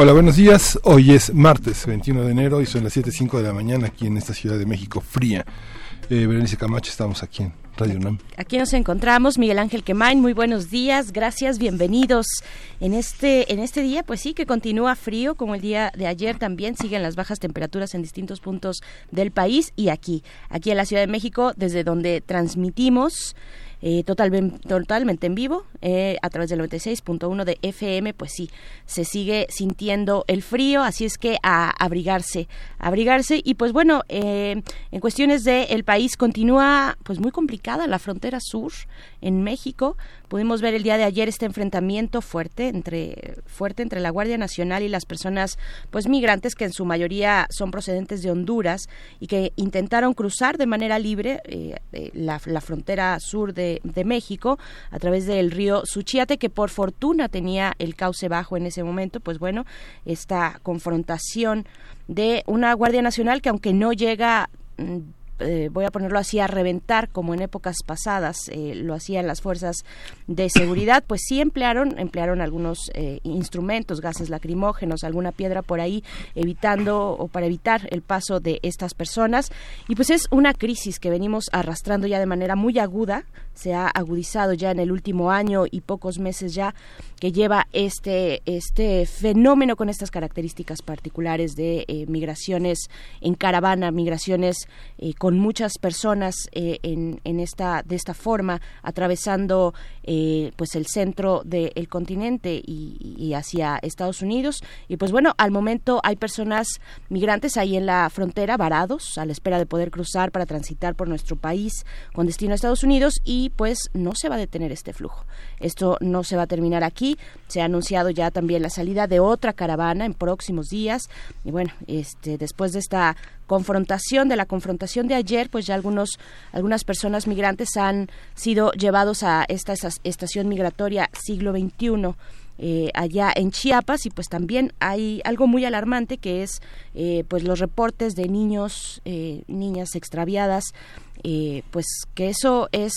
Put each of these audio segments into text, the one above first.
Hola, buenos días. Hoy es martes 21 de enero y son las 7.05 de la mañana aquí en esta Ciudad de México fría. Eh, Berenice Camacho, estamos aquí en Radio UNAM. Aquí nos encontramos, Miguel Ángel Quemain, muy buenos días, gracias, bienvenidos en este, en este día, pues sí, que continúa frío, como el día de ayer también, siguen las bajas temperaturas en distintos puntos del país y aquí, aquí en la Ciudad de México, desde donde transmitimos eh, totalmente en vivo eh, a través del 96.1 de FM, pues sí, se sigue sintiendo el frío, así es que a abrigarse, abrigarse. Y pues bueno, eh, en cuestiones del país continúa pues muy complicada la frontera sur en México, Pudimos ver el día de ayer este enfrentamiento fuerte entre fuerte entre la Guardia Nacional y las personas pues migrantes que en su mayoría son procedentes de Honduras y que intentaron cruzar de manera libre eh, eh, la, frontera sur de, de, México a través del río Suchiate que por fortuna tenía el cauce bajo en ese momento pues bueno esta confrontación de una Guardia Nacional que aunque no llega mm, eh, voy a ponerlo así, a reventar como en épocas pasadas eh, lo hacían las fuerzas de seguridad, pues sí emplearon, emplearon algunos eh, instrumentos, gases lacrimógenos, alguna piedra por ahí, evitando o para evitar el paso de estas personas. Y pues es una crisis que venimos arrastrando ya de manera muy aguda, se ha agudizado ya en el último año y pocos meses ya que lleva este, este fenómeno con estas características particulares de migraciones en caravana, migraciones con con muchas personas eh, en, en, esta de esta forma atravesando eh, pues el centro del continente y, hacia Estados Unidos. Y pues bueno al momento hay personas migrantes ahí en la frontera varados a la espera de poder cruzar para transitar por nuestro país con destino a Estados Unidos y pues no se va a detener este flujo. Esto no se va a terminar aquí se ha anunciado ya también la salida de otra caravana en próximos días y bueno este después de esta confrontación de la confrontación de ayer, pues ya algunos algunas personas migrantes han sido llevados a esta, estación migratoria siglo XXI. Eh, allá en Chiapas y pues también hay algo muy alarmante que es eh, pues los reportes de niños eh, niñas extraviadas pues que eso es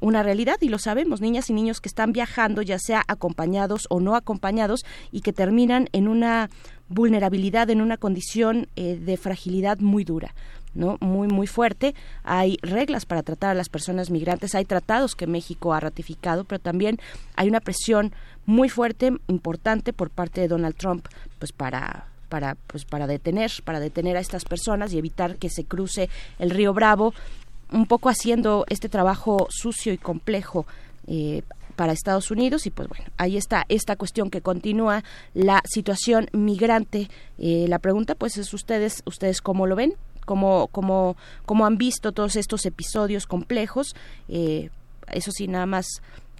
una realidad y lo sabemos, niñas y niños que están viajando ya sea acompañados o no acompañados y que terminan en una vulnerabilidad, en una condición eh, de fragilidad muy dura. ¿no? muy muy fuerte hay reglas para tratar a las personas migrantes hay tratados que México ha ratificado pero también hay una presión muy fuerte importante por parte de Donald Trump pues para para pues para detener para detener a estas personas y evitar que se cruce el río Bravo un poco haciendo este trabajo sucio y complejo eh, para Estados Unidos y pues bueno, ahí está esta cuestión que continúa la situación migrante. Eh, la pregunta pues es ustedes, ustedes cómo lo ven, cómo, cómo, cómo han visto todos estos episodios complejos. Eh, eso sí, nada más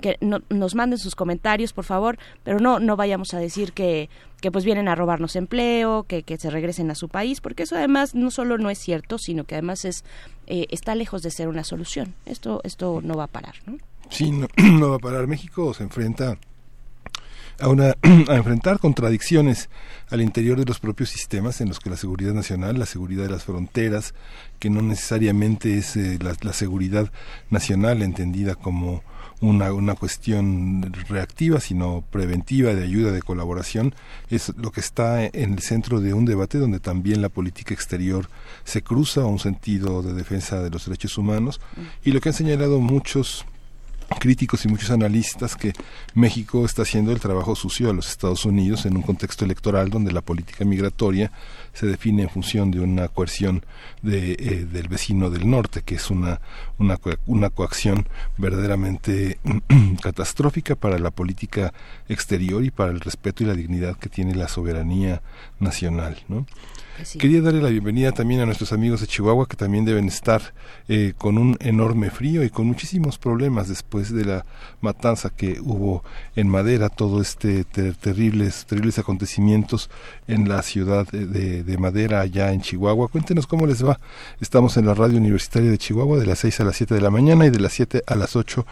que nos manden sus comentarios, por favor, pero no no vayamos a decir que, que pues vienen a robarnos empleo, que, que se regresen a su país, porque eso además no solo no es cierto, sino que además es eh, está lejos de ser una solución. Esto esto no va a parar, ¿no? Sí, no, va a parar. México se enfrenta a, una, a enfrentar contradicciones al interior de los propios sistemas en los que la seguridad nacional, la seguridad de las fronteras, que no necesariamente es eh, la, seguridad nacional entendida como una, una cuestión reactiva, sino preventiva, de ayuda, de colaboración, es lo que está en el centro de un debate donde también la política exterior se cruza a un sentido de defensa de los derechos humanos. Y lo que han señalado muchos críticos y muchos analistas que México está haciendo el trabajo sucio a los Estados Unidos en un contexto electoral donde la política migratoria se define en función de una coerción de, eh, del vecino del norte, que es una, una, una coacción verdaderamente catastrófica para la política exterior y para el respeto y la dignidad que tiene la soberanía nacional. ¿no? Quería darle la bienvenida también a nuestros amigos de Chihuahua que también deben estar eh, con un enorme frío y con muchísimos problemas después de la matanza que hubo en Madera, todo este terribles, terribles acontecimientos en la ciudad de, de, Madera, allá en Chihuahua. Cuéntenos cómo les va. Estamos en la radio universitaria de Chihuahua de las 6 a las 7 de la mañana y de las 7 a las 8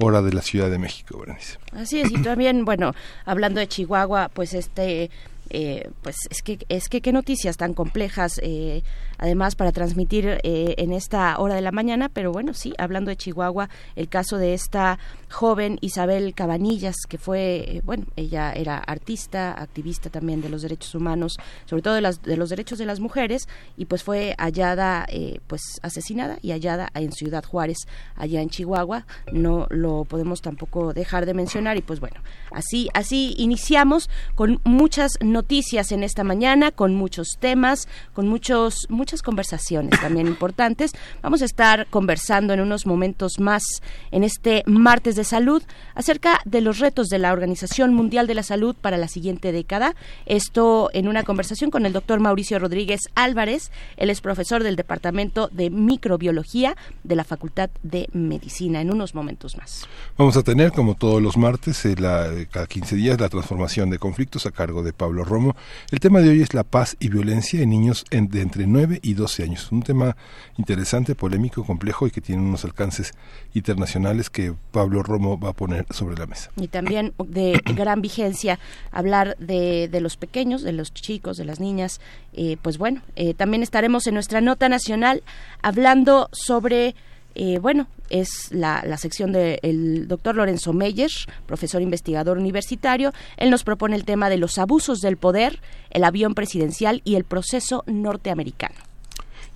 hora de la Ciudad de México, Berenice. Así es, y también, bueno, hablando de Chihuahua, pues este eh, pues es que es que qué noticias tan complejas eh, además para transmitir eh, en esta hora de la mañana. Pero bueno sí hablando de Chihuahua el caso de esta joven Isabel Cabanillas que fue bueno ella era artista activista también de los derechos humanos sobre todo de, las, de los derechos de las mujeres y pues fue hallada pues asesinada y hallada en Ciudad Juárez allá en Chihuahua. No lo podemos tampoco dejar de mencionar y pues bueno así así iniciamos con muchas noticias noticias en esta mañana con muchos temas, con muchos muchas conversaciones también importantes. Vamos a estar conversando en unos momentos más en este martes de salud acerca de los retos de la Organización Mundial de la Salud para la siguiente década. Esto en una conversación con el doctor Mauricio Rodríguez Álvarez. Él es profesor del Departamento de Microbiología de la Facultad de Medicina. En unos momentos más. Vamos a tener, como todos los martes, eh, la, cada 15 días, la transformación de conflictos a cargo de Pablo Romo. El tema de hoy es la paz y violencia en niños de entre 9 y 12 años. Un tema interesante, polémico, complejo y que tiene unos alcances internacionales que Pablo Romo va a poner sobre la mesa. Y también de gran vigencia hablar de, los pequeños, de los chicos, de las niñas. Eh, pues bueno, eh, también estaremos en nuestra nota nacional hablando sobre eh, bueno, es la, sección del doctor Lorenzo Meyer, profesor investigador universitario. Él nos propone el tema de los abusos del poder, el avión presidencial y el proceso norteamericano.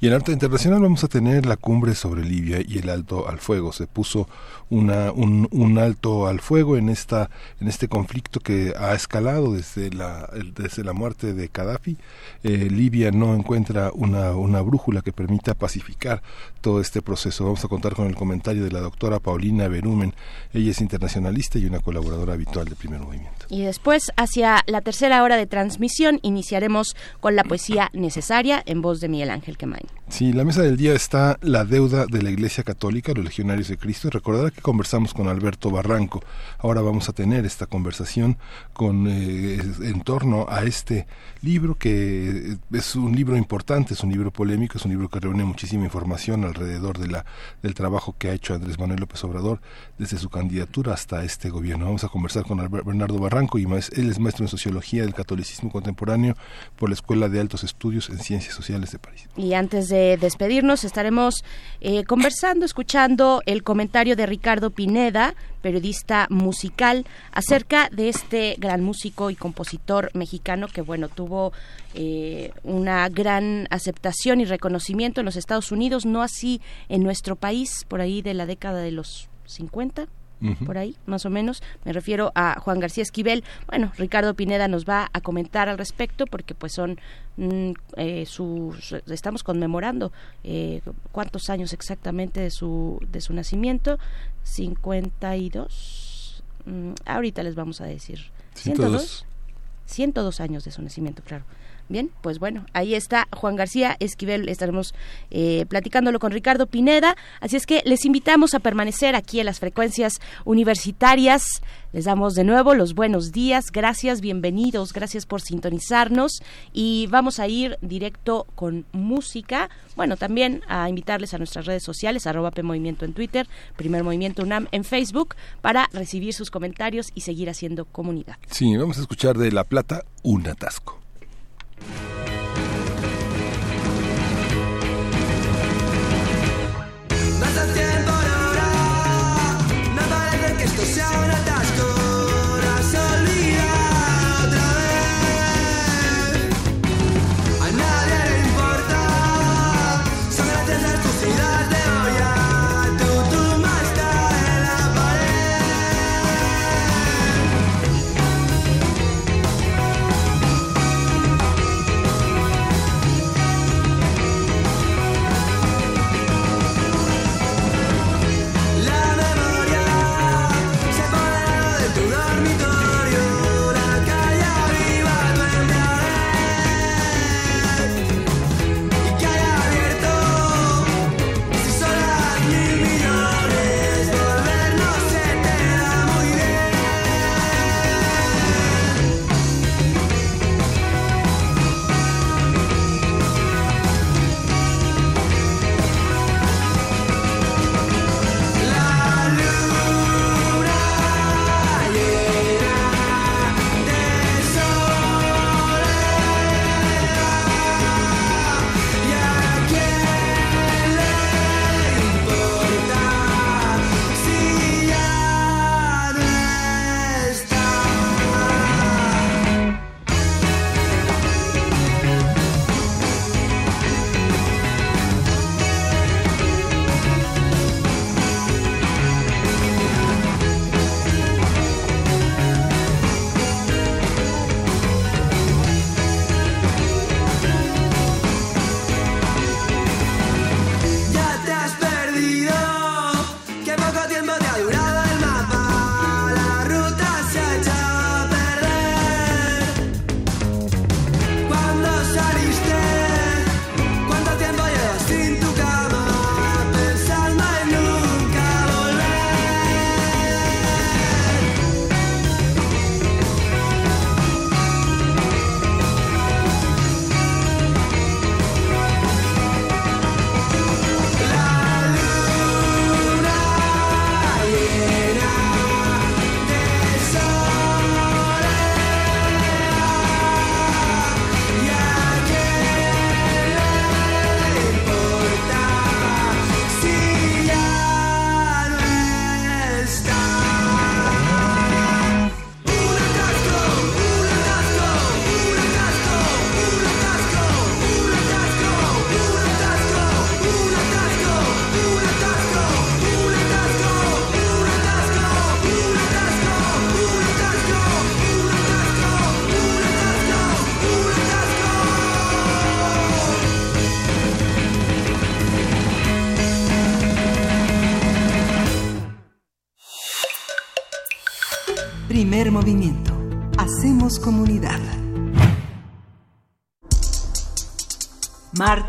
Y en arte internacional vamos a tener la cumbre sobre Libia y el alto al fuego. Se puso una, un, alto al fuego en esta en este conflicto que ha escalado desde la desde la muerte de Gaddafi. Eh, Libia no encuentra una, una brújula que permita pacificar todo este proceso. Vamos a contar con el comentario de la doctora Paulina Berumen. Ella es internacionalista y una colaboradora habitual de Primer Movimiento. Y después, hacia la tercera hora de transmisión, iniciaremos con la poesía necesaria en voz de Miguel Ángel Quemain. Sí, la mesa del día está la deuda de la Iglesia Católica, los legionarios de Cristo. Y recordar que conversamos con Alberto Barranco. Ahora vamos a tener esta conversación con eh, en torno a este libro que es un libro importante, es un libro polémico, es un libro que reúne muchísima información alrededor de la del trabajo que ha hecho Andrés Manuel López Obrador desde su candidatura hasta este gobierno. Vamos a conversar con Alberto Bernardo Barranco y él es maestro en sociología del catolicismo contemporáneo por la Escuela de Altos Estudios en Ciencias Sociales de París. Y antes de despedirnos, estaremos eh, conversando, escuchando el comentario de Ricardo Pineda, periodista musical, acerca de este gran músico y compositor mexicano que, bueno, tuvo eh, una gran aceptación y reconocimiento en los Estados Unidos, no así en nuestro país, por ahí de la década de los 50 por ahí, más o menos. Me refiero a Juan García Esquivel. Bueno, Ricardo Pineda nos va a comentar al respecto porque pues son mm, eh, sus, estamos conmemorando eh, cuántos años exactamente de su de su nacimiento, 52. Mm, ahorita les vamos a decir. 102. 102 años de su nacimiento, claro. Bien, pues bueno, ahí está Juan García Esquivel, estaremos eh, platicándolo con Ricardo Pineda, así es que les invitamos a permanecer aquí en las frecuencias universitarias, les damos de nuevo los buenos días, gracias, bienvenidos, gracias por sintonizarnos. Y vamos a ir directo con música, bueno, también a invitarles a nuestras redes sociales, arroba Movimiento en Twitter, Primer Movimiento UNAM en Facebook, para recibir sus comentarios y seguir haciendo comunidad. Sí, vamos a escuchar de La Plata un atasco. Thank you.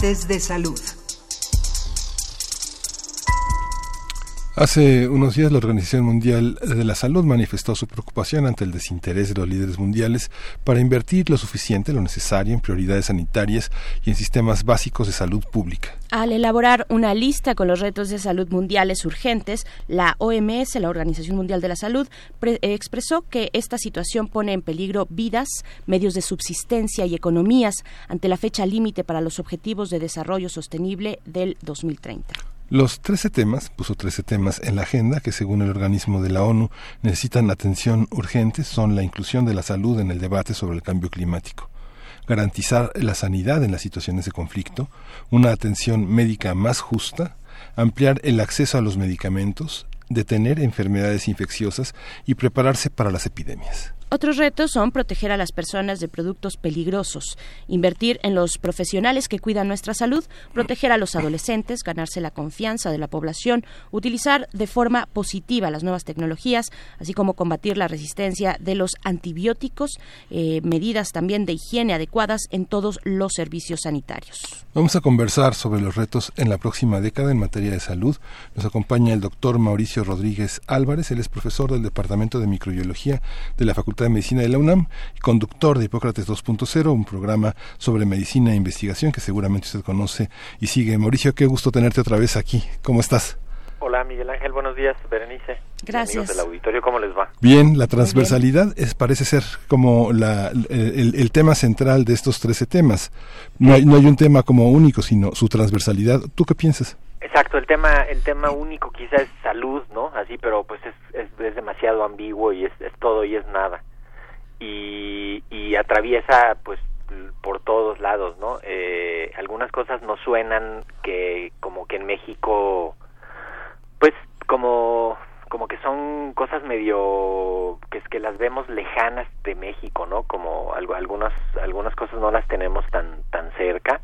De Salud. Hace unos días la Organización Mundial de la Salud manifestó su preocupación ante el desinterés de los líderes mundiales para invertir lo suficiente, lo necesario en prioridades sanitarias y en sistemas básicos de salud pública. Al elaborar una lista con los retos de salud mundiales urgentes, la OMS, la Organización Mundial de la Salud, expresó que esta situación pone en peligro vidas, medios de subsistencia y economías ante la fecha límite para los Objetivos de Desarrollo Sostenible del 2030. Los 13 temas, puso 13 temas en la agenda que según el organismo de la ONU necesitan atención urgente son la inclusión de la salud en el debate sobre el cambio climático, garantizar la sanidad en las situaciones de conflicto, una atención médica más justa, ampliar el acceso a los medicamentos, detener enfermedades infecciosas y prepararse para las epidemias. Otros retos son proteger a las personas de productos peligrosos, invertir en los profesionales que cuidan nuestra salud, proteger a los adolescentes, ganarse la confianza de la población, utilizar de forma positiva las nuevas tecnologías, así como combatir la resistencia de los antibióticos, eh, medidas también de higiene adecuadas en todos los servicios sanitarios. Vamos a conversar sobre los retos en la próxima década en materia de salud. Nos acompaña el doctor Mauricio Rodríguez Álvarez, él es profesor del Departamento de Microbiología de la Facultad de Medicina de la UNAM y conductor de Hipócrates 2.0, un programa sobre medicina e investigación que seguramente usted conoce y sigue. Mauricio, qué gusto tenerte otra vez aquí. ¿Cómo estás? Hola Miguel Ángel, buenos días, Berenice. Gracias. Amigos del auditorio, ¿cómo les va? Bien, la transversalidad es, parece ser como la, el, tema central de estos 13 temas. No hay, no hay un tema como único, sino su transversalidad. ¿Tú qué piensas? Exacto, el tema el tema único quizás es salud, ¿no? Así, pero pues es, es, demasiado ambiguo y es, es, todo y es nada. Y, y atraviesa pues por todos lados, ¿no? Eh, algunas cosas no suenan que como que en México pues como como que son cosas medio que es que las vemos lejanas de México, ¿no? Como algo, algunas algunas cosas no las tenemos tan tan cerca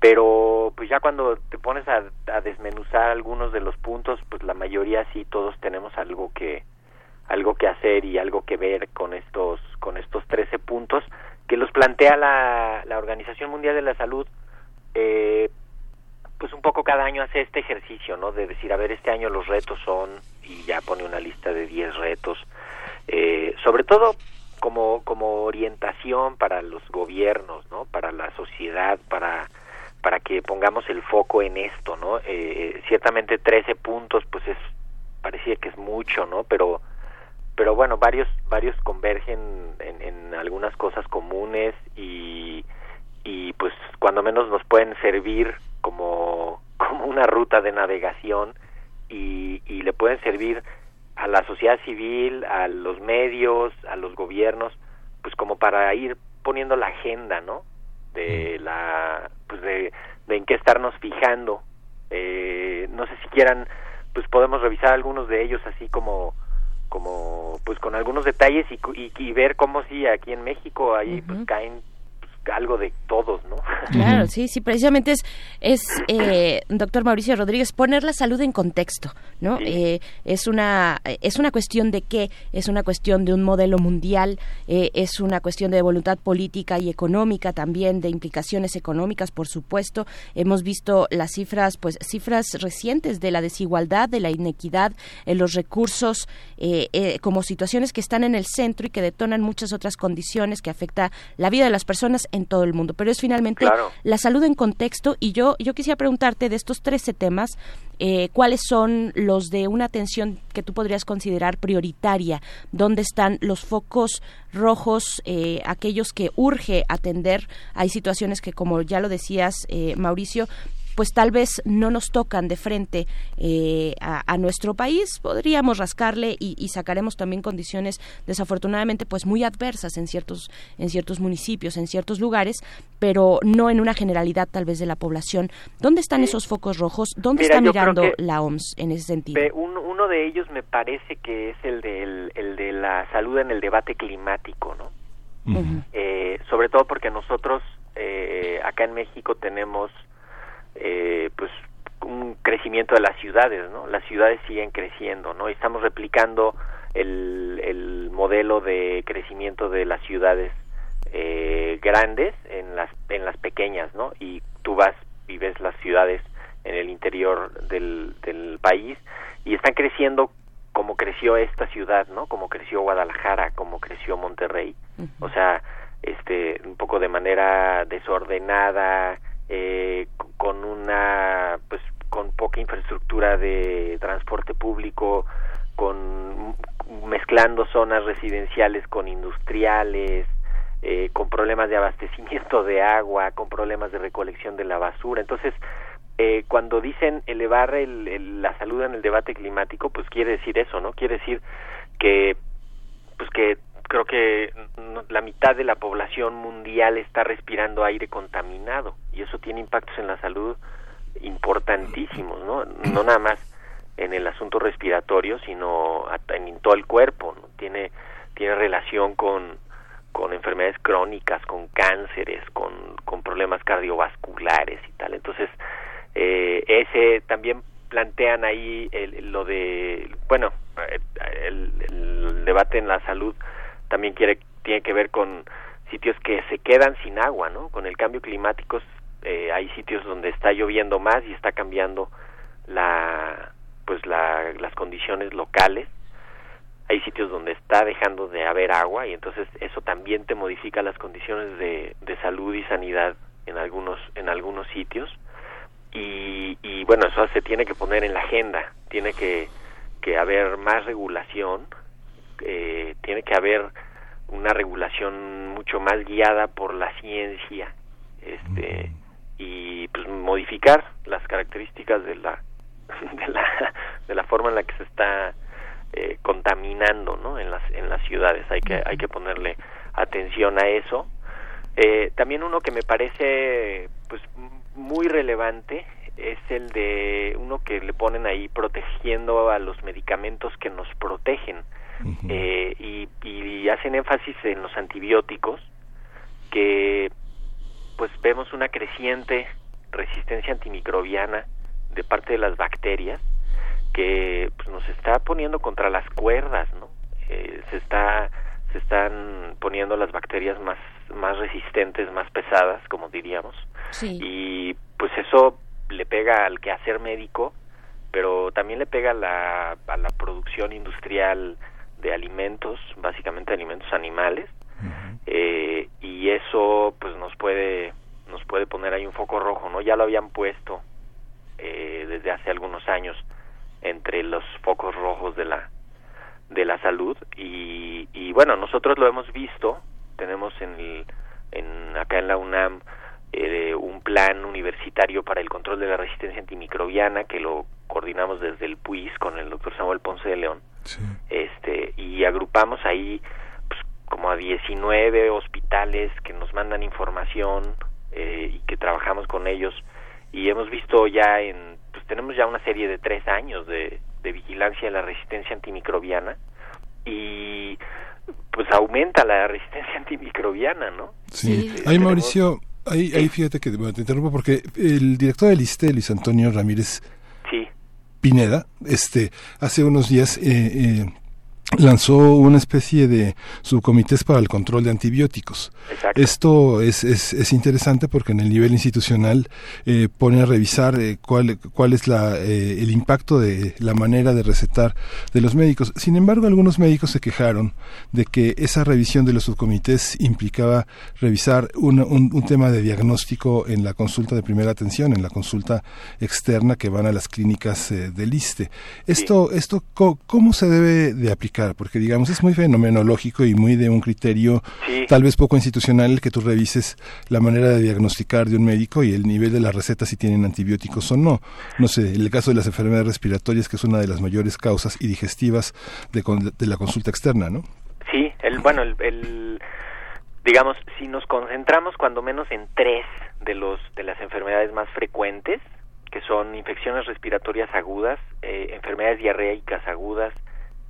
pero pues ya cuando te pones a, desmenuzar algunos de los puntos pues la mayoría sí todos tenemos algo que algo que hacer y algo que ver con estos con estos 13 puntos que los plantea la, la Organización Mundial de la Salud eh, pues un poco cada año hace este ejercicio no de decir a ver este año los retos son y ya pone una lista de 10 retos eh, sobre todo como como orientación para los gobiernos no para la sociedad para para que pongamos el foco en esto, ¿no? Eh, ciertamente 13 puntos, pues es parecía que es mucho, ¿no? Pero pero bueno, varios varios convergen en, en algunas cosas comunes y y pues cuando menos nos pueden servir como como una ruta de navegación y, y le pueden servir a la sociedad civil, a los medios, a los gobiernos, pues como para ir poniendo la agenda, ¿no? de la pues de, en qué estarnos fijando eh, no sé si quieran pues podemos revisar algunos de ellos así como como pues con algunos detalles y, y, ver cómo si aquí en México ahí pues caen algo de todos, ¿no? Claro, sí, sí, precisamente es, es eh, doctor Mauricio Rodríguez, poner la salud en contexto, ¿no? Eh, es, una, es una cuestión de qué, es una cuestión de un modelo mundial, eh, es una cuestión de voluntad política y económica también, de implicaciones económicas, por supuesto. Hemos visto las cifras, pues cifras recientes de la desigualdad, de la inequidad en los recursos, como situaciones que están en el centro y que detonan muchas otras condiciones que afecta la vida de las personas en todo el mundo, pero es finalmente la salud en contexto y yo, yo quisiera preguntarte de estos 13 temas, eh, ¿cuáles son los de una atención que tú podrías considerar prioritaria? ¿Dónde están los focos rojos, eh, aquellos que urge atender? Hay situaciones que, como ya lo decías, eh, Mauricio, pues tal vez no nos tocan de frente eh, a, nuestro país, podríamos rascarle y, sacaremos también condiciones desafortunadamente pues muy adversas en ciertos en ciertos municipios, en ciertos lugares, pero no en una generalidad tal vez de la población. ¿Dónde están esos focos rojos? ¿Dónde está mirando la OMS en ese sentido? uno de ellos me parece que es el, del, el de la salud en el debate climático, ¿no? Eh, sobre todo porque nosotros eh, acá en México tenemos eh, pues un crecimiento de las ciudades, ¿no? Las ciudades siguen creciendo, ¿no? Y estamos replicando el, el modelo de crecimiento de las ciudades eh, grandes en las en las pequeñas no y tú vas y ves las ciudades en el interior del, del país y están creciendo como creció esta ciudad no como creció Guadalajara como creció Monterrey o sea este un poco de manera desordenada eh, con una pues con poca infraestructura de transporte público con mezclando zonas residenciales con industriales eh, con problemas de abastecimiento de agua, con problemas de recolección de la basura. Entonces, eh, cuando dicen elevar el, la salud en el debate climático, pues quiere decir eso, ¿no? Quiere decir que, pues que creo que la mitad de la población mundial está respirando aire contaminado y eso tiene impactos en la salud importantísimos, ¿no? No nada más en el asunto respiratorio, sino en todo el cuerpo, ¿no? Tiene tiene relación con con enfermedades crónicas, con cánceres, con, con problemas cardiovasculares y tal. Entonces, eh, ese también plantean ahí el, lo de, bueno, el, el, debate en la salud también quiere, tiene que ver con sitios que se quedan sin agua, ¿no? Con el cambio climático eh, hay sitios donde está lloviendo más y está cambiando la, pues la, las condiciones locales hay sitios donde está dejando de haber agua y entonces eso también te modifica las condiciones de, de salud y sanidad en algunos en algunos sitios y, y bueno eso se tiene que poner en la agenda tiene que, que haber más regulación eh, tiene que haber una regulación mucho más guiada por la ciencia este y pues modificar las características de la de la de la forma en la que se está eh, contaminando ¿no? en las en las ciudades. Hay que hay que ponerle atención a eso. Eh, también uno que me parece pues muy relevante es el de uno que le ponen ahí protegiendo a los medicamentos que nos protegen eh, y, y hacen énfasis en los antibióticos que pues vemos una creciente resistencia antimicrobiana de parte de las bacterias que pues, nos está poniendo contra las cuerdas, ¿no? Eh, se está se están poniendo las bacterias más más resistentes, más pesadas, como diríamos. Y pues eso le pega al quehacer médico, pero también le pega a la, a la producción industrial de alimentos, básicamente alimentos animales, eh, y eso pues nos puede nos puede poner ahí un foco rojo, ¿no? Ya lo habían puesto eh, desde hace algunos años entre los focos rojos de la de la salud y, y bueno nosotros lo hemos visto tenemos en, el, en acá en la UNAM eh, un plan universitario para el control de la resistencia antimicrobiana que lo coordinamos desde el PUIS con el doctor Samuel Ponce de León este y agrupamos ahí pues, como a 19 hospitales que nos mandan información eh, y que trabajamos con ellos. Y hemos visto ya en pues tenemos ya una serie de tres años de, de vigilancia de la resistencia antimicrobiana. Y pues aumenta la resistencia antimicrobiana, ¿no? Sí, ahí Mauricio, ahí, ahí fíjate que te interrumpo porque el director del ISTE, Luis Antonio Ramírez. Pineda, este, hace unos días eh, eh, lanzó una especie de subcomités para el control de antibióticos. Esto es, es, es, interesante porque en el nivel institucional eh, pone a revisar eh, cuál, cuál es la, eh, el impacto de la manera de recetar de los médicos. Sin embargo, algunos médicos se quejaron de que esa revisión de los subcomités implicaba revisar un, un, un tema de diagnóstico en la consulta de primera atención, en la consulta externa que van a las clínicas del ISTE. Esto, sí. esto ¿cómo se debe de aplicar? Porque digamos es muy fenomenológico y muy de un criterio sí. tal vez poco institucional que tú revises la manera de diagnosticar de un médico y el nivel de las recetas si tienen antibióticos o no. No sé, el caso de las enfermedades respiratorias que es una de las mayores causas y digestivas de, de la consulta externa, ¿no? Sí, el bueno, el, el digamos, si nos concentramos cuando menos en tres de los de las enfermedades más frecuentes, que son infecciones respiratorias agudas, eh, enfermedades diarreicas agudas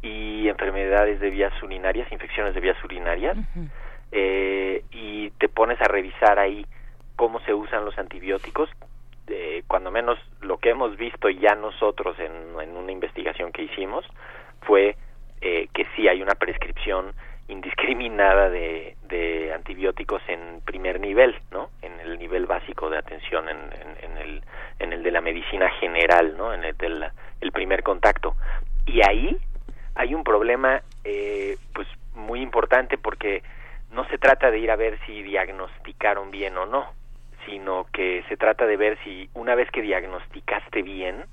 y enfermedades de vías urinarias, infecciones de vías urinarias, uh -huh. eh, y te pones a revisar ahí cómo se usan los antibióticos, eh, cuando menos lo que hemos visto ya nosotros en, en una investigación que hicimos fue eh, que sí hay una prescripción indiscriminada de, de, antibióticos en primer nivel, ¿no? En el nivel básico de atención, en, en, el, en el de la medicina general, ¿no? En el del el primer contacto. Y ahí hay un problema, eh, pues, muy importante porque no se trata de ir a ver si diagnosticaron bien o no, sino que se trata de ver si una vez que diagnosticaste bien,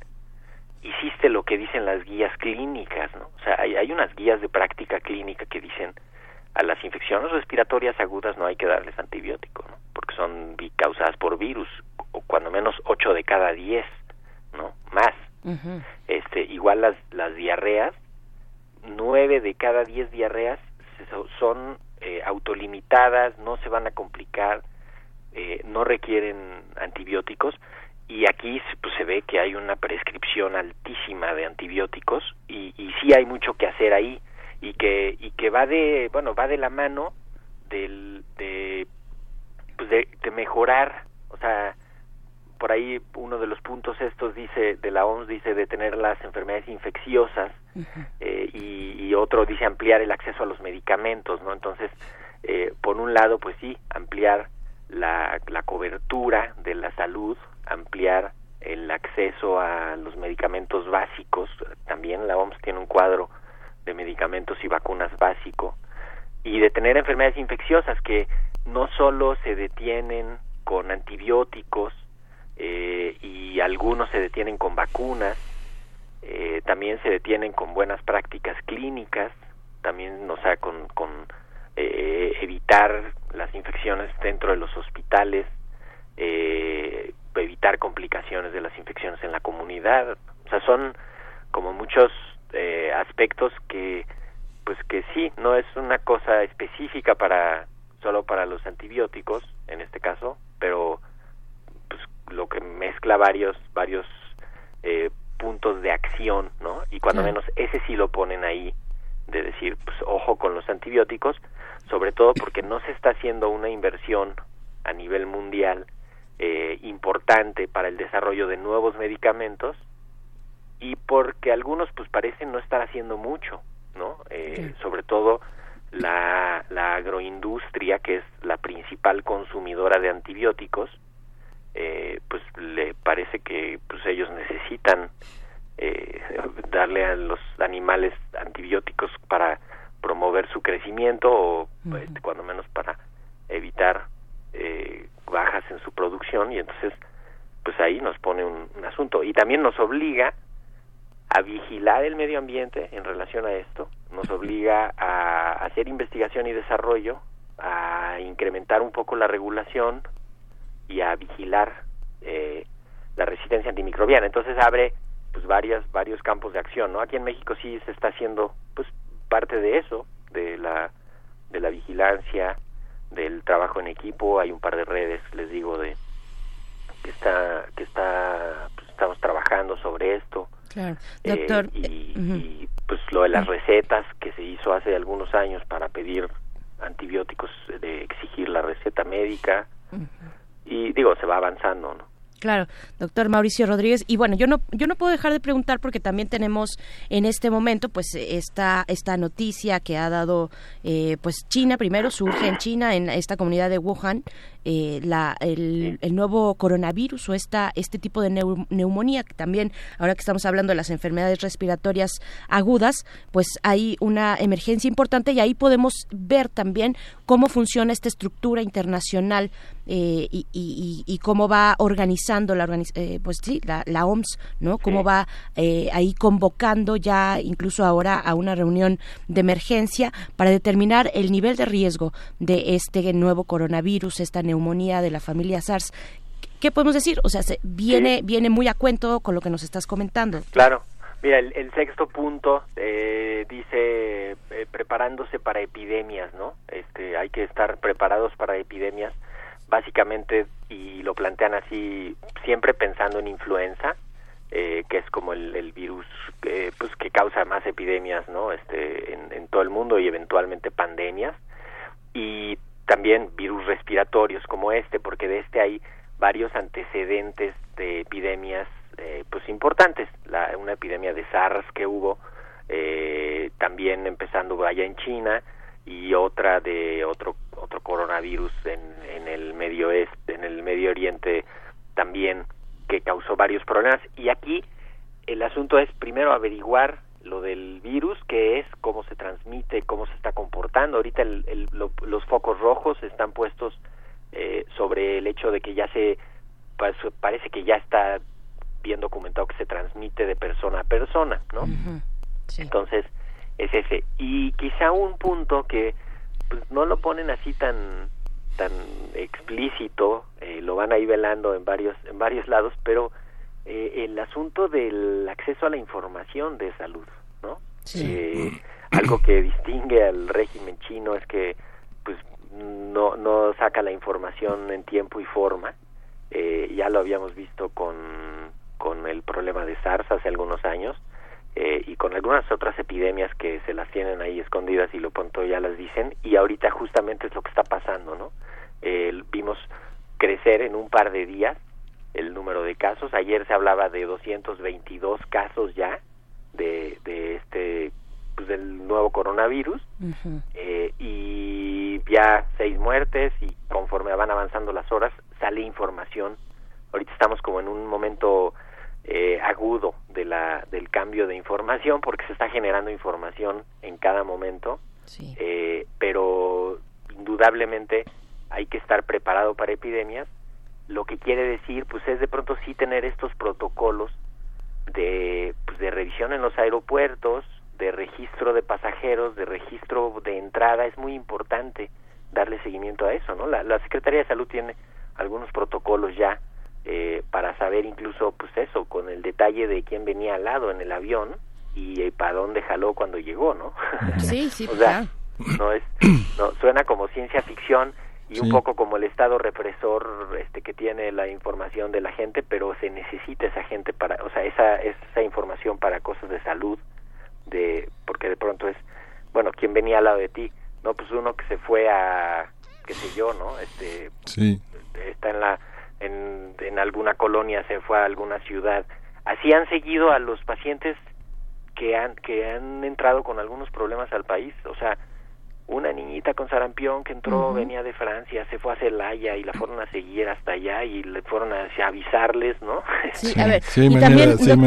hiciste lo que dicen las guías clínicas, ¿no? O sea, hay, hay unas guías de práctica clínica que dicen a las infecciones respiratorias agudas no hay que darles antibiótico, ¿no? Porque son causadas por virus, o cuando menos 8 de cada 10, ¿no? Más. Este, igual las, las diarreas, 9 de cada 10 diarreas son eh, autolimitadas, no se van a complicar, eh, no requieren antibióticos, y aquí pues, se ve que hay una prescripción altísima de antibióticos y, y sí hay mucho que hacer ahí. Y que y que va de bueno va de la mano del de pues de, mejorar o sea por ahí uno de los puntos estos dice de la OMS dice detener las enfermedades infecciosas eh, y, y, otro dice ampliar el acceso a los medicamentos no entonces eh, por un lado pues sí ampliar la, la cobertura de la salud ampliar el acceso a los medicamentos básicos. También la OMS tiene un cuadro de medicamentos y vacunas básico. Y detener enfermedades infecciosas que no solo se detienen con antibióticos eh, y algunos se detienen con vacunas, eh, también se detienen con buenas prácticas clínicas, también, o sea, con, con eh, evitar las infecciones dentro de los hospitales, eh, evitar complicaciones de las infecciones en la comunidad. O sea, son como muchos eh, aspectos que, pues que sí, no es una cosa específica para solo para los antibióticos en este caso, pero lo que mezcla varios varios eh, puntos de acción, ¿no? Y cuando menos ese sí lo ponen ahí de decir, pues ojo con los antibióticos, sobre todo porque no se está haciendo una inversión a nivel mundial eh, importante para el desarrollo de nuevos medicamentos y porque algunos pues parecen no estar haciendo mucho, ¿no? Eh, sobre todo la, la agroindustria, que es la principal consumidora de antibióticos, eh, pues le parece que pues ellos necesitan eh, darle a los animales antibióticos para promover su crecimiento o pues, cuando menos para evitar eh, bajas en su producción y entonces pues ahí nos pone un, asunto. Y también nos obliga a vigilar el medio ambiente en relación a esto, nos obliga a hacer investigación y desarrollo, a incrementar un poco la regulación y a vigilar eh, la resistencia antimicrobiana. Entonces abre pues varias varios campos de acción, ¿no? Aquí en México sí se está haciendo pues parte de eso, de la de la vigilancia, del trabajo en equipo, hay un par de redes, les digo, de que está que está pues, estamos trabajando sobre esto. Claro. Eh, Doctor, y, y, pues lo de las recetas que se hizo hace algunos años para pedir antibióticos, de exigir la receta médica. Y digo, se va avanzando, ¿no? Claro, doctor Mauricio Rodríguez. Y bueno, yo no, yo no puedo dejar de preguntar porque también tenemos en este momento pues esta, esta noticia que ha dado eh, pues China, primero surge en China, en esta comunidad de Wuhan, eh, la, el, nuevo coronavirus o esta, este tipo de neumonía, que también, ahora que estamos hablando de las enfermedades respiratorias agudas, pues hay una emergencia importante y ahí podemos ver también cómo funciona esta estructura internacional eh, y, y, cómo va organizando la, eh, pues sí, la, la, OMS, ¿no? Cómo va eh, ahí convocando ya incluso ahora a una reunión de emergencia para determinar el nivel de riesgo de este nuevo coronavirus, esta neumonía de la familia SARS. ¿Qué podemos decir? O sea, se, viene, viene muy a cuento con lo que nos estás comentando. Claro. Mira, el, sexto punto eh, dice eh, preparándose para epidemias, ¿no? Este, hay que estar preparados para epidemias, básicamente, y lo plantean así, siempre pensando en influenza, eh, que es como el, virus pues que causa más epidemias, ¿no? Este, en, en todo el mundo y eventualmente pandemias, y también virus respiratorios como este, porque de este hay varios antecedentes de epidemias eh, pues importantes. La, una epidemia de SARS que hubo eh, también empezando allá en China y otra de otro otro coronavirus en, en el medio este, en el Medio Oriente también que causó varios problemas. Y aquí el asunto es primero averiguar lo del virus, que es cómo se transmite, cómo se está comportando. Ahorita el, los focos rojos están puestos eh, sobre el hecho de que ya se pues, parece que ya está bien documentado que se transmite de persona a persona, ¿no? Entonces es ese y quizá un punto que pues, no lo ponen así tan tan explícito, eh, lo van ahí velando en varios en varios lados, pero eh, el asunto del acceso a la información de salud, ¿no? Eh, algo que distingue al régimen chino es que pues no no saca la información en tiempo y forma. Eh, ya lo habíamos visto con con el problema de SARS hace algunos años eh, y con algunas otras epidemias que se las tienen ahí escondidas y lo pronto ya las dicen y ahorita justamente es lo que está pasando, ¿no? vimos crecer en un par de días el número de casos. Ayer se hablaba de 222 casos ya de, de este pues del nuevo coronavirus eh, y ya seis muertes y conforme van avanzando las horas sale información. Ahorita estamos como en un momento eh, agudo de la del cambio de información porque se está generando información en cada momento, eh, pero indudablemente hay que estar preparado para epidemias lo que quiere decir pues es de pronto sí tener estos protocolos de pues, de revisión en los aeropuertos de registro de pasajeros de registro de entrada. Es muy importante darle seguimiento a eso no la, la secretaría de salud tiene algunos protocolos ya eh, para saber incluso pues eso con el detalle de quién venía al lado en el avión y, eh, para dónde jaló cuando llegó no sí sí o sea, no es no suena como ciencia ficción y un poco como el estado represor este que tiene la información de la gente pero se necesita esa gente para o sea esa esa información para cosas de salud de porque de pronto es bueno quién venía al lado de ti no pues uno que se fue a qué sé yo no este sí. está en la en, en alguna colonia se fue a alguna ciudad. Así han seguido a los pacientes que han que han entrado con algunos problemas al país o sea una niñita con sarampión que entró, venía de Francia, se fue a Celaya y la fueron a seguir hasta allá y le fueron a, avisarles, ¿no? Sí, a ver, hay, manera, sí, hay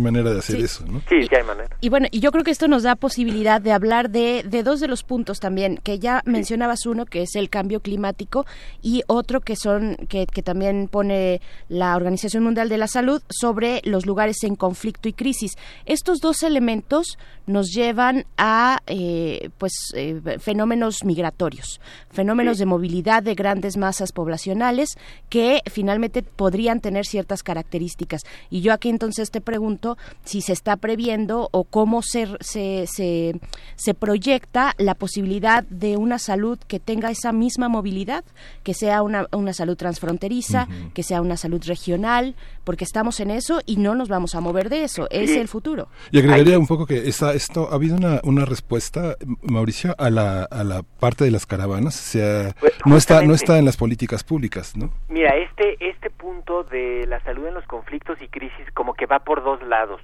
manera, de hacer eso, ¿no? Sí, sí hay manera. Y bueno, y yo creo que esto nos da posibilidad de hablar de, de dos de los puntos también, que ya mencionabas uno, que es el cambio climático, y otro que son, que, que también pone la Organización Mundial de la Salud sobre los lugares en conflicto y crisis. Estos dos elementos nos llevan a, eh, pues, eh, fenómenos migratorios, fenómenos de movilidad de grandes masas poblacionales que finalmente podrían tener ciertas características. Y yo aquí entonces te pregunto si se está previendo o cómo se, se, se, proyecta la posibilidad de una salud que tenga esa misma movilidad, que sea una, una salud transfronteriza, que sea una salud regional, porque estamos en eso y no nos vamos a mover de eso, es el futuro. Y agregaría un poco que esta, esto ha habido una, una respuesta, Mauricio, a la a, la parte de las caravanas? sea, pues, no está no está en las políticas públicas, ¿no? Mira, este este punto de la salud en los conflictos y crisis como que va por dos lados.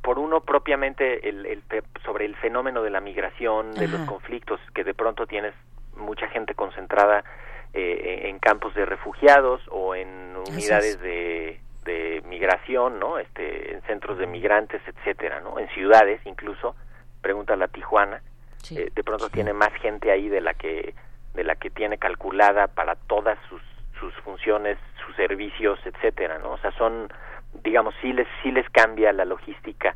Por uno propiamente el, sobre el fenómeno de la migración, de los conflictos, que de pronto tienes mucha gente concentrada eh, en campos de refugiados o en unidades de, de migración, ¿no? Este, en centros de migrantes, etcétera, ¿no? En ciudades incluso, pregunta la Tijuana, eh, de pronto tiene más gente ahí de la que de la que tiene calculada para todas sus sus funciones, sus servicios, etcétera, ¿no? O sea, son digamos sí les sí les cambia la logística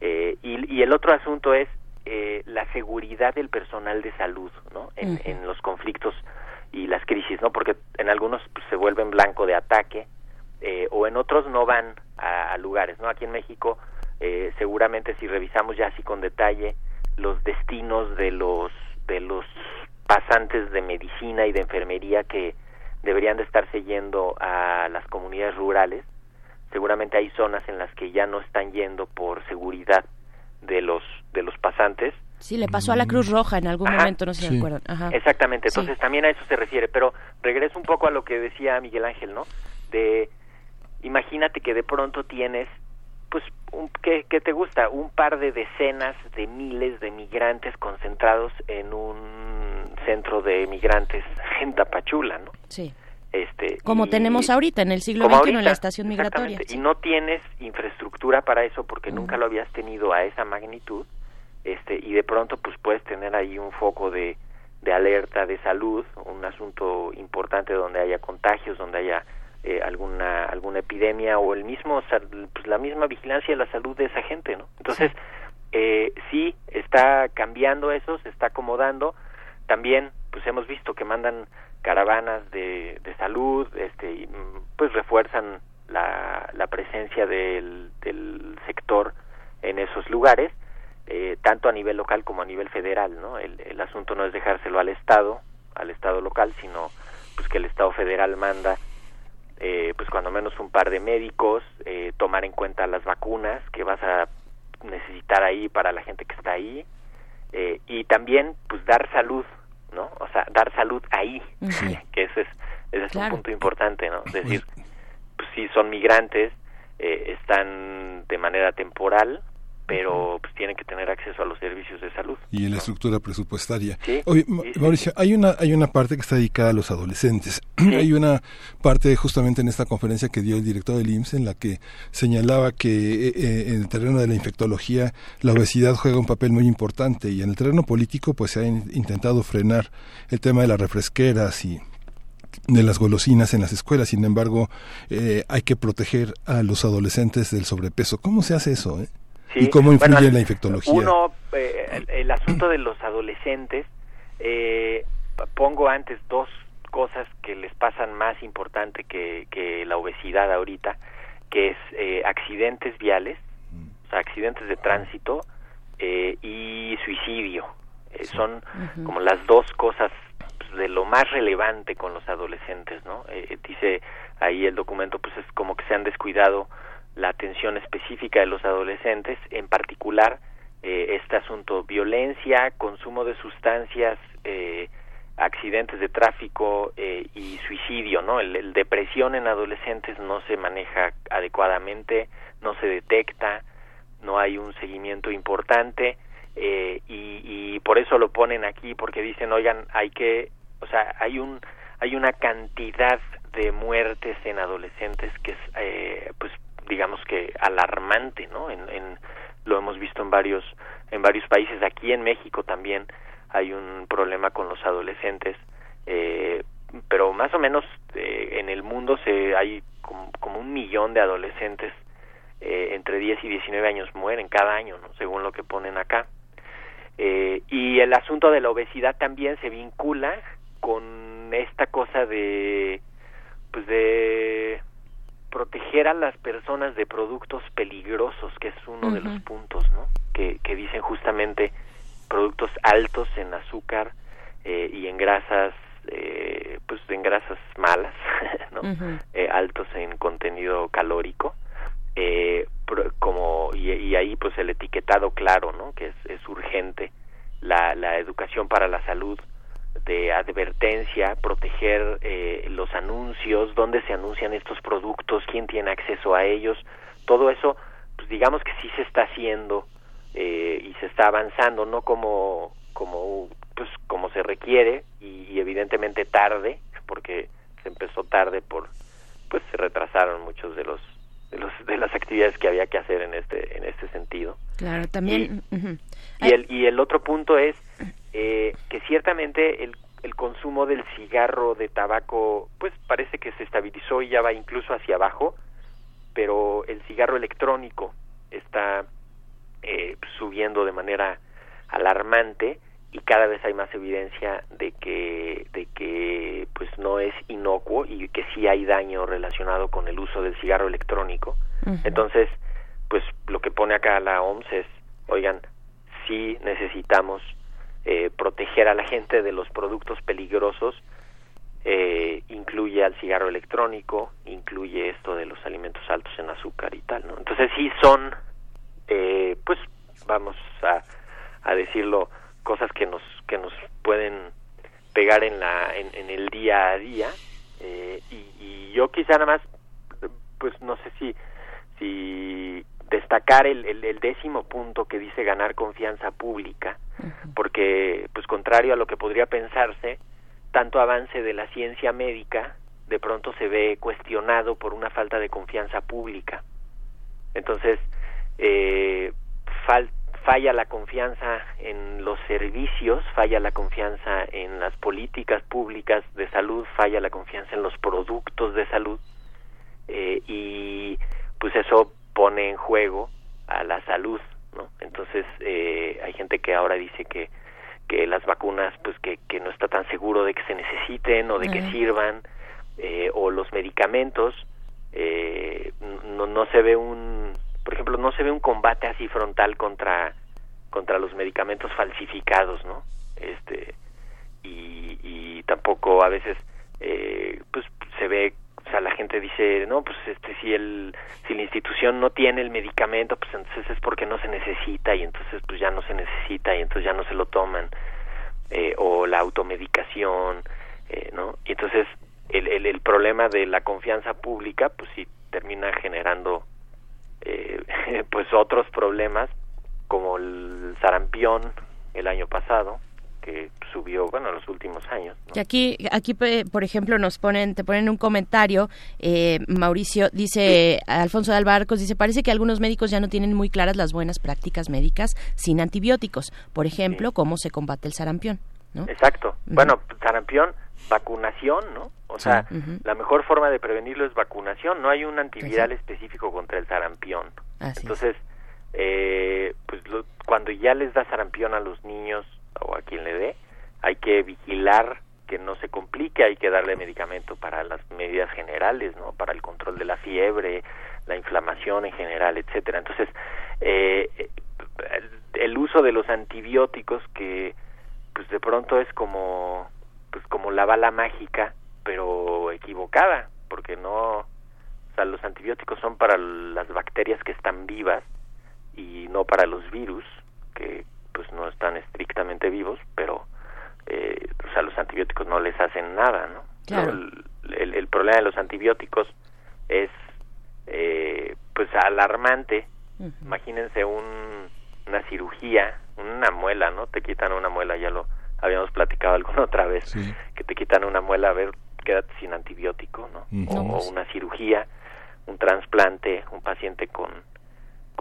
eh, y, y el otro asunto es eh, la seguridad del personal de salud, ¿no? En, en los conflictos y las crisis, ¿no? Porque en algunos pues, se vuelven blanco de ataque eh, o en otros no van a, a lugares, ¿no? Aquí en México eh, seguramente si revisamos ya así con detalle los destinos de los de los pasantes de medicina y de enfermería que deberían de estarse yendo a las comunidades rurales. Seguramente hay zonas en las que ya no están yendo por seguridad de los de los pasantes. Sí, le pasó a la Cruz Roja en algún momento, no sé si acuerdan. Exactamente, entonces también a eso se refiere, pero regreso un poco a lo que decía Miguel Ángel, ¿no? De imagínate que de pronto tienes pues, un, ¿qué, ¿qué, te gusta? Un par de decenas de miles de migrantes concentrados en un centro de migrantes en Tapachula, ¿no? Sí. Este, como tenemos ahorita en el siglo XXI en la estación migratoria. Y no tienes infraestructura para eso porque nunca lo habías tenido a esa magnitud, este, y de pronto pues puedes tener ahí un foco de, de alerta de salud, un asunto importante donde haya contagios, donde haya eh, alguna alguna epidemia o el mismo pues la misma vigilancia de la salud de esa gente, ¿no? Entonces sí. Eh, sí está cambiando eso, se está acomodando. También pues hemos visto que mandan caravanas de, de salud, este, y, pues refuerzan la, la presencia del, del sector en esos lugares, eh, tanto a nivel local como a nivel federal, ¿no? El, el asunto no es dejárselo al Estado, al Estado local, sino pues que el Estado federal manda eh, pues cuando menos un par de médicos, eh, tomar en cuenta las vacunas que vas a necesitar ahí para la gente que está ahí, eh, y también pues dar salud ¿no? O sea, dar salud ahí, sí. que ese es, ese es claro. un punto importante, ¿no? Es decir, pues sí son migrantes, eh, están de manera temporal, pero pues tienen que tener acceso a los servicios de salud. Y en la estructura presupuestaria. ¿Sí? Oye, sí, Mauricio, hay una hay una parte que está dedicada a los adolescentes. hay una parte justamente en esta conferencia que dio el director del IMSS en la que señalaba que eh, en el terreno de la infectología la obesidad juega un papel muy importante y en el terreno político pues se ha in intentado frenar el tema de las refresqueras y de las golosinas en las escuelas. Sin embargo, eh, hay que proteger a los adolescentes del sobrepeso. ¿Cómo se hace eso? Eh? Sí. ¿Y cómo influye bueno, en la infectología? Uno, eh, el, el, asunto de los adolescentes, eh, pongo antes dos cosas que les pasan más importante que, que la obesidad ahorita, que es eh, accidentes viales, o sea, accidentes de tránsito eh, y suicidio. Eh, son uh -huh. como las dos cosas pues, de lo más relevante con los adolescentes, ¿no? Eh, dice ahí el documento, pues es como que se han descuidado la atención específica de los adolescentes, en particular eh, este asunto violencia, consumo de sustancias, eh, accidentes de tráfico eh, y suicidio, ¿no? El, depresión en adolescentes no se maneja adecuadamente, no se detecta, no hay un seguimiento importante eh, y, y por eso lo ponen aquí porque dicen, oigan, hay que, o sea, hay un hay una cantidad de muertes en adolescentes que es, eh, pues, digamos que alarmante, ¿no? En, en, lo hemos visto en varios en varios países. Aquí en México también hay un problema con los adolescentes, eh, pero más o menos eh, en el mundo se hay como, como un millón de adolescentes eh, entre 10 y 19 años mueren cada año, ¿no? Según lo que ponen acá. Eh, y el asunto de la obesidad también se vincula con esta cosa de pues de proteger a las personas de productos peligrosos, que es uno uh -huh. de los puntos, ¿no? Que, que dicen justamente productos altos en azúcar eh, y en grasas, eh, pues en grasas malas, ¿no? Uh -huh. eh, altos en contenido calórico, eh, como y, y, ahí pues el etiquetado claro, ¿no? Que es, es urgente la, la educación para la salud de advertencia, proteger eh, los anuncios, dónde se anuncian estos productos, quién tiene acceso a ellos, todo eso, pues digamos que sí se está haciendo eh, y se está avanzando, no como como pues como se requiere y, y, evidentemente tarde, porque se empezó tarde por pues se retrasaron muchos de los de, los, de las actividades que había que hacer en este en este sentido. Claro, también. Y, uh -huh. y el y el otro punto es eh, que ciertamente el, el consumo del cigarro de tabaco pues parece que se estabilizó y ya va incluso hacia abajo pero el cigarro electrónico está eh, subiendo de manera alarmante y cada vez hay más evidencia de que de que pues no es inocuo y que sí hay daño relacionado con el uso del cigarro electrónico uh -huh. entonces pues lo que pone acá la OMS es oigan sí necesitamos eh, proteger a la gente de los productos peligrosos eh, incluye al cigarro electrónico, incluye esto de los alimentos altos en azúcar y tal, ¿no? Entonces sí son, eh, pues vamos a, a decirlo, cosas que nos que nos pueden pegar en la en, en el día a día eh, y, y, yo quizá nada más, pues no sé si si destacar el, el, décimo punto que dice ganar confianza pública, porque, pues contrario a lo que podría pensarse, tanto avance de la ciencia médica de pronto se ve cuestionado por una falta de confianza pública. Entonces, eh, falla la confianza en los servicios, falla la confianza en las políticas públicas de salud, falla la confianza en los productos de salud eh, y pues eso pone en juego a la salud, ¿no? Entonces eh, hay gente que ahora dice que que las vacunas pues que, que no está tan seguro de que se necesiten o de que sirvan eh, o los medicamentos eh, no, no se ve un por ejemplo no se ve un combate así frontal contra contra los medicamentos falsificados no este y, y tampoco a veces eh, pues se ve sea la gente dice no pues este si el si la institución no tiene el medicamento pues entonces es porque no se necesita y entonces pues ya no se necesita y entonces ya no se lo toman eh, o la automedicación eh, no y entonces el, el, el, problema de la confianza pública pues sí termina generando eh, pues otros problemas como el sarampión el año pasado que subió, bueno, en los últimos años. Y aquí, aquí por ejemplo, nos ponen, te ponen un comentario, eh, Mauricio, dice, Alfonso de Albarcos, dice, parece que algunos médicos ya no tienen muy claras las buenas prácticas médicas sin antibióticos, por ejemplo, cómo se combate el sarampión. ¿no? Exacto. Bueno, sarampión, vacunación, ¿no? O sea, la mejor forma de prevenirlo es vacunación, no hay un antiviral específico contra el sarampión. Entonces, eh, pues cuando ya les da sarampión a los niños o a quien le dé, hay que vigilar que no se complique, hay que darle medicamento para las medidas generales, ¿no? Para el control de la fiebre, la inflamación en general, etcétera. Entonces, eh, el, uso de los antibióticos que, pues de pronto es como, pues como la bala mágica, pero equivocada, porque no, o sea, los antibióticos son para las bacterias que están vivas y no para los virus que pues no están estrictamente vivos, pero eh, o sea, los antibióticos no les hacen nada, ¿no? El, el, problema de los antibióticos es eh, pues alarmante. Imagínense un, una cirugía, una muela, ¿no? Te quitan una muela, ya lo habíamos platicado alguna otra vez, que te quitan una muela, a ver, quédate sin antibiótico, ¿no? o, una cirugía, un trasplante, un paciente con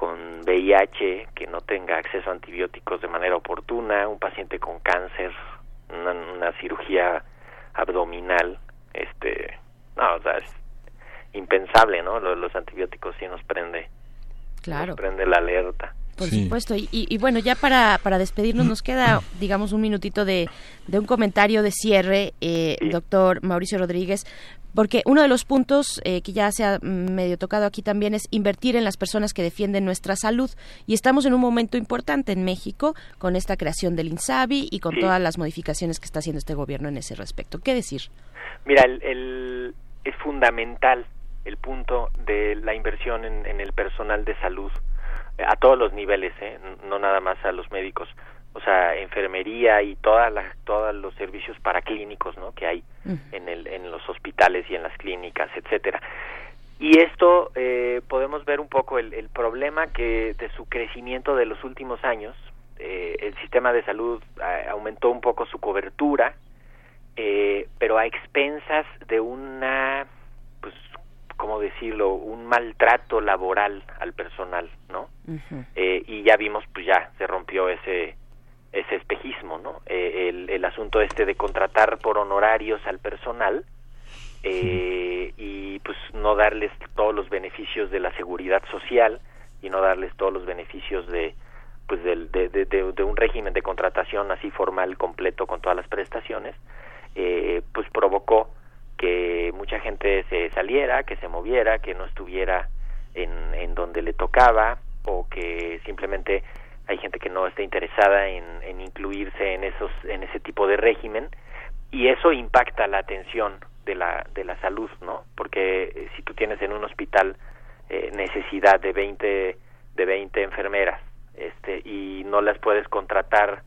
con VIH que no tenga acceso a antibióticos de manera oportuna, un paciente con cáncer, una, cirugía abdominal, este, no, o sea, es impensable, ¿no? Los, antibióticos sí nos prende, claro. nos prende la alerta. Por supuesto. Y, y, bueno, ya para, para despedirnos nos queda, digamos, un minutito de, de un comentario de cierre, eh, doctor Mauricio Rodríguez porque uno de los puntos eh, que ya se ha medio tocado aquí también es invertir en las personas que defienden nuestra salud y estamos en un momento importante en México con esta creación del INSABI y con todas las modificaciones que está haciendo este gobierno en ese respecto. ¿Qué decir? Mira, el, es fundamental el punto de la inversión en, en el personal de salud eh, a todos los niveles, ¿eh? no nada más a los médicos o sea, enfermería y todas las todos los servicios paraclínicos, ¿no? que hay en el en los hospitales y en las clínicas, etcétera. Y esto eh, podemos ver un poco el, el, problema que de su crecimiento de los últimos años, eh, el sistema de salud eh, aumentó un poco su cobertura, eh, pero a expensas de una, pues, ¿cómo decirlo?, un maltrato laboral al personal, ¿no? eh, y ya vimos, pues ya se rompió ese ese espejismo, ¿no? Eh, el, el, asunto este de contratar por honorarios al personal eh, y pues no darles todos los beneficios de la seguridad social y no darles todos los beneficios de pues del, de, de, de, un régimen de contratación así formal completo con todas las prestaciones eh, pues provocó que mucha gente se saliera que se moviera que no estuviera en, en donde le tocaba o que simplemente hay gente que no está interesada en, incluirse en esos en ese tipo de régimen y eso impacta la atención de la de la salud no porque eh, si tú tienes en un hospital eh, necesidad de 20 de 20 enfermeras este y no las puedes contratar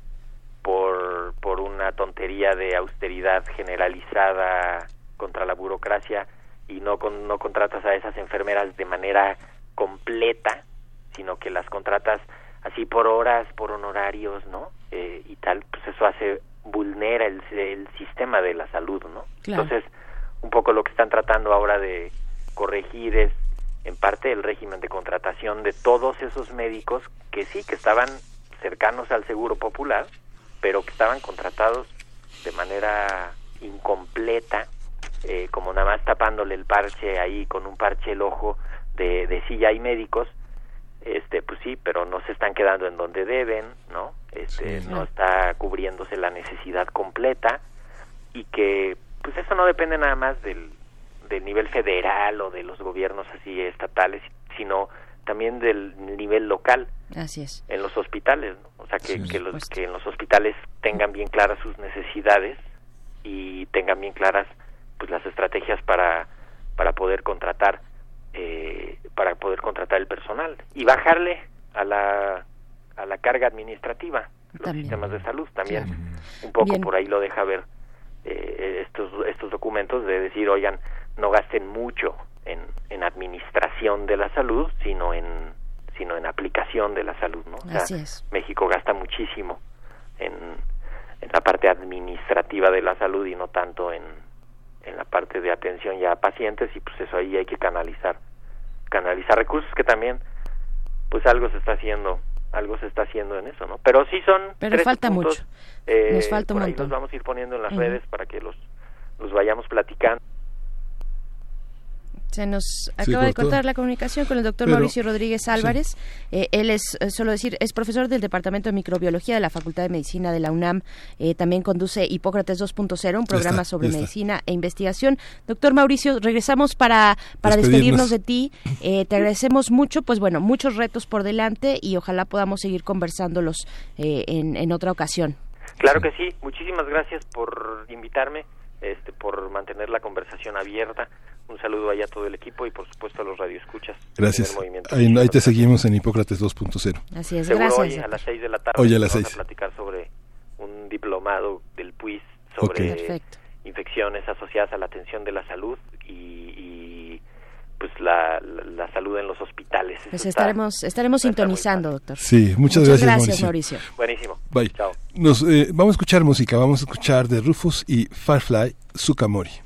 por por una tontería de austeridad generalizada contra la burocracia y no no contratas a esas enfermeras de manera completa sino que las contratas así por horas, por honorarios, ¿no? Eh, y tal, pues eso hace vulnera el, el sistema de la salud, ¿no? Entonces, un poco lo que están tratando ahora de corregir es en parte el régimen de contratación de todos esos médicos que sí, que estaban cercanos al seguro popular, pero que estaban contratados de manera incompleta, eh, como nada más tapándole el parche ahí con un parche el ojo de, de sí ya hay médicos, este pues sí, pero no se están quedando en donde deben, ¿no? Este no está cubriéndose la necesidad completa y que pues eso no depende nada más del del nivel federal o de los gobiernos así estatales, sino también del nivel local. Así es. En los hospitales, o sea, que, que, los, que en los hospitales tengan bien claras sus necesidades y tengan bien claras pues las estrategias para para poder contratar eh, para poder contratar el personal y bajarle a la a la carga administrativa los sistemas de salud también un poco por ahí lo deja ver eh, estos estos documentos de decir oigan no gasten mucho en, en administración de la salud, sino en sino en aplicación de la salud, ¿no? Así es. México gasta muchísimo en, en la parte administrativa de la salud y no tanto en, en la parte de atención ya a pacientes y pues eso ahí hay que canalizar canalizar recursos que también pues algo se está haciendo algo se está haciendo en eso no pero sí son pero falta mucho. Eh, nos falta un por montón nos vamos a ir poniendo en las redes para que los los vayamos platicando se nos acaba de cortar la comunicación con el doctor Mauricio Rodríguez Álvarez. Eh, él es, eh, solo decir, es profesor del Departamento de Microbiología de la Facultad de Medicina de la UNAM. Eh, también conduce Hipócrates 2.0, un programa sobre medicina e investigación. Doctor Mauricio, regresamos para, para despedirnos de ti. te agradecemos mucho, pues bueno, muchos retos por delante y ojalá podamos seguir conversándolos en, en otra ocasión. Claro que sí. Muchísimas gracias por invitarme, este, por mantener la conversación abierta un saludo allá a todo el equipo y por supuesto a los radioescuchas. Gracias. Ahí, ahí, te seguimos en Hipócrates 2.0. Así es, Seguro gracias. hoy a las 6 de la tarde hoy a las vamos a platicar sobre un diplomado del PUIS sobre infecciones asociadas a la atención de la salud y, y pues la, la, salud en los hospitales. Pues estaremos estaremos sintonizando, doctor. Sí, muchas, muchas gracias, Mauricio. Buenísimo. Bye. Chao. Nos, eh, vamos a escuchar música, vamos a escuchar de Rufus y Firefly, Sukamori.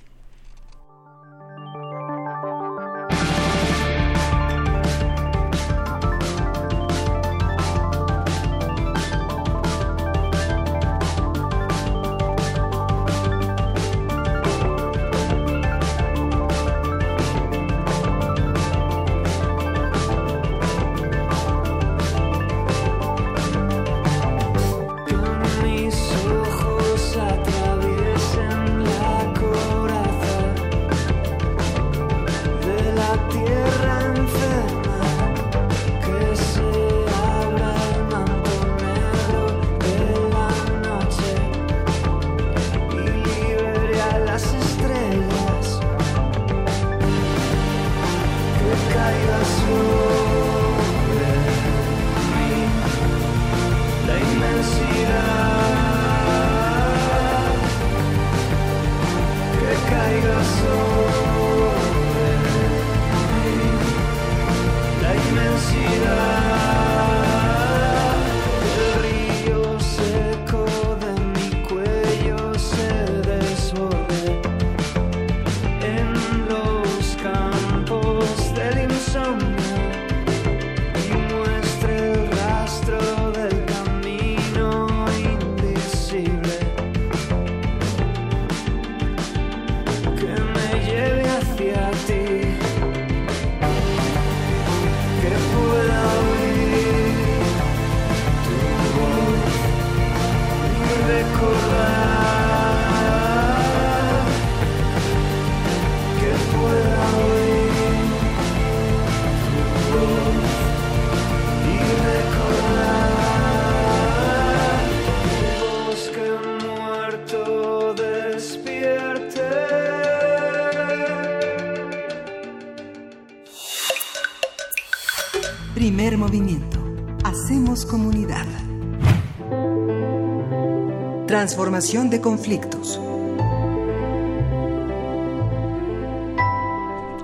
Transformación de conflictos.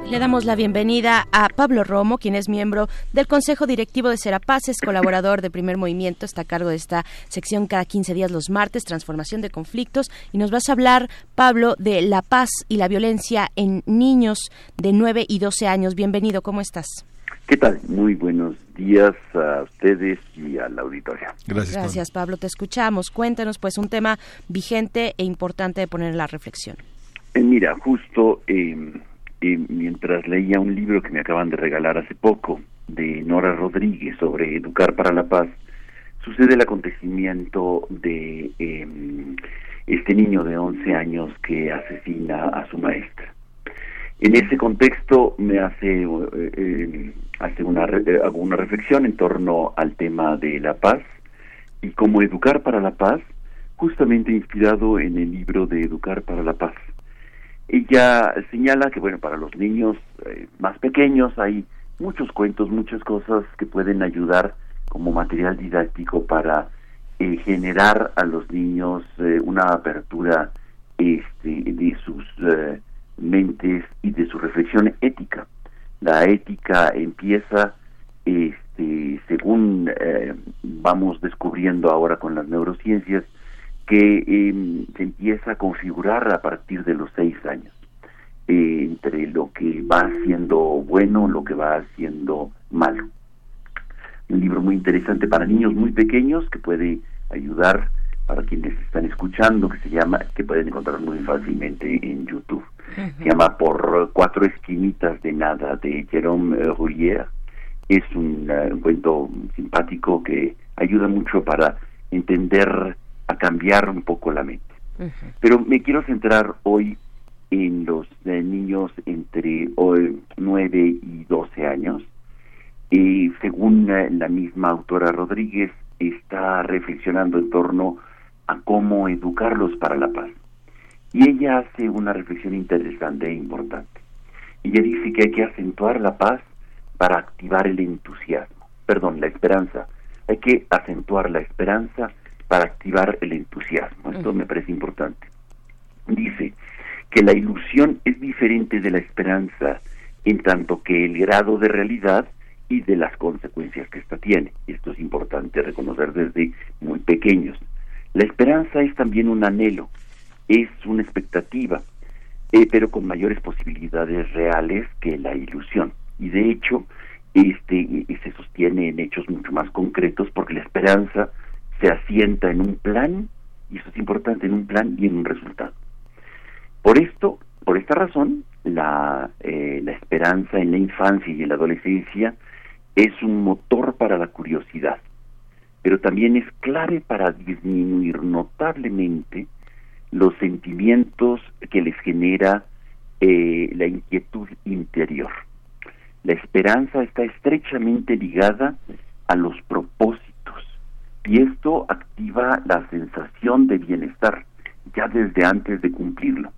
Le damos la bienvenida a Pablo Romo, quien es miembro del Consejo Directivo de Serapaz, es colaborador de Primer Movimiento, está a cargo de esta sección cada 15 días los martes, Transformación de Conflictos, y nos vas a hablar, Pablo, de la paz y la violencia en niños de 9 y 12 años. Bienvenido, ¿cómo estás? ¿Qué tal? Muy buenos días a ustedes y a la auditoria. Gracias, Gracias Pablo. Te escuchamos. Cuéntanos, pues, un tema vigente e importante de poner en la reflexión. Eh, mira, justo... Eh, mientras leía un libro que me acaban de regalar hace poco de Nora Rodríguez sobre educar para la paz, sucede el acontecimiento de em, este niño de 11 años que asesina a su maestra. En ese contexto me hace, eh, em, hace una, eh, hago una reflexión en torno al tema de la paz y cómo educar para la paz, justamente inspirado en el libro de Educar para la Paz. Ella señala que, bueno, para los niños eh, más pequeños hay muchos cuentos, muchas cosas que pueden ayudar como material didáctico para eh, generar a los niños eh, una apertura este, de sus mentes y de su reflexión ética. La ética empieza, este, según vamos descubriendo ahora con las neurociencias, que em, se empieza a configurar a partir de los seis años, eh, entre lo que va siendo bueno, lo que va siendo malo. Un libro muy interesante para niños muy pequeños que puede ayudar para quienes están escuchando, que se llama, que pueden encontrar muy fácilmente en YouTube. Se llama Por cuatro esquinitas de nada de Jerome Roulier. Es un uh, cuento simpático que ayuda mucho para entender a cambiar un poco la mente. Pero me quiero centrar hoy en los eh, niños entre hoy, 9 y 12 años. Y según eh, la misma autora Rodríguez, está reflexionando en torno a cómo educarlos para la paz. Y ella hace una reflexión interesante e importante. Ella dice que hay que acentuar la paz para activar el entusiasmo, perdón, la esperanza. Hay que acentuar la esperanza para activar el entusiasmo. Esto me parece importante. Dice que la ilusión es diferente de la esperanza en tanto que el grado de realidad y de las consecuencias que ésta tiene. Esto es importante reconocer desde muy pequeños. La esperanza es también un anhelo, es una expectativa, eh, pero con mayores posibilidades reales que la ilusión. Y de hecho, este se sostiene en hechos mucho más concretos porque la esperanza se asienta en un plan, y eso es importante, en un plan y en un resultado. Por esto, por esta razón, la, eh, la esperanza en la infancia y en la adolescencia es un motor para la curiosidad, pero también es clave para disminuir notablemente los sentimientos que les genera eh, la inquietud interior. La esperanza está estrechamente ligada a los propósitos y esto activa la sensación de bienestar ya desde antes de cumplirlo,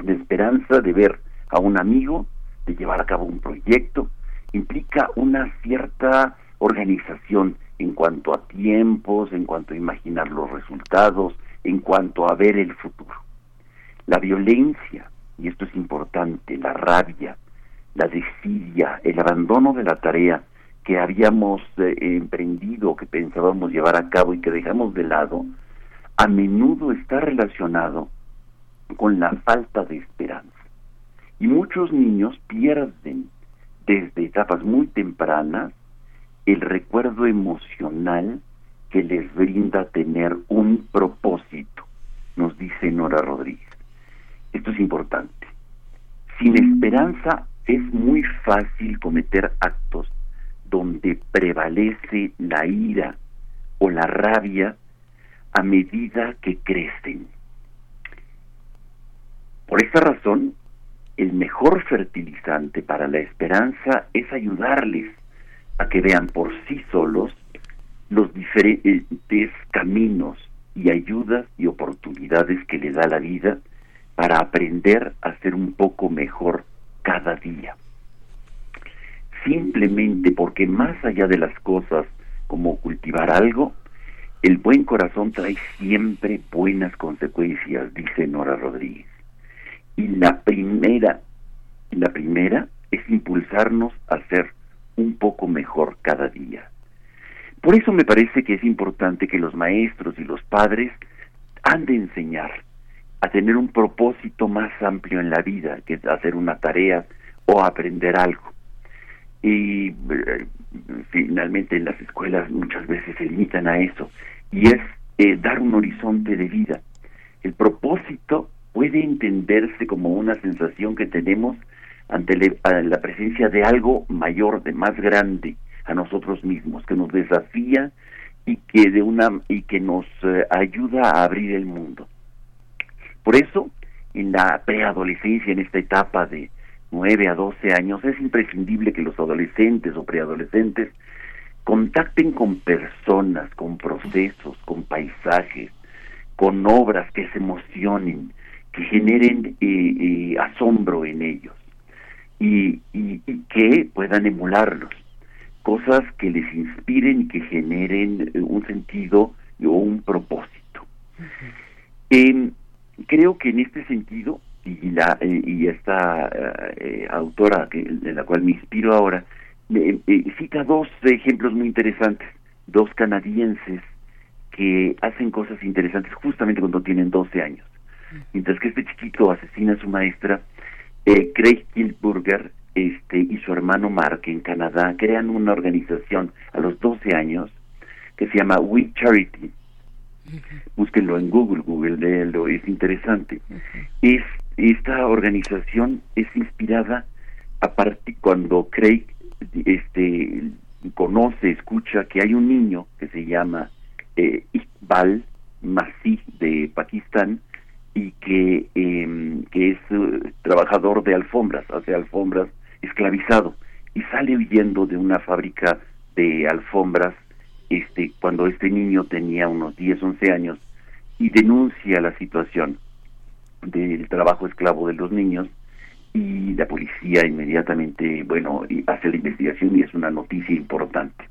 de esperanza de ver a un amigo, de llevar a cabo un proyecto, implica una cierta organización en cuanto a tiempos, en cuanto a imaginar los resultados, en cuanto a ver el futuro. La violencia, y esto es importante, la rabia, la desidia, el abandono de la tarea, que habíamos eh, emprendido, que pensábamos llevar a cabo y que dejamos de lado, a menudo está relacionado con la falta de esperanza. Y muchos niños pierden desde etapas muy tempranas el recuerdo emocional que les brinda tener un propósito, nos dice Nora Rodríguez. Esto es importante. Sin esperanza es muy fácil cometer actos donde prevalece la ira o la rabia a medida que crecen. Por esta razón, el mejor fertilizante para la esperanza es ayudarles a que vean por sí solos los diferentes caminos y ayudas y oportunidades que le da la vida para aprender a ser un poco mejor cada día simplemente porque más allá de las cosas como cultivar algo, el buen corazón trae siempre buenas consecuencias, dice Nora Rodríguez. Y la primera La primera es impulsarnos a ser un poco mejor cada día. Por eso me parece que es importante que los maestros y los padres han de enseñar a tener un propósito más amplio en la vida que hacer una tarea o aprender algo. Y eh, finalmente en las escuelas muchas veces se limitan a eso y es eh, dar un horizonte de vida. El propósito puede entenderse como una sensación que tenemos ante la presencia de algo mayor, de más grande a nosotros mismos, que nos desafía y que de una y que nos eh, ayuda a abrir el mundo. Por eso, en la preadolescencia, en esta etapa de 9 a 12 años, es imprescindible que los adolescentes o preadolescentes contacten con personas, con procesos, con paisajes, con obras que se emocionen, que generen eh, eh, asombro en ellos y, que puedan emularlos, cosas que les inspiren y que generen eh, un sentido o un propósito. Em, creo que en este sentido, y, la, y esta autora que, de la cual me inspiro ahora, cita dos ejemplos muy interesantes, dos canadienses que hacen cosas interesantes justamente cuando tienen 12 años. Mientras que este chiquito asesina a su maestra, eh, Craig Kilburger este, y su hermano Mark en Canadá crean una organización a los 12 años que se llama We Charity. Búsquenlo en Google, Google léelo, es interesante. es, esta organización es inspirada a partir cuando Craig este, conoce, escucha que hay un niño que se llama eh, Iqbal Masih de Pakistán y que, em, que es eh, trabajador de alfombras, hace alfombras esclavizado y sale huyendo de una fábrica de alfombras este cuando este niño tenía unos 10, 11 años y denuncia la situación del trabajo esclavo de los niños y la policía inmediatamente, bueno, hace la investigación y es una noticia importante.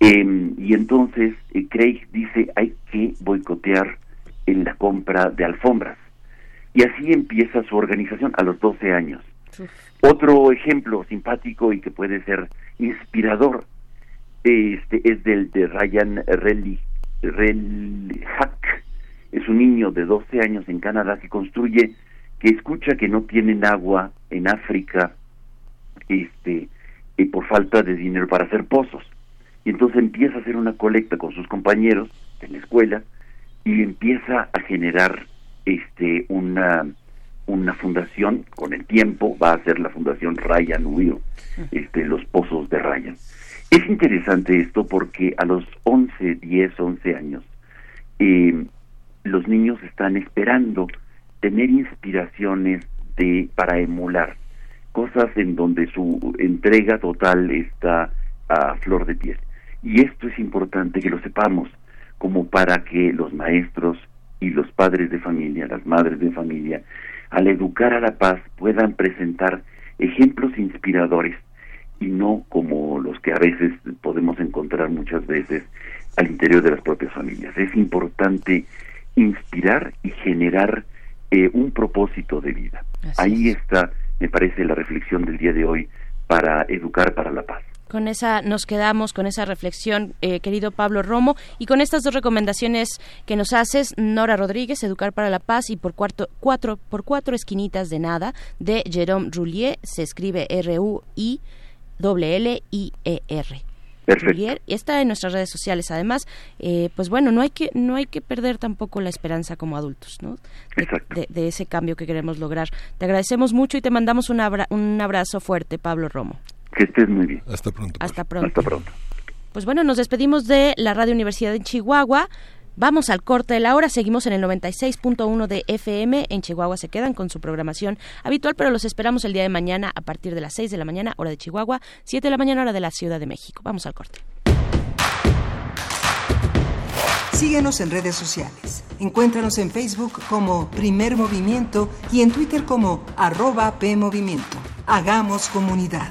Em, y entonces eh, Craig dice hay que boicotear en la compra de alfombras. Y así empieza su organización a los 12 años. Otro ejemplo simpático y que puede ser inspirador este es del de Ryan Relly, Hack. Es un niño de 12 años en Canadá que construye, que escucha que no tienen agua en África este, y por falta de dinero para hacer pozos y entonces empieza a hacer una colecta con sus compañeros en la escuela y empieza a generar este una una fundación con el tiempo va a ser la fundación Ryan Will este los pozos de Ryan. Es interesante esto porque a los 11 10 11 años eh, los niños están esperando tener inspiraciones de para emular cosas en donde su entrega total está a flor de piel. Y esto es importante que lo sepamos, como para que los maestros y los padres de familia, las madres de familia, al educar a la paz puedan presentar ejemplos inspiradores y no como los que a veces podemos encontrar muchas veces al interior de las propias familias. Es importante inspirar y generar eh, un propósito de vida. Ahí está, me parece, la reflexión del día de hoy para educar para la paz. Con esa nos quedamos, con esa reflexión, eh, querido Pablo Romo, y con estas dos recomendaciones que nos haces, Nora Rodríguez, Educar para la Paz, y por cuatro, cuatro, por cuatro esquinitas de nada, de Jerome Roulier, se escribe R-U-I, L I E R. Perfecto. y está en nuestras redes sociales además eh, pues bueno no hay que no hay que perder tampoco la esperanza como adultos no de, de, ese cambio que queremos lograr te agradecemos mucho y te mandamos un, un abrazo fuerte Pablo Romo que estés muy bien. Hasta pronto. Hasta pronto. Hasta pronto. Pues bueno, nos despedimos de la Radio Universidad de Chihuahua. Vamos al corte de la hora, seguimos en el 96.1 de FM, en Chihuahua se quedan con su programación habitual, pero los esperamos el día de mañana a partir de las 6 de la mañana, hora de Chihuahua, 7 de la mañana, hora de la Ciudad de México. Vamos al corte. Síguenos en redes sociales. Encuéntranos en Facebook como Primer Movimiento y en Twitter como arroba PMovimiento. Hagamos comunidad.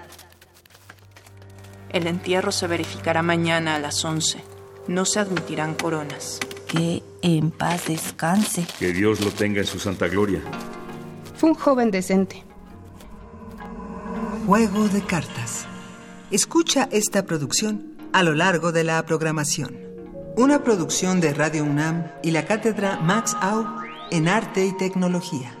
El entierro se verificará mañana a las 11. No se admitirán coronas. Que en paz descanse. Que Dios lo tenga en su santa gloria. Fue un joven decente. Juego de cartas. Escucha esta producción a lo largo de la programación. Una producción de Radio UNAM y la cátedra Max Au en Arte y Tecnología.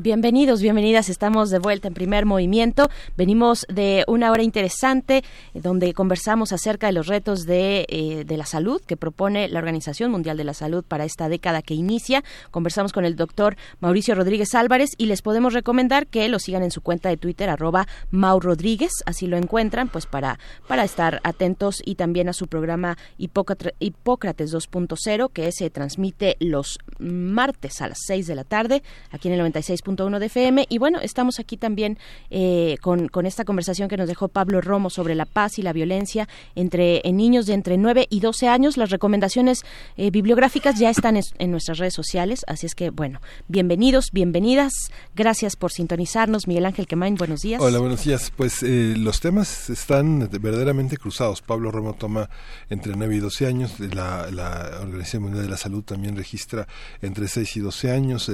Bienvenidos, bienvenidas. Estamos de vuelta en primer movimiento. Venimos de una hora interesante eh, donde conversamos acerca de los retos de, eh, de, la salud que propone la Organización Mundial de la Salud para esta década que inicia. Conversamos con el doctor Mauricio Rodríguez Álvarez y les podemos recomendar que lo sigan en su cuenta de Twitter, arroba Mau Rodríguez. Así lo encuentran, pues para, para estar atentos y también a su programa Hipócrates, Hipócrates 2.0 que se transmite los martes a las 6 de la tarde aquí en el 96 uno de FM. Y bueno, estamos aquí también eh, con, con, esta conversación que nos dejó Pablo Romo sobre la paz y la violencia entre en niños de entre 9 y 12 años. Las recomendaciones eh, bibliográficas ya están en, nuestras redes sociales, así es que bueno, bienvenidos, bienvenidas. Gracias por sintonizarnos. Miguel Ángel Quemain, buenos días. Hola, buenos días. Pues eh, los temas están verdaderamente cruzados. Pablo Romo toma entre 9 y 12 años. La, la Organización Mundial de la Salud también registra entre 6 y 12 años.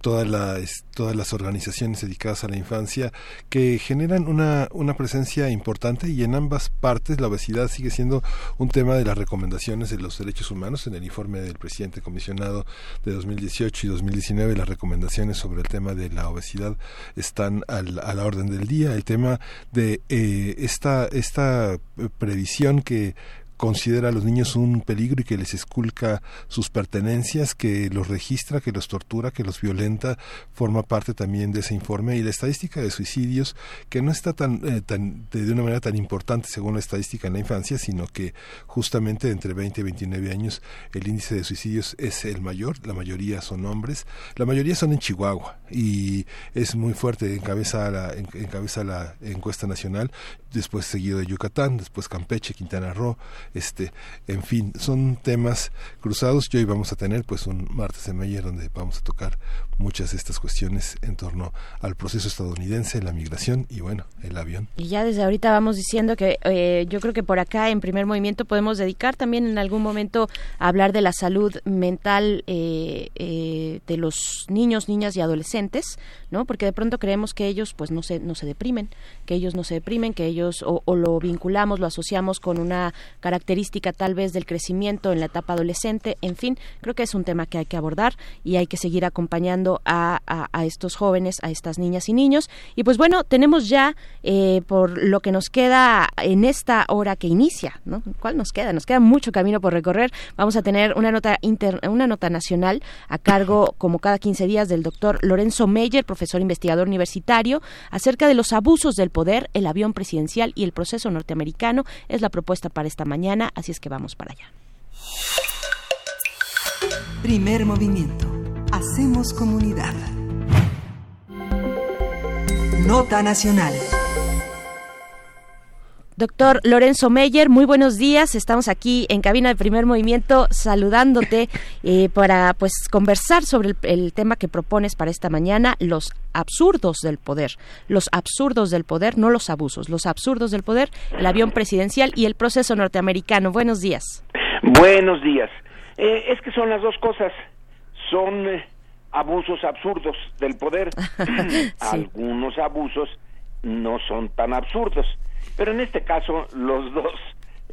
toda la todas las organizaciones dedicadas a la infancia que generan una, una presencia importante y en ambas partes la obesidad sigue siendo un tema de las recomendaciones de los derechos humanos. En el informe del presidente comisionado de 2018 y 2019 las recomendaciones sobre el tema de la obesidad están al, a la orden del día. El tema de eh, esta esta previsión que considera a los niños un peligro y que les esculca sus pertenencias, que los registra, que los tortura, que los violenta, forma parte también de ese informe. Y la estadística de suicidios que no está tan, eh, tan de una manera tan importante según la estadística en la infancia, sino que justamente entre 20 y 29 años el índice de suicidios es el mayor, la mayoría son hombres, la mayoría son en Chihuahua. Y es muy fuerte, encabeza la, encabeza la encuesta nacional, después seguido de Yucatán, después Campeche, Quintana Roo, este, en fin, son temas cruzados y hoy vamos a tener pues un martes de Meyer donde vamos a tocar muchas de estas cuestiones en torno al proceso estadounidense, la migración y bueno, el avión. Y ya desde ahorita vamos diciendo que eh, yo creo que por acá en primer movimiento podemos dedicar también en algún momento a hablar de la salud mental eh, eh, de los niños, niñas y adolescentes, ¿no? Porque de pronto creemos que ellos pues no se, no se deprimen, que ellos no se deprimen, que ellos o, lo vinculamos, lo asociamos con una característica tal vez del crecimiento en la etapa adolescente, en fin, creo que es un tema que hay que abordar y hay que seguir acompañando a, a, estos jóvenes, a estas niñas y niños. Y pues bueno, tenemos ya eh, por lo que nos queda en esta hora que inicia, ¿no? ¿Cuál nos queda? Nos queda mucho camino por recorrer. Vamos a tener una nota inter, una nota nacional a cargo, como cada 15 días, del doctor Lorenzo Meyer, profesor investigador universitario, acerca de los abusos del poder, el avión presidencial y el proceso norteamericano. Es la propuesta para esta mañana, así es que vamos para allá. Primer movimiento. Hacemos comunidad. Nota Nacional. Doctor Lorenzo Meyer, muy buenos días. Estamos aquí en cabina de primer movimiento saludándote eh, para pues conversar sobre el, el, tema que propones para esta mañana, los absurdos del poder. Los absurdos del poder, no los abusos, los absurdos del poder, el avión presidencial y el proceso norteamericano. Buenos días. Buenos días. Eh, es que son las dos cosas. Son eh, abusos absurdos del poder. sí. Algunos abusos no son tan absurdos pero en este caso los dos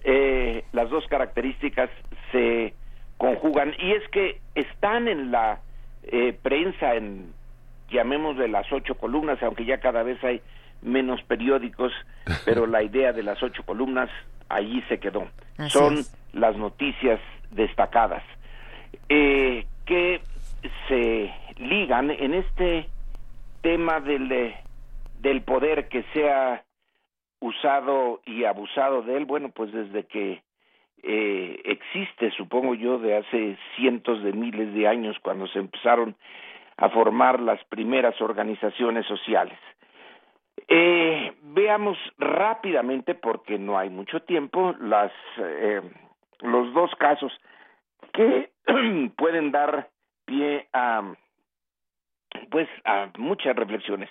eh, las dos características se conjugan. Y es que están en la eh, prensa en llamemos de las ocho columnas aunque ya cada vez hay menos periódicos pero la idea de las ocho columnas allí se quedó. Así son es. las noticias destacadas. Eh, que se ligan en este tema del del poder que sea usado y abusado de él, bueno, pues desde que eh, existe, supongo yo, de hace cientos de miles de años, cuando se empezaron a formar las primeras organizaciones sociales. Eh, veamos rápidamente, porque no hay mucho tiempo, las, eh, los dos casos que pueden dar pie a, pues, a muchas reflexiones.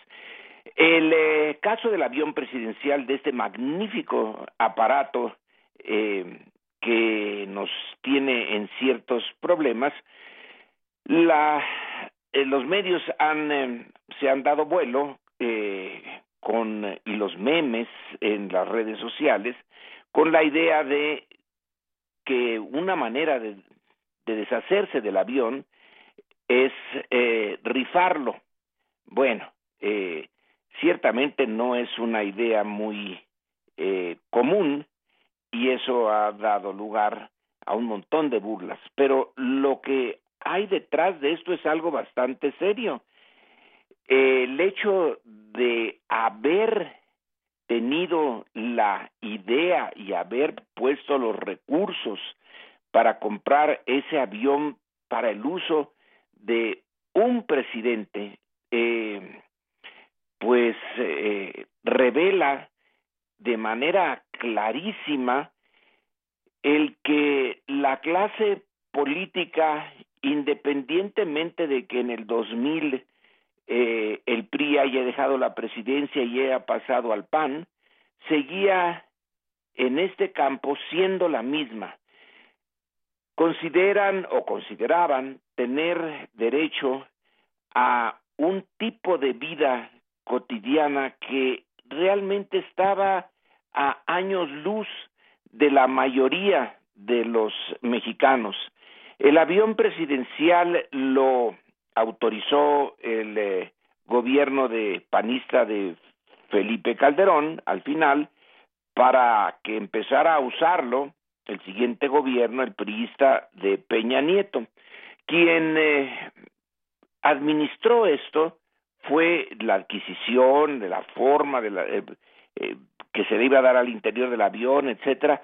El eh, caso del avión presidencial, de este magnífico aparato eh, que nos tiene en ciertos problemas, la, eh, los medios han, se han dado vuelo con y los memes en las redes sociales con la idea de que una manera de, de deshacerse del avión es rifarlo. Bueno, eh, ciertamente no es una idea muy eh, común y eso ha dado lugar a un montón de burlas, pero lo que hay detrás de esto es algo bastante serio. El hecho de haber tenido la idea y haber puesto los recursos para comprar ese avión para el uso de un presidente eh, pues eh, revela de manera clarísima el que la clase política, independientemente de que en el 2000 eh, el PRI haya dejado la presidencia y haya pasado al PAN, seguía en este campo siendo la misma. Consideran o consideraban tener derecho a un tipo de vida cotidiana que realmente estaba a años luz de la mayoría de los mexicanos. El avión presidencial lo autorizó el eh, gobierno de panista de Felipe Calderón al final para que empezara a usarlo el siguiente gobierno, el priista de Peña Nieto. Quien eh, administró esto fue la adquisición de la forma de la, eh, eh, que se le iba a dar al interior del avión, etcétera,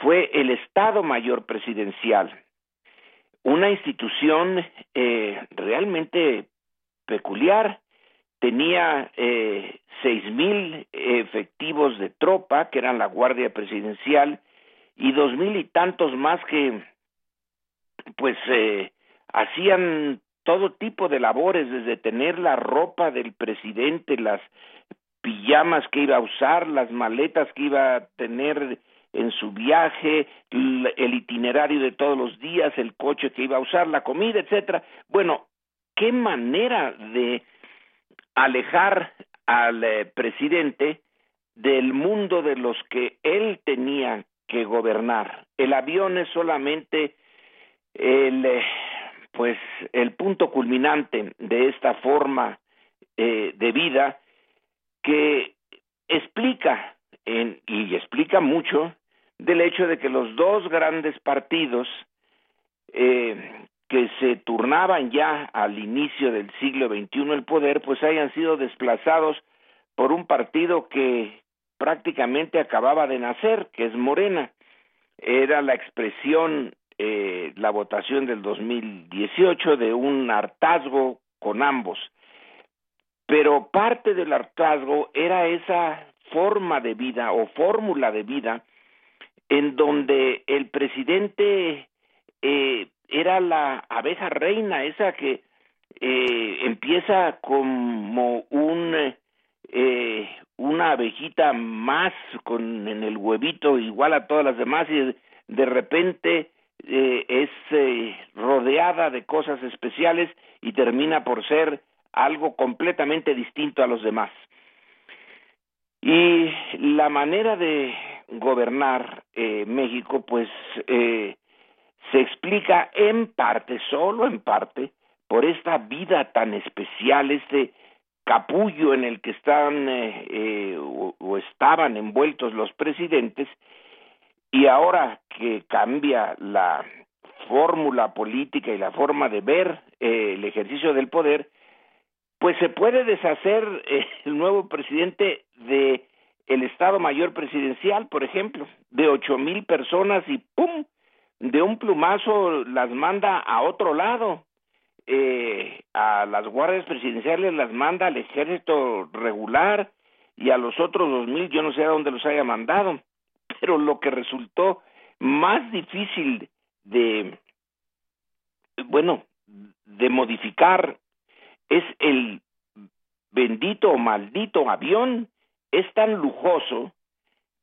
fue el Estado Mayor Presidencial, una institución realmente peculiar. Tenía seis mil efectivos de tropa, que eran la Guardia Presidencial, y dos mil y tantos más que pues eh, hacían todo tipo de labores, desde tener la ropa del presidente, las pijamas que iba a usar, las maletas que iba a tener en su viaje, el itinerario de todos los días, el coche que iba a usar, la comida, etcétera. Bueno, qué manera de alejar al eh, presidente del mundo de los que él tenía que gobernar. El avión es solamente el eh, pues el punto culminante de esta forma eh, de vida que explica en, y explica mucho del hecho de que los dos grandes partidos eh, que se turnaban ya al inicio del siglo XXI el poder, pues hayan sido desplazados por un partido que prácticamente acababa de nacer, que es Morena. Era la expresión, eh, la votación del 2018 de un hartazgo con ambos. Pero parte del hartazgo era esa forma de vida o fórmula de vida en donde el presidente eh, era la abeja reina, esa que eh, empieza como un eh, una abejita más con en el huevito igual a todas las demás y de repente eh, es eh, rodeada de cosas especiales y termina por ser algo completamente distinto a los demás. Y la manera de gobernar eh, México, pues eh, se explica en parte, solo en parte, por esta vida tan especial, este capullo en el que están eh, eh, o, estaban envueltos los presidentes y ahora que cambia la fórmula política y la forma de ver eh, el ejercicio del poder, pues se puede deshacer el nuevo presidente de el Estado Mayor Presidencial, por ejemplo, de ocho mil personas y ¡pum! de un plumazo las manda a otro lado eh, a las guardias presidenciales las manda al ejército regular y a los otros dos mil yo no sé a dónde los haya mandado pero lo que resultó más difícil de bueno de modificar es el bendito o maldito avión es tan lujoso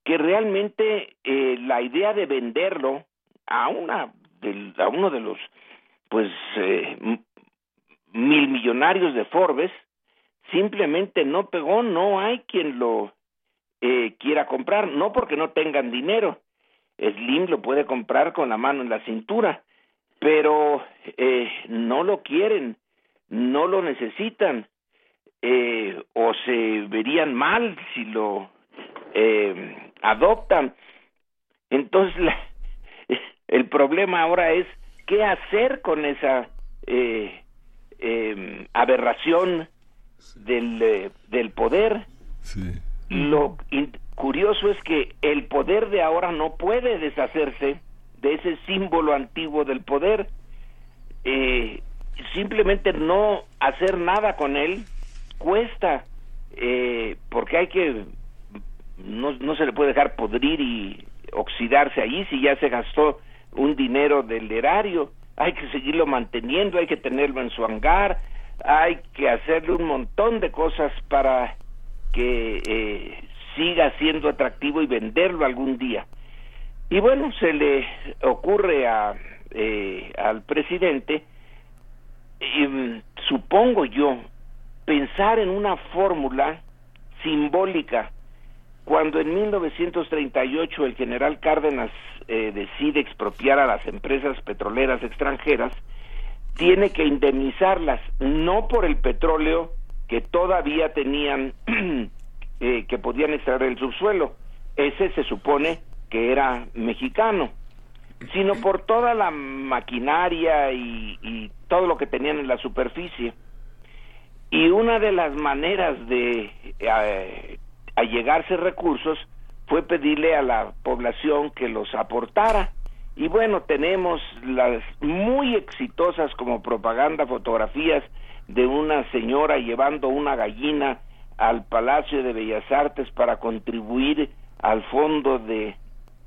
que realmente eh, la idea de venderlo a una de, a uno de los pues eh, mil millonarios de Forbes, simplemente no pegó, no hay quien lo eh, quiera comprar, no porque no tengan dinero, Slim lo puede comprar con la mano en la cintura, pero eh, no lo quieren, no lo necesitan, eh, o se verían mal si lo eh, adoptan. Entonces, la, el problema ahora es qué hacer con esa eh, eh, aberración del, eh, del poder. Lo curioso es que el poder de ahora no puede deshacerse de ese símbolo antiguo del poder. Eh, simplemente no hacer nada con él cuesta, eh, porque hay que, no, no se le puede dejar podrir y oxidarse allí si ya se gastó un dinero del erario hay que seguirlo manteniendo, hay que tenerlo en su hangar, hay que hacerle un montón de cosas para que eh, siga siendo atractivo y venderlo algún día. Y bueno, se le ocurre a, eh, al presidente, eh, supongo yo, pensar en una fórmula simbólica cuando en 1938 el general Cárdenas eh, decide expropiar a las empresas petroleras extranjeras, tiene que indemnizarlas, no por el petróleo que todavía tenían, eh, que podían extraer el subsuelo. Ese se supone que era mexicano, sino por toda la maquinaria y, y todo lo que tenían en la superficie. Y una de las maneras de eh, allegarse recursos fue pedirle a la población que los aportara. Y bueno, tenemos las muy exitosas como propaganda fotografías de una señora llevando una gallina al Palacio de Bellas Artes para contribuir al fondo de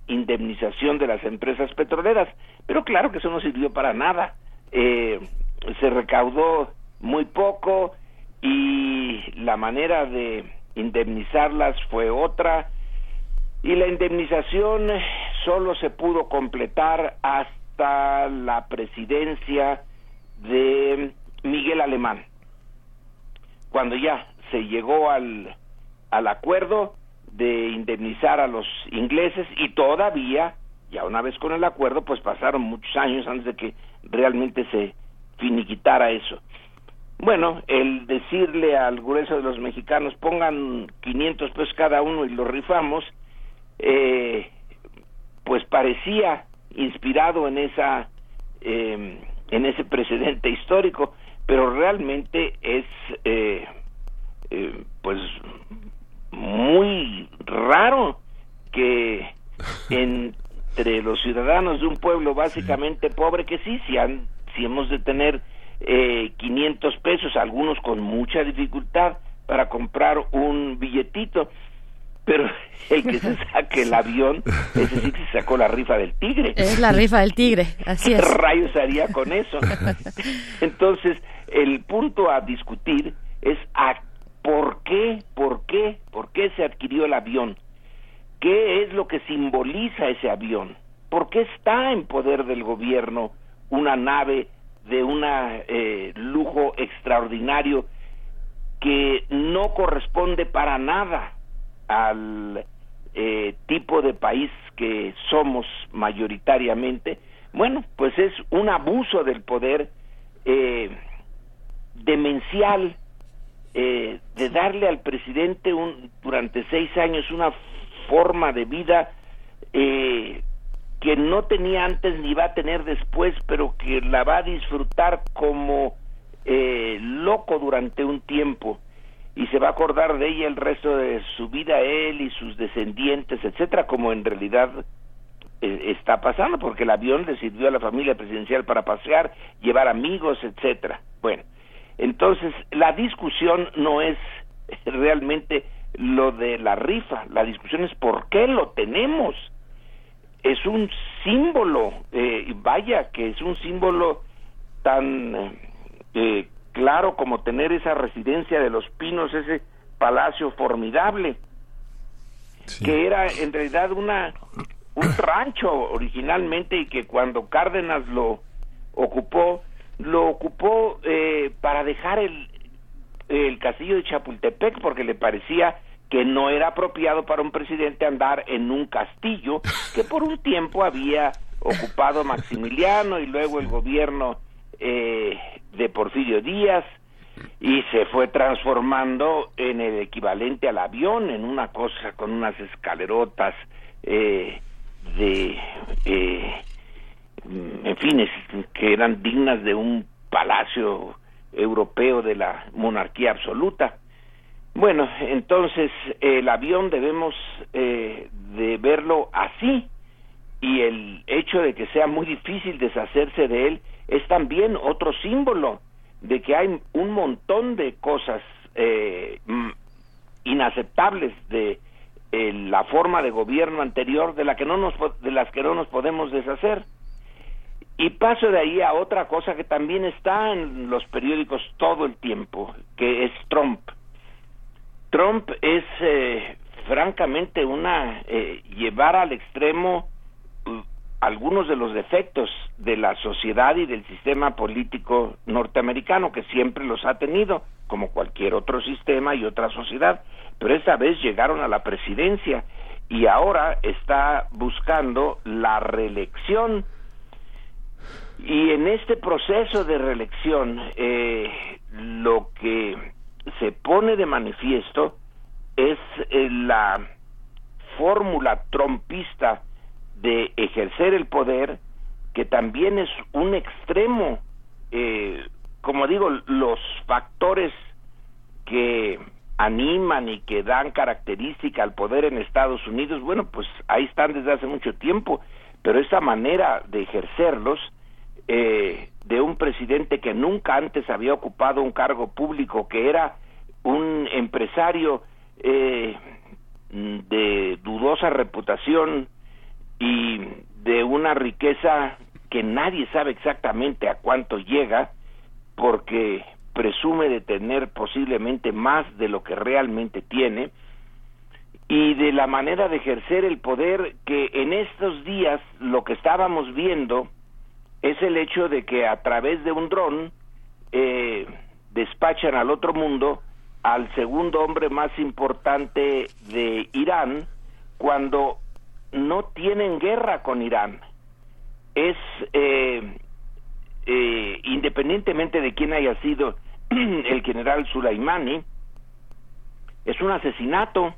indemnización de las empresas petroleras. Pero claro que eso no sirvió para nada. Eh, se recaudó muy poco y la manera de indemnizarlas fue otra y la indemnización solo se pudo completar hasta la presidencia de Miguel Alemán. Cuando ya se llegó al, acuerdo de indemnizar a los ingleses y todavía, ya una vez con el acuerdo, pues pasaron muchos años antes de que realmente se finiquitara eso. Bueno, el decirle al grueso de los mexicanos pongan 500 pesos cada uno y lo rifamos, eh, pues parecía inspirado en esa eh, en ese precedente histórico, pero realmente es eh, eh, pues muy raro que entre los ciudadanos de un pueblo básicamente pobre que sí, si, han, si hemos de tener eh, 500 pesos, algunos con mucha dificultad para comprar un billetito, pero el que se saque el avión, ese sí que se sacó la rifa del tigre. Es la rifa del tigre, así es. ¿Qué rayos haría con eso? Entonces, el punto a discutir es a por qué, por qué, por qué se adquirió el avión. ¿Qué es lo que simboliza ese avión? ¿Por qué está en poder del gobierno una nave de un eh, lujo extraordinario que no corresponde para nada al eh, tipo de país que somos mayoritariamente, bueno, pues es un abuso del poder eh, demencial eh, de darle al presidente un, durante seis años una forma de vida eh, que no tenía antes ni va a tener después, pero que la va a disfrutar como eh, loco durante un tiempo y se va a acordar de ella el resto de su vida él y sus descendientes, etcétera, como en realidad eh, está pasando, porque el avión le sirvió a la familia presidencial para pasear, llevar amigos, etcétera. Bueno, entonces la discusión no es realmente lo de la rifa, la discusión es por qué lo tenemos. Es un símbolo, eh, vaya que es un símbolo tan eh, claro como tener esa residencia de los pinos, ese palacio formidable, que era en realidad una un rancho originalmente y que cuando Cárdenas lo ocupó, lo ocupó eh, para dejar el, el castillo de Chapultepec porque le parecía que no era apropiado para un presidente andar en un castillo que por un tiempo había ocupado Maximiliano y luego el gobierno eh, de Porfirio Díaz y se fue transformando en el equivalente al avión, en una cosa con unas escalerotas eh, de, eh, en fin, que eran dignas de un palacio europeo de la monarquía absoluta. Bueno, entonces el avión debemos eh, de verlo así y el hecho de que sea muy difícil deshacerse de él es también otro símbolo de que hay un montón de cosas eh, inaceptables de eh, la forma de gobierno anterior de la que no nos de las que no nos podemos deshacer. Y paso de ahí a otra cosa que también está en los periódicos todo el tiempo que es Trump. Trump es eh, francamente una eh, llevar al extremo algunos de los defectos de la sociedad y del sistema político norteamericano, que siempre los ha tenido, como cualquier otro sistema y otra sociedad, pero esta vez llegaron a la presidencia y ahora está buscando la reelección. Y en este proceso de reelección, eh, lo que se pone de manifiesto es eh, la fórmula trompista de ejercer el poder que también es un extremo, eh, como digo, los factores que animan y que dan característica al poder en Estados Unidos, bueno, pues ahí están desde hace mucho tiempo, pero esa manera de ejercerlos eh, de un presidente que nunca antes había ocupado un cargo público, que era un empresario eh, de dudosa reputación y de una riqueza que nadie sabe exactamente a cuánto llega, porque presume de tener posiblemente más de lo que realmente tiene, y de la manera de ejercer el poder que en estos días lo que estábamos viendo es el hecho de que a través de un dron eh, despachan al otro mundo al segundo hombre más importante de Irán cuando no tienen guerra con Irán. Es eh, eh, independientemente de quién haya sido el general Sulaimani, es un asesinato,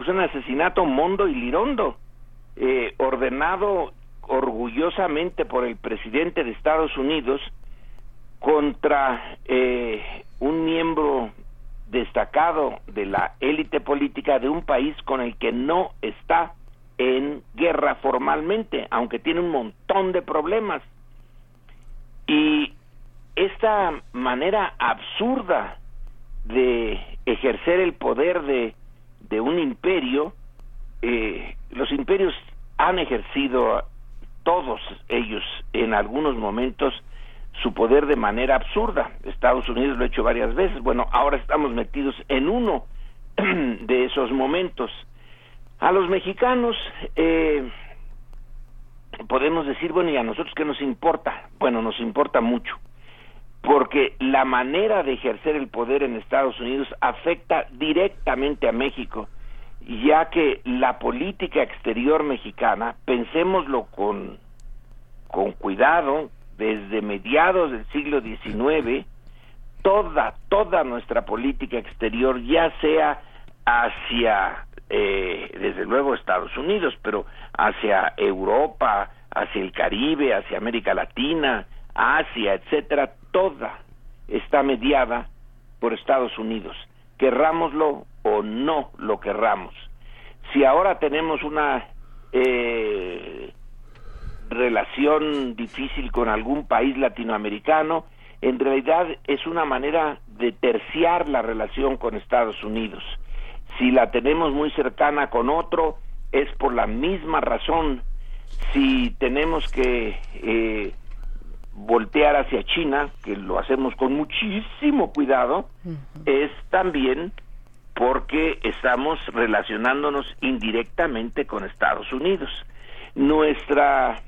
es un asesinato mondo y lirondo, eh, ordenado orgullosamente por el presidente de Estados Unidos contra un miembro destacado de la élite política de un país con el que no está en guerra formalmente, aunque tiene un montón de problemas. Y esta manera absurda de ejercer el poder de, de un imperio, eh, los imperios han ejercido todos ellos en algunos momentos su poder de manera absurda. Estados Unidos lo ha hecho varias veces. Bueno, ahora estamos metidos en uno de esos momentos. A los mexicanos eh, podemos decir, bueno, ¿y a nosotros qué nos importa? Bueno, nos importa mucho, porque la manera de ejercer el poder en Estados Unidos afecta directamente a México, ya que la política exterior mexicana, pensémoslo con, con cuidado, desde mediados del siglo XIX, toda, toda nuestra política exterior, ya sea hacia, eh, desde luego Estados Unidos, pero hacia Europa, hacia el Caribe, hacia América Latina, Asia, etcétera, toda está mediada por Estados Unidos, querrámoslo o no lo querramos. Si ahora tenemos una eh, relación difícil con algún país latinoamericano, en realidad es una manera de terciar la relación con Estados Unidos. Si la tenemos muy cercana con otro, es por la misma razón. Si tenemos que eh, voltear hacia China, que lo hacemos con muchísimo cuidado, es también porque estamos relacionándonos indirectamente con Estados Unidos. Nuestra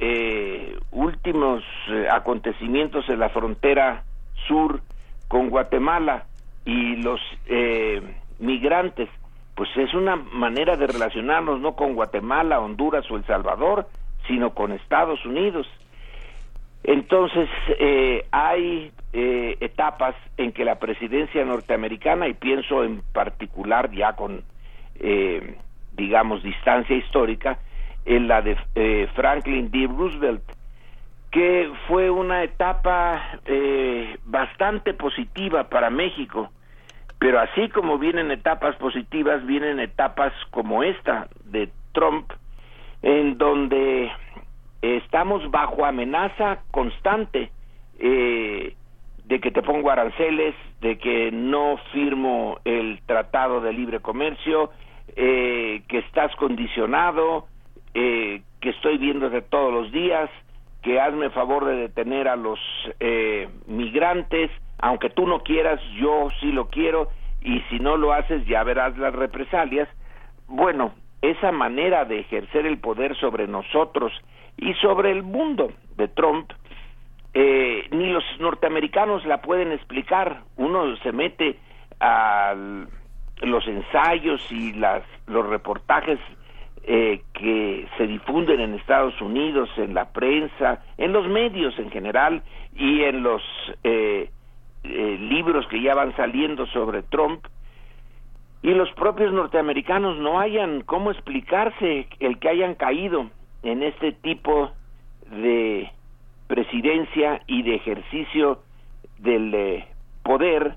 eh, últimos eh, acontecimientos en la frontera sur con Guatemala y los eh, migrantes, pues es una manera de relacionarnos no con Guatemala, Honduras o El Salvador, sino con Estados Unidos. Entonces, eh, hay eh, etapas en que la presidencia norteamericana, y pienso en particular ya con, eh, digamos, distancia histórica, en la de eh, Franklin D. Roosevelt, que fue una etapa eh, bastante positiva para México, pero así como vienen etapas positivas, vienen etapas como esta de Trump, en donde estamos bajo amenaza constante eh, de que te pongo aranceles, de que no firmo el tratado de libre comercio, eh, que estás condicionado, eh, que estoy viendo de todos los días, que hazme favor de detener a los eh, migrantes, aunque tú no quieras, yo sí lo quiero, y si no lo haces ya verás las represalias. Bueno, esa manera de ejercer el poder sobre nosotros y sobre el mundo de Trump, eh, ni los norteamericanos la pueden explicar. Uno se mete a los ensayos y las, los reportajes eh, que se difunden en Estados Unidos, en la prensa, en los medios en general y en los eh, eh, libros que ya van saliendo sobre Trump, y los propios norteamericanos no hayan cómo explicarse el que hayan caído en este tipo de presidencia y de ejercicio del eh, poder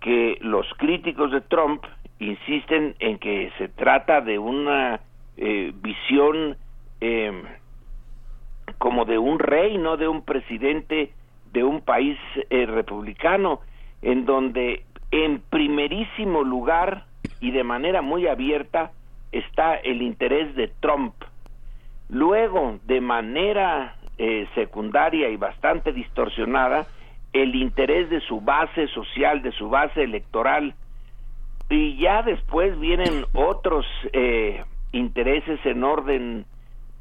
que los críticos de Trump insisten en que se trata de una eh, visión em, como de un rey, no de un presidente de un país eh, republicano, en donde en primerísimo lugar y de manera muy abierta está el interés de Trump. Luego, de manera eh, secundaria y bastante distorsionada, el interés de su base social, de su base electoral, y ya después vienen otros eh, intereses en orden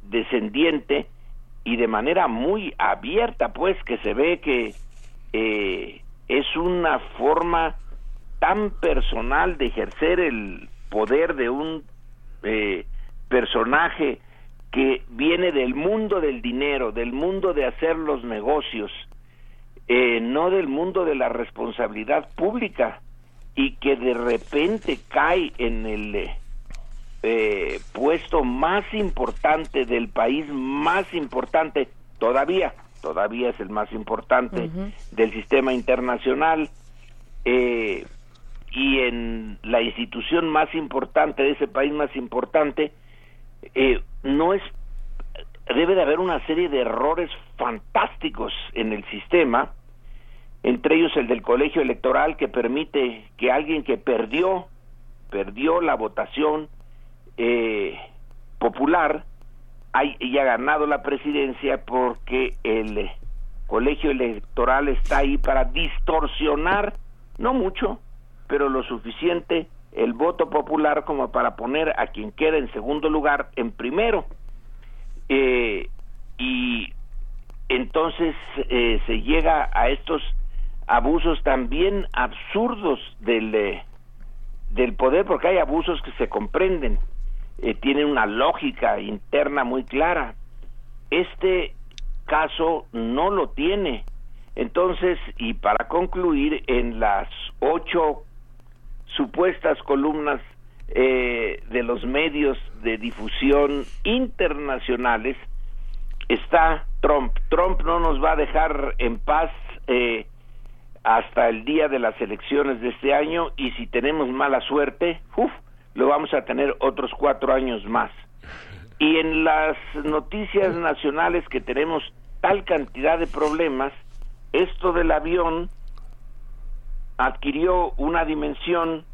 descendiente y de manera muy abierta, pues que se ve que eh, es una forma tan personal de ejercer el poder de un eh, personaje que viene del mundo del dinero, del mundo de hacer los negocios, eh, no del mundo de la responsabilidad pública y que de repente cae en el eh, puesto más importante del país más importante todavía todavía es el más importante del sistema internacional eh, y en la institución más importante de ese país más importante eh, no es debe de haber una serie de errores fantásticos en el sistema entre ellos el del colegio electoral que permite que alguien que perdió perdió la votación eh, popular haya ganado la presidencia porque el colegio electoral está ahí para distorsionar no mucho pero lo suficiente el voto popular como para poner a quien queda en segundo lugar en primero. Eh, y entonces eh, se llega a estos abusos también absurdos del, eh, del poder, porque hay abusos que se comprenden, eh, tienen una lógica interna muy clara. Este caso no lo tiene. Entonces, y para concluir, en las ocho supuestas columnas eh, de los medios de difusión internacionales está Trump. Trump no nos va a dejar en paz eh, hasta el día de las elecciones de este año y si tenemos mala suerte, uf, lo vamos a tener otros cuatro años más. Y en las noticias nacionales que tenemos tal cantidad de problemas, esto del avión adquirió una dimensión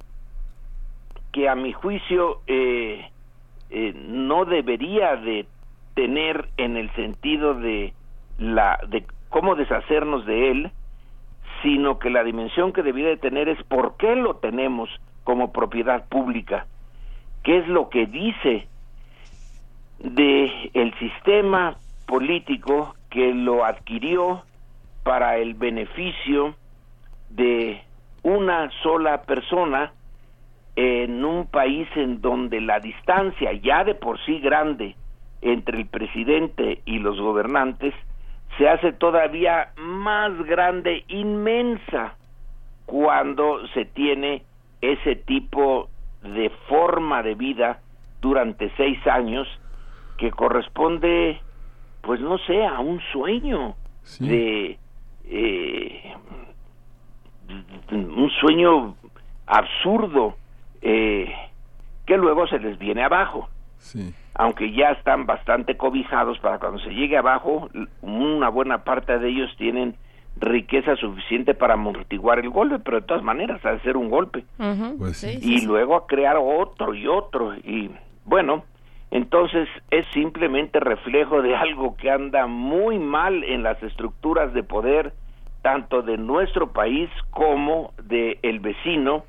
que a mi juicio eh, eh, no debería de tener en el sentido de la de cómo deshacernos de él sino que la dimensión que debiera de tener es por qué lo tenemos como propiedad pública, qué es lo que dice de el sistema político que lo adquirió para el beneficio de una sola persona en un país en donde la distancia ya de por sí grande entre el presidente y los gobernantes se hace todavía más grande, inmensa, cuando se tiene ese tipo de forma de vida durante seis años que corresponde, pues no sé, a un sueño de eh, un sueño absurdo eh, que luego se les viene abajo. Sí aunque ya están bastante cobijados para cuando se llegue abajo, una buena parte de ellos tienen riqueza suficiente para amortiguar el golpe, pero de todas maneras ha de ser un golpe. Pues y luego a crear otro y otro. Y bueno, entonces es simplemente reflejo de algo que anda muy mal en las estructuras de poder, tanto de nuestro país como de el vecino,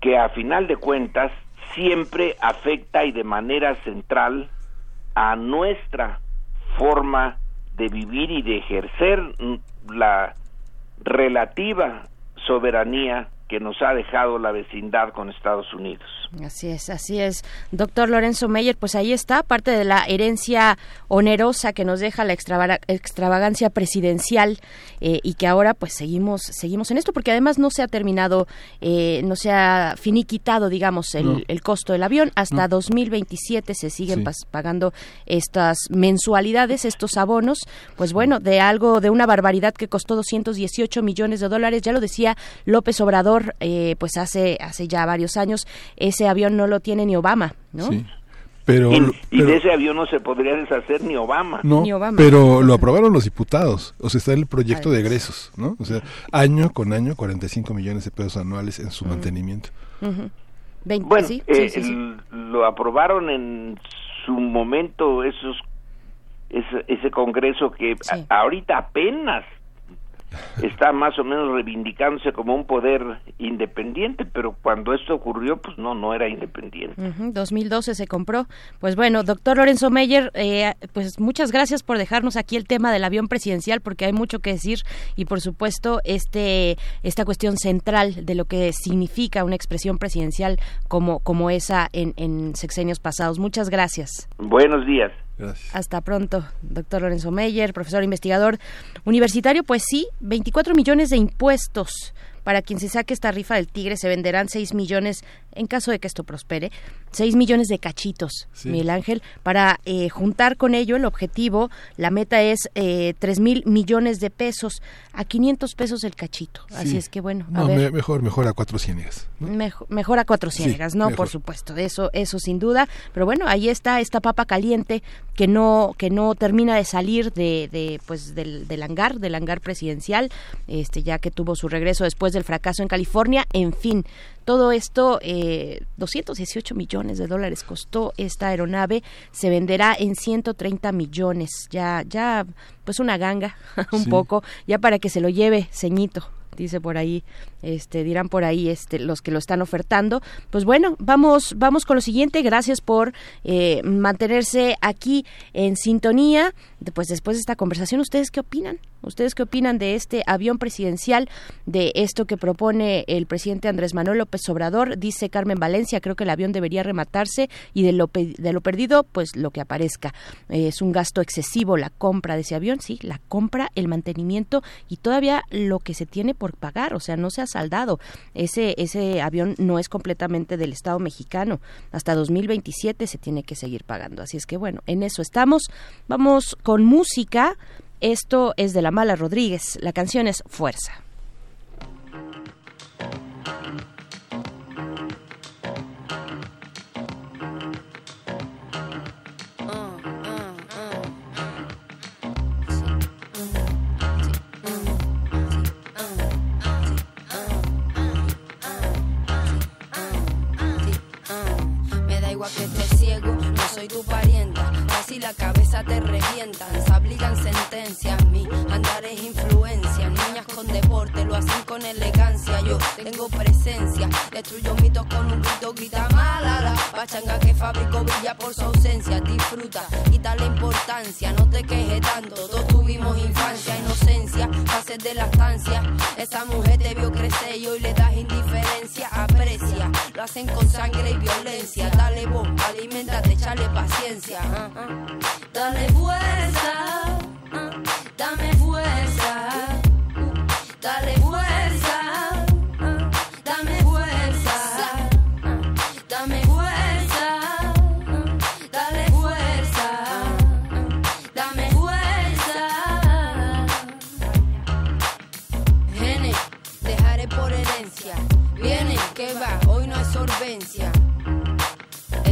que a final de cuentas siempre afecta y de manera central a nuestra forma de vivir y de ejercer la relativa soberanía que nos ha dejado la vecindad con Estados Unidos. Así es, así es. Doctor Lorenzo Meyer, pues ahí está, parte de la herencia onerosa que nos deja la extravagancia presidencial eh, y que ahora pues seguimos, seguimos en esto, porque además no se ha terminado, eh, no se ha finiquitado, digamos, el, el costo del avión. Hasta 2027 se siguen pagando estas mensualidades, estos abonos. Pues bueno, de algo, de una barbaridad que costó 218 millones de dólares, ya lo decía López Obrador, eh, pues hace, hace ya varios años, ese avión no lo tiene ni Obama, ¿no? Sí. Pero, y, de ese avión no se podría deshacer ni Obama. No, ni Obama. pero lo aprobaron los diputados. O sea, está el proyecto de egresos, ¿no? O sea, año con año, 45 millones de pesos anuales en su mantenimiento. bueno, eh, lo aprobaron en su momento esos ese, ese congreso que ahorita apenas está más o menos reivindicándose como un poder independiente, pero cuando esto ocurrió, pues no, no era independiente. 2012 se compró. Pues bueno, doctor Lorenzo Meyer, eh, pues muchas gracias por dejarnos aquí el tema del avión presidencial, porque hay mucho que decir y por supuesto este esta cuestión central de lo que significa una expresión presidencial como, como esa en, en sexenios pasados. Muchas gracias. Buenos días. Hasta pronto, doctor Lorenzo Meyer, profesor investigador universitario. Pues sí, 24 millones de impuestos para quien se saque esta rifa del tigre se venderán 6 millones, en caso de que esto prospere, 6 millones de cachitos, Miguel Ángel, para eh, juntar con ello el objetivo, la meta es eh, 3 mil millones de pesos, a 500 pesos el cachito. Así es que bueno, a ver. mejor, mejor a cuatro ciénegas. Mejor, a cuatro ciénegas, no, por supuesto, eso, eso sin duda. Pero bueno, ahí está esta papa caliente que no, que no termina de salir de, de pues del, del hangar, del hangar presidencial, este ya que tuvo su regreso después del fracaso en California. En fin, todo esto, eh, 218 millones de dólares costó esta aeronave, se venderá en 130 millones. Ya, ya, pues una ganga, un poco, ya para que se lo lleve, ceñito dice por ahí, este, dirán por ahí este, los que lo están ofertando. Pues bueno, vamos, vamos con lo siguiente. Gracias por eh, mantenerse aquí en sintonía. Pues después de esta conversación, ¿ustedes qué opinan? ¿Ustedes qué opinan de este avión presidencial, de esto que propone el presidente Andrés Manuel López Obrador? Dice Carmen Valencia, creo que el avión debería rematarse y de lo, de lo perdido, pues lo que aparezca. es un gasto excesivo la compra de ese avión, sí, la compra, el mantenimiento y todavía lo que se tiene por pagar, o sea, no se ha saldado. Ese, ese avión no es completamente del Estado mexicano. Hasta 2027 se tiene que seguir pagando. Así es que bueno, en eso estamos. Vamos con música. Esto es de la Mala Rodríguez. La canción es Fuerza. Soy tu parienta. Casi la cabeza te revientan, se obligan sentencias. Mi andar es influencia. Niñas con deporte lo hacen con elegancia. Yo tengo presencia, destruyo mitos con un grito, grita mala. La pachanga que fabrico brilla por su ausencia. Disfruta la importancia, no te quejes tanto. Todos tuvimos infancia, inocencia, pases de la estancia. Esa mujer te vio crecer y hoy le das indiferencia. Aprecia, lo hacen con sangre y violencia. Dale vos, alimentate, echale paciencia. Dale fuerza. Dale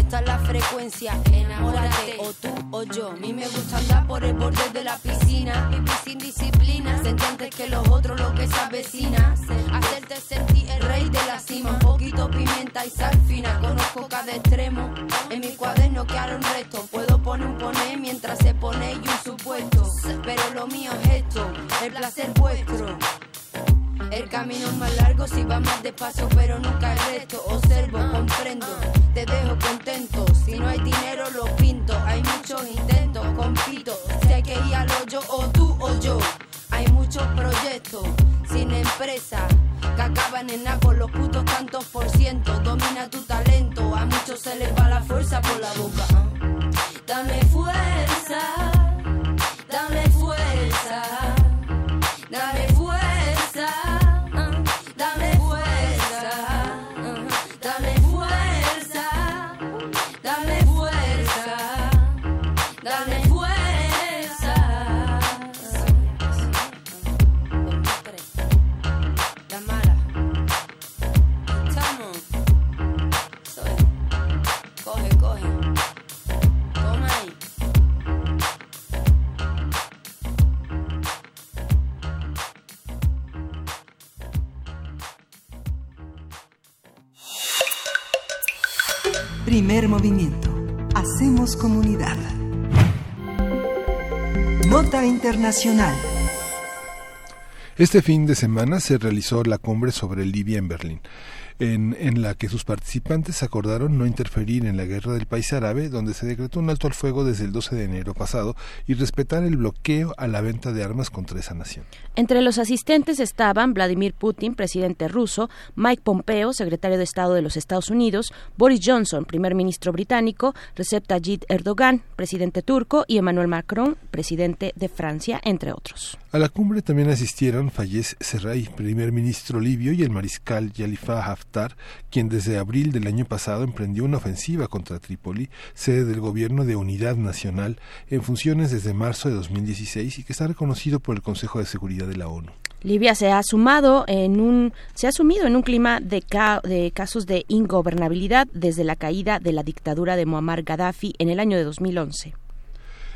Es la frecuencia, enamórate o tú o yo. A mí me gusta andar por el borde de la piscina, vivir sin disciplina, sentir que los otros lo que se avecina. Hacerte sentir el rey de la cima, un poquito pimienta y sal fina. Conozco cada extremo, en mi cuaderno quedaron restos. Puedo poner un poner mientras se pone y un supuesto. Pero lo mío es esto, el placer vuestro. El camino es más largo si va más despacio, pero nunca el resto. Observo, comprendo, te dejo contento. Si no hay dinero, lo pinto. Hay muchos intentos, compito. Si hay que ir al o tú o yo. Hay muchos proyectos sin empresa que acaba sepa nena con los putos tantos por ciento. Domina tu talento, a muchos se les va la fuerza por la boca. Dame fuerza, Primer movimiento. Hacemos comunidad. Nota Internacional. Este fin de semana se realizó la cumbre sobre Libia en Berlín, en, en, la que sus participantes acordaron no interferir en la guerra del país árabe, donde se decretó un alto al fuego desde el 12 de enero pasado y respetar el bloqueo a la venta de armas contra esa nación. Entre los asistentes estaban Vladimir Putin, presidente ruso, Mike Pompeo, secretario de Estado de los Estados Unidos, Boris Johnson, primer ministro británico, Recep Tayyip Erdogan, presidente turco, y Emmanuel Macron, presidente de Francia, entre otros. A la cumbre también asistieron Fayez Serray, primer ministro libio, y el mariscal Yalifa Haftar, quien desde abril del año pasado emprendió una ofensiva contra Trípoli, sede del gobierno de unidad nacional, en funciones desde marzo de 2016 y que está reconocido por el Consejo de Seguridad de la ONU. Libia se ha sumado en un se ha sumido en un clima de, ca, de casos de ingobernabilidad desde la caída de la dictadura de Muammar Gaddafi en el año de 2011.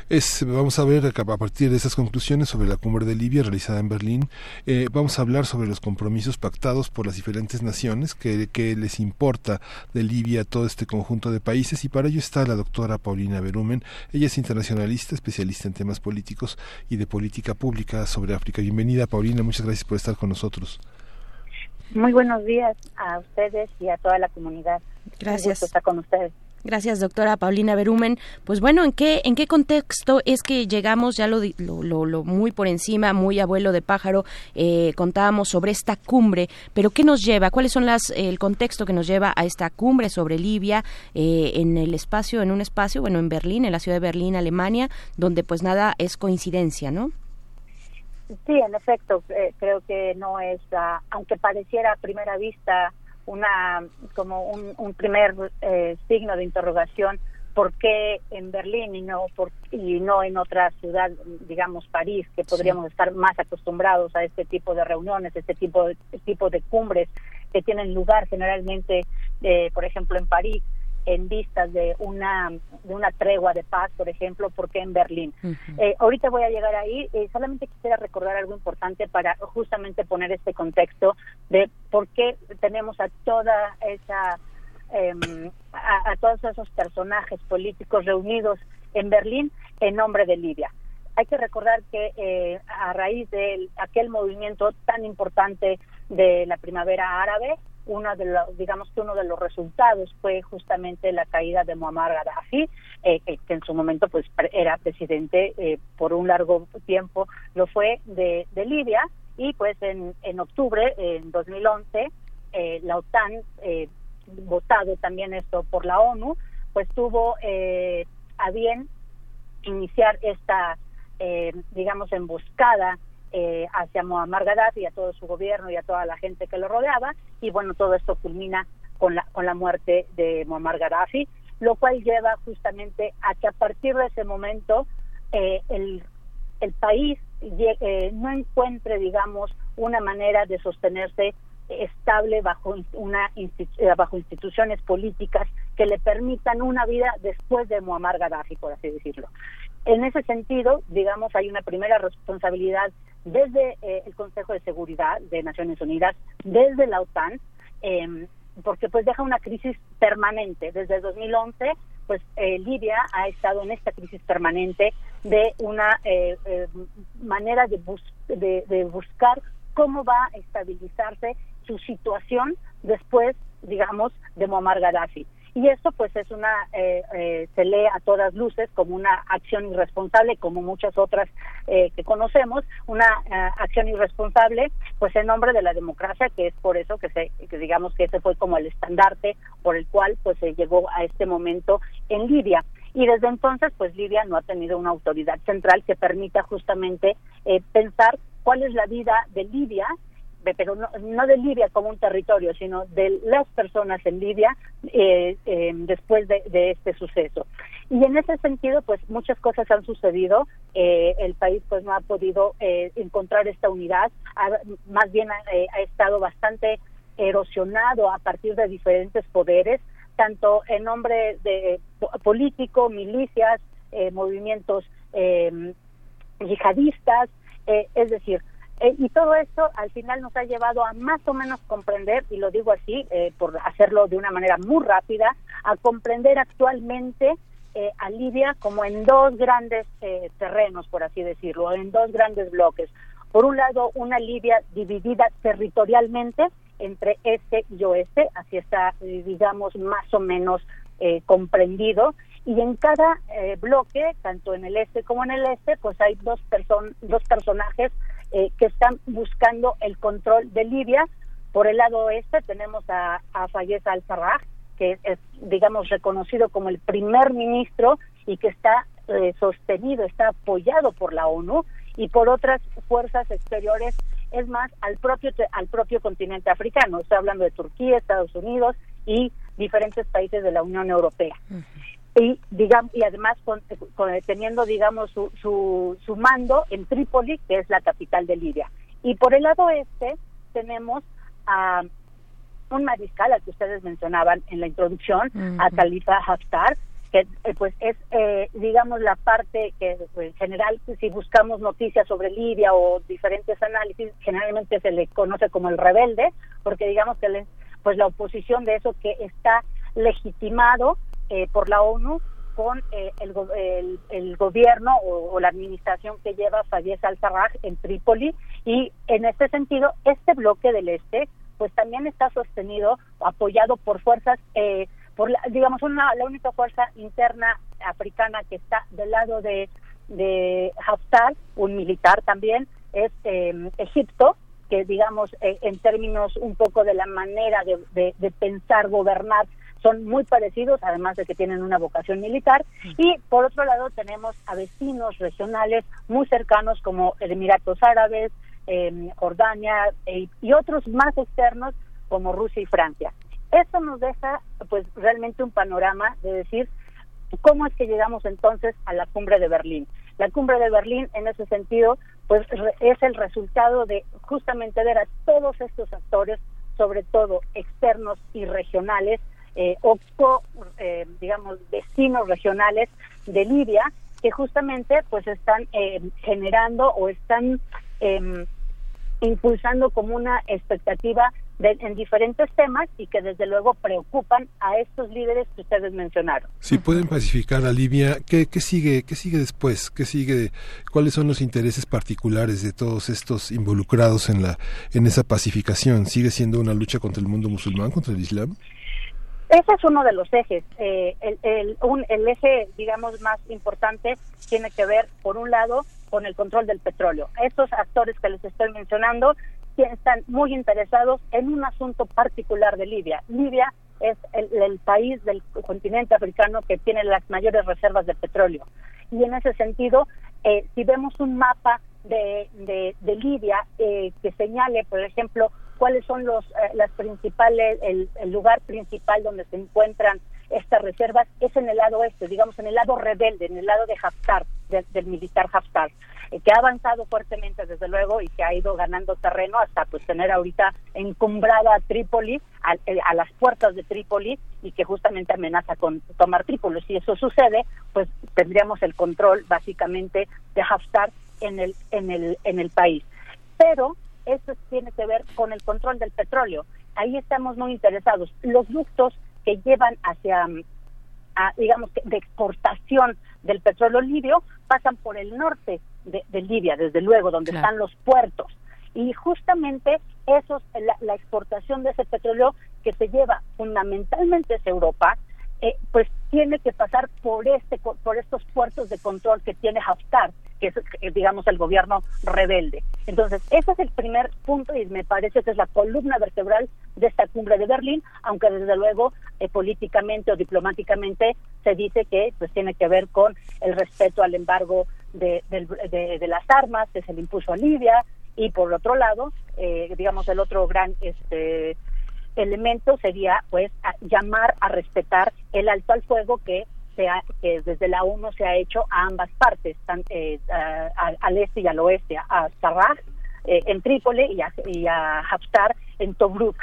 Es, vamos a ver a partir de esas conclusiones sobre la cumbre de Libia realizada en Berlín, eh, vamos a hablar sobre los compromisos pactados por las diferentes naciones que, que, les importa de Libia a todo este conjunto de países y para ello está la doctora Paulina Berumen. Ella es internacionalista, especialista en temas políticos y de política pública sobre África. Bienvenida Paulina, muchas gracias por estar con nosotros. Muy buenos días a ustedes y a toda la comunidad. Gracias. estar con ustedes. Gracias, doctora Paulina Berumen. Pues bueno, ¿en qué, en qué contexto es que llegamos, ya lo, lo, lo, lo muy por encima, muy abuelo de pájaro, eh, contábamos sobre esta cumbre, pero ¿qué nos lleva? ¿Cuáles son las, el contexto que nos lleva a esta cumbre sobre Libia eh, en el espacio, en un espacio, bueno, en Berlín, en la ciudad de Berlín, Alemania, donde pues nada es coincidencia, ¿no? Sí, en efecto, eh, creo que no es, uh, aunque pareciera a primera vista una como un, un primer eh, signo de interrogación por qué en Berlín y no por, y no en otra ciudad digamos París que podríamos sí. estar más acostumbrados a este tipo de reuniones este tipo de, este tipo de cumbres que tienen lugar generalmente eh, por ejemplo en París en vistas de una de una tregua de paz, por ejemplo, porque en Berlín. Uh -huh. eh, ahorita voy a llegar ahí. Eh, solamente quisiera recordar algo importante para justamente poner este contexto de por qué tenemos a toda esa eh, a, a, todos esos personajes políticos reunidos en Berlín en nombre de Libia. Hay que recordar que eh, a raíz de aquel movimiento tan importante de la primavera árabe, uno de los, digamos que uno de los resultados fue justamente la caída de Muammar Gaddafi, eh, que, en su momento pues era presidente eh, por un largo tiempo, lo fue de, de Libia, y pues en, en octubre, en 2011, eh, la OTAN, eh, votado también esto por la ONU, pues tuvo eh, a bien iniciar esta, digamos, emboscada eh, hacia Muammar Gaddafi y a todo su gobierno y a toda la gente que lo rodeaba y bueno todo esto culmina con la con la muerte de Muammar Gaddafi lo cual lleva justamente a que a partir de ese momento eh, el el país eh, no encuentre digamos una manera de sostenerse estable bajo una bajo instituciones políticas que le permitan una vida después de Muammar Gaddafi por así decirlo en ese sentido, digamos, hay una primera responsabilidad desde eh, el Consejo de Seguridad de Naciones Unidas, desde la OTAN, eh, porque pues deja una crisis permanente. Desde 2011, pues eh, Libia ha estado en esta crisis permanente de una manera de, bus de buscar cómo va a estabilizarse su situación después, digamos, de Muammar Gaddafi. Y eso pues es una eh, eh, se lee a todas luces como una acción irresponsable como muchas otras eh, que conocemos una acción irresponsable pues en nombre de la democracia que es por eso que se que digamos que ese fue como el estandarte por el cual pues se llegó a este momento en Libia y desde entonces pues Libia no ha tenido una autoridad central que permita justamente pensar cuál es la vida de Libia pero no, de Libia como un territorio, sino de las personas en Libia eh, eh, después de, este suceso. Y en ese sentido, pues muchas cosas han sucedido. Eh, el país pues no ha podido encontrar esta unidad, más bien ha, estado bastante erosionado a partir de diferentes poderes, tanto en nombre de político, milicias, movimientos yihadistas, es decir, eh, y todo esto al final nos ha llevado a más o menos comprender, y lo digo así, eh, por hacerlo de una manera muy rápida, a comprender actualmente eh, a Libia como en dos grandes terrenos, por así decirlo, en dos grandes bloques. Por un lado, una Libia dividida territorialmente entre este y oeste, así está, digamos, más o menos comprendido, y en cada bloque, tanto en el este como en el este, pues hay dos, person dos personajes eh, que están buscando el control de Libia. Por el lado oeste tenemos a, a Fayez al-Sarraj, que es, digamos, reconocido como el primer ministro y que está eh, sostenido, está apoyado por la ONU y por otras fuerzas exteriores, es más, al propio, al propio continente africano. Estoy hablando de Turquía, Estados Unidos y diferentes países de la Unión Europea y digamos y además con, teniendo digamos su, su, mando en Trípoli que es la capital de Libia. Y por el lado este tenemos a un mariscal al que ustedes mencionaban en la introducción a Khalifa Haftar que eh, pues es eh, digamos la parte que en general si buscamos noticias sobre Libia o diferentes análisis generalmente se le conoce como el rebelde porque digamos que pues la oposición de eso que está legitimado eh, por la ONU con eh, el, gobierno o, la administración que lleva Fayez al-Sarraj en Trípoli. Y en este sentido este bloque del este pues también está sostenido apoyado por fuerzas eh, por digamos una la única fuerza interna africana que está del lado de de Haftar un militar también es em, Egipto que digamos en términos un poco de la manera de pensar gobernar son muy parecidos, además de que tienen una vocación militar. Y por otro lado tenemos a vecinos regionales muy cercanos como Emiratos Árabes, em, Jordania e, y otros más externos como Rusia y Francia. Eso nos deja pues realmente un panorama de decir cómo es que llegamos entonces a la cumbre de Berlín. La cumbre de Berlín en ese sentido pues es el resultado de justamente ver a todos estos actores, sobre todo externos y regionales, eh, eh, digamos, vecinos regionales de Libia que justamente pues están eh, generando o están em, impulsando como una expectativa en diferentes temas y que desde luego preocupan a estos líderes que ustedes mencionaron. Si pueden pacificar a Libia, ¿qué, qué sigue, qué sigue después? ¿Qué sigue? ¿Cuáles son los intereses particulares de todos estos involucrados en la en esa pacificación? ¿Sigue siendo una lucha contra el mundo musulmán, contra el Islam? Ese es uno de los ejes. Eh, el, el, un, el eje, digamos, más importante tiene que ver, por un lado, con el control del petróleo. Estos actores que les estoy mencionando están muy interesados en un asunto particular de Libia. Libia es el, país del continente africano que tiene las mayores reservas de petróleo. Y en ese sentido, eh, si vemos un mapa de, de, Libia eh, que señale, por ejemplo, cuáles son los eh, las principales el, lugar principal donde se encuentran estas reservas es en el lado oeste, digamos en el lado rebelde, en el lado de Haftar, del militar Haftar, eh, que ha avanzado fuertemente desde luego y que ha ido ganando terreno hasta pues tener ahorita encumbrada a Trípoli, a, eh, a las puertas de Trípoli y que justamente amenaza con tomar Trípoli. Si eso sucede, pues tendríamos el control básicamente de Haftar en el en el en el país. Pero eso tiene que ver con el control del petróleo. Ahí estamos muy interesados. Los ductos que llevan hacia, mm, digamos, de exportación del petróleo libio pasan por el norte de, Libia, desde luego, donde están los puertos. Y justamente eso la, la exportación de ese petróleo que se lleva fundamentalmente es Europa, eh, pues tiene que pasar por este por estos puertos de control que tiene Haftar, que es eh, digamos el gobierno rebelde. Entonces, ese es el primer punto y me parece que es la columna vertebral de esta cumbre de Berlín, aunque desde luego eh, políticamente o diplomáticamente se dice que pues tiene que ver con el respeto al embargo de, de, las armas que se le impuso a Libia y por otro lado, digamos el otro gran este elemento sería pues llamar a respetar el alto al fuego que que desde la ONU se ha hecho a ambas partes, eh, al este y al oeste, a Sarraj eh, en Trípoli y a, y a Haftar en Tobruk.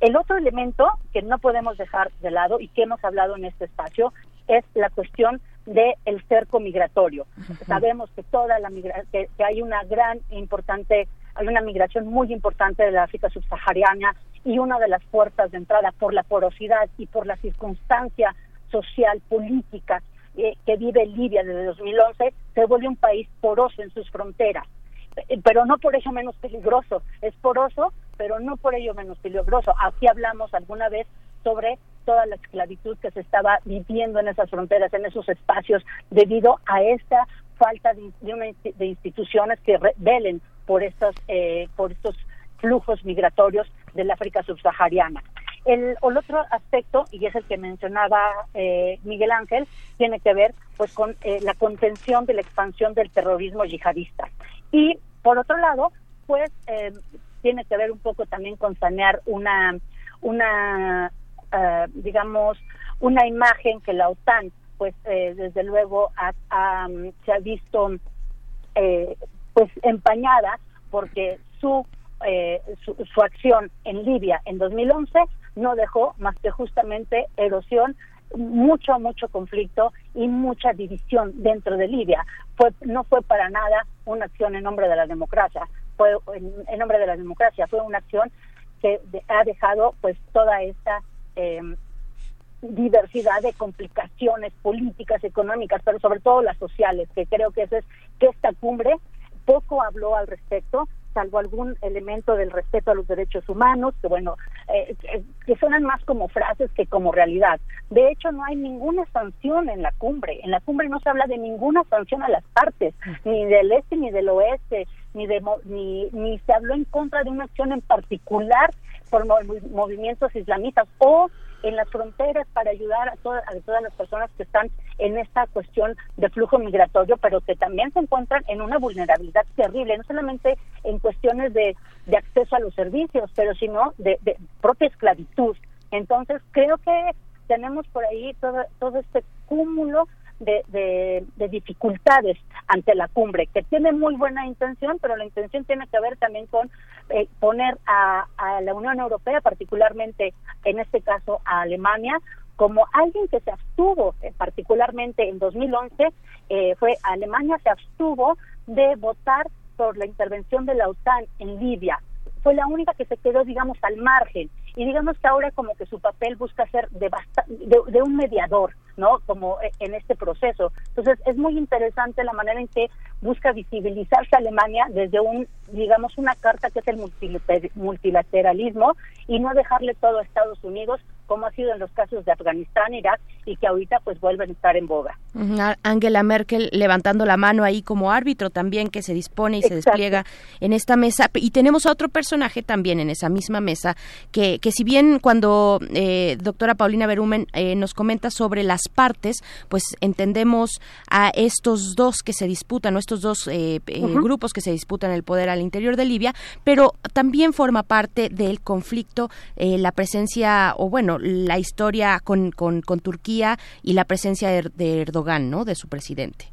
El otro elemento que no podemos dejar de lado y que hemos hablado en este espacio es la cuestión del el cerco migratorio. Sabemos que toda la que, que hay una gran importante hay una migración muy importante de la África subsahariana y una de las puertas de entrada por la porosidad y por la circunstancia social, política eh, que vive Libia desde 2011, se vuelve un país poroso en sus fronteras, eh, pero no por ello menos peligroso, es poroso, pero no por ello menos peligroso. Aquí hablamos alguna vez sobre toda la esclavitud que se estaba viviendo en esas fronteras, en esos espacios, debido a esta falta de, de, instituciones que velen por estos, eh, por estos flujos migratorios del África subsahariana. El, otro aspecto, y es el que mencionaba eh, Miguel Ángel, tiene que ver pues con eh, la contención de la expansión del terrorismo yihadista. Y por otro lado, pues eh, tiene que ver un poco también con sanear una, una digamos, una imagen que la OTAN, pues desde luego se ha visto pues empañada porque su eh, su, acción en Libia en 2011 no dejó más que justamente erosión mucho mucho conflicto y mucha división dentro de Libia. Fue no fue para nada una acción en nombre de la democracia fue en, nombre de la democracia fue una acción que ha dejado pues toda esta em, diversidad de complicaciones políticas económicas pero sobre todo las sociales que creo que es que esta cumbre poco habló al respecto salvo algún elemento del respeto a los derechos humanos, que bueno, eh, que suenan más como frases que como realidad. De hecho, no hay ninguna sanción en la cumbre. En la cumbre no se habla de ninguna sanción a las partes, ni del este ni del oeste, ni de ni, ni se habló en contra de una acción en particular por movimientos islamistas o en las fronteras para ayudar a, todas a todas las personas que están en esta cuestión de flujo migratorio, pero que también se encuentran en una vulnerabilidad terrible, no solamente en cuestiones de, de acceso a los servicios, pero sino de, de propia esclavitud. Entonces, creo que tenemos por ahí todo, todo este cúmulo de, de, dificultades ante la cumbre, que tiene muy buena intención, pero la intención tiene que ver también con eh, poner a, a la Unión Europea, particularmente en este caso a Alemania, como alguien que se abstuvo, eh, particularmente en 2011, eh, fue Alemania se abstuvo de votar por la intervención de la OTAN en Libia. Fue la única que se quedó, digamos, al margen. Y digamos que ahora como que su papel busca ser de, de un mediador, ¿no? Como eh, en este proceso. Entonces, es muy interesante la manera en que busca visibilizarse Alemania desde un, digamos, una carta que es el multilateralismo y no dejarle todo a Estados Unidos como ha sido en los casos de Afganistán, Irak y que ahorita pues vuelven a estar en boga. Angela Merkel levantando la mano ahí como árbitro también que se dispone y se despliega en esta mesa. Y tenemos a otro personaje también en esa misma mesa que, que si bien cuando eh, doctora Paulina Berumen eh, nos comenta sobre las partes pues entendemos a estos dos que se disputan, estos dos eh, grupos que se disputan el poder al interior de Libia, pero también forma parte del conflicto la presencia o bueno la historia con, con, Turquía y la presencia de, Erdogan, ¿no? De su presidente.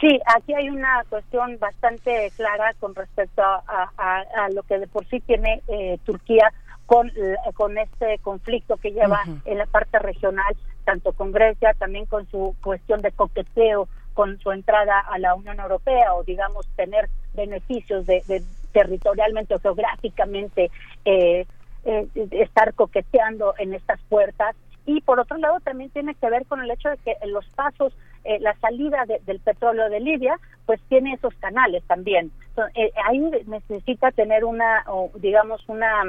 Sí, aquí hay una cuestión bastante clara con respecto a, lo que de por sí tiene eh, Turquía con, con este conflicto que lleva en la parte regional, tanto con Grecia, también con su cuestión de coqueteo con su entrada a la Unión Europea o digamos tener beneficios de, territorialmente o geográficamente eh, eh, estar coqueteando en estas puertas. Y por otro lado también tiene que ver con el hecho de que los pasos, eh, la salida del petróleo de Libia, pues tiene esos canales también. Eh, ahí necesita tener una, o digamos, una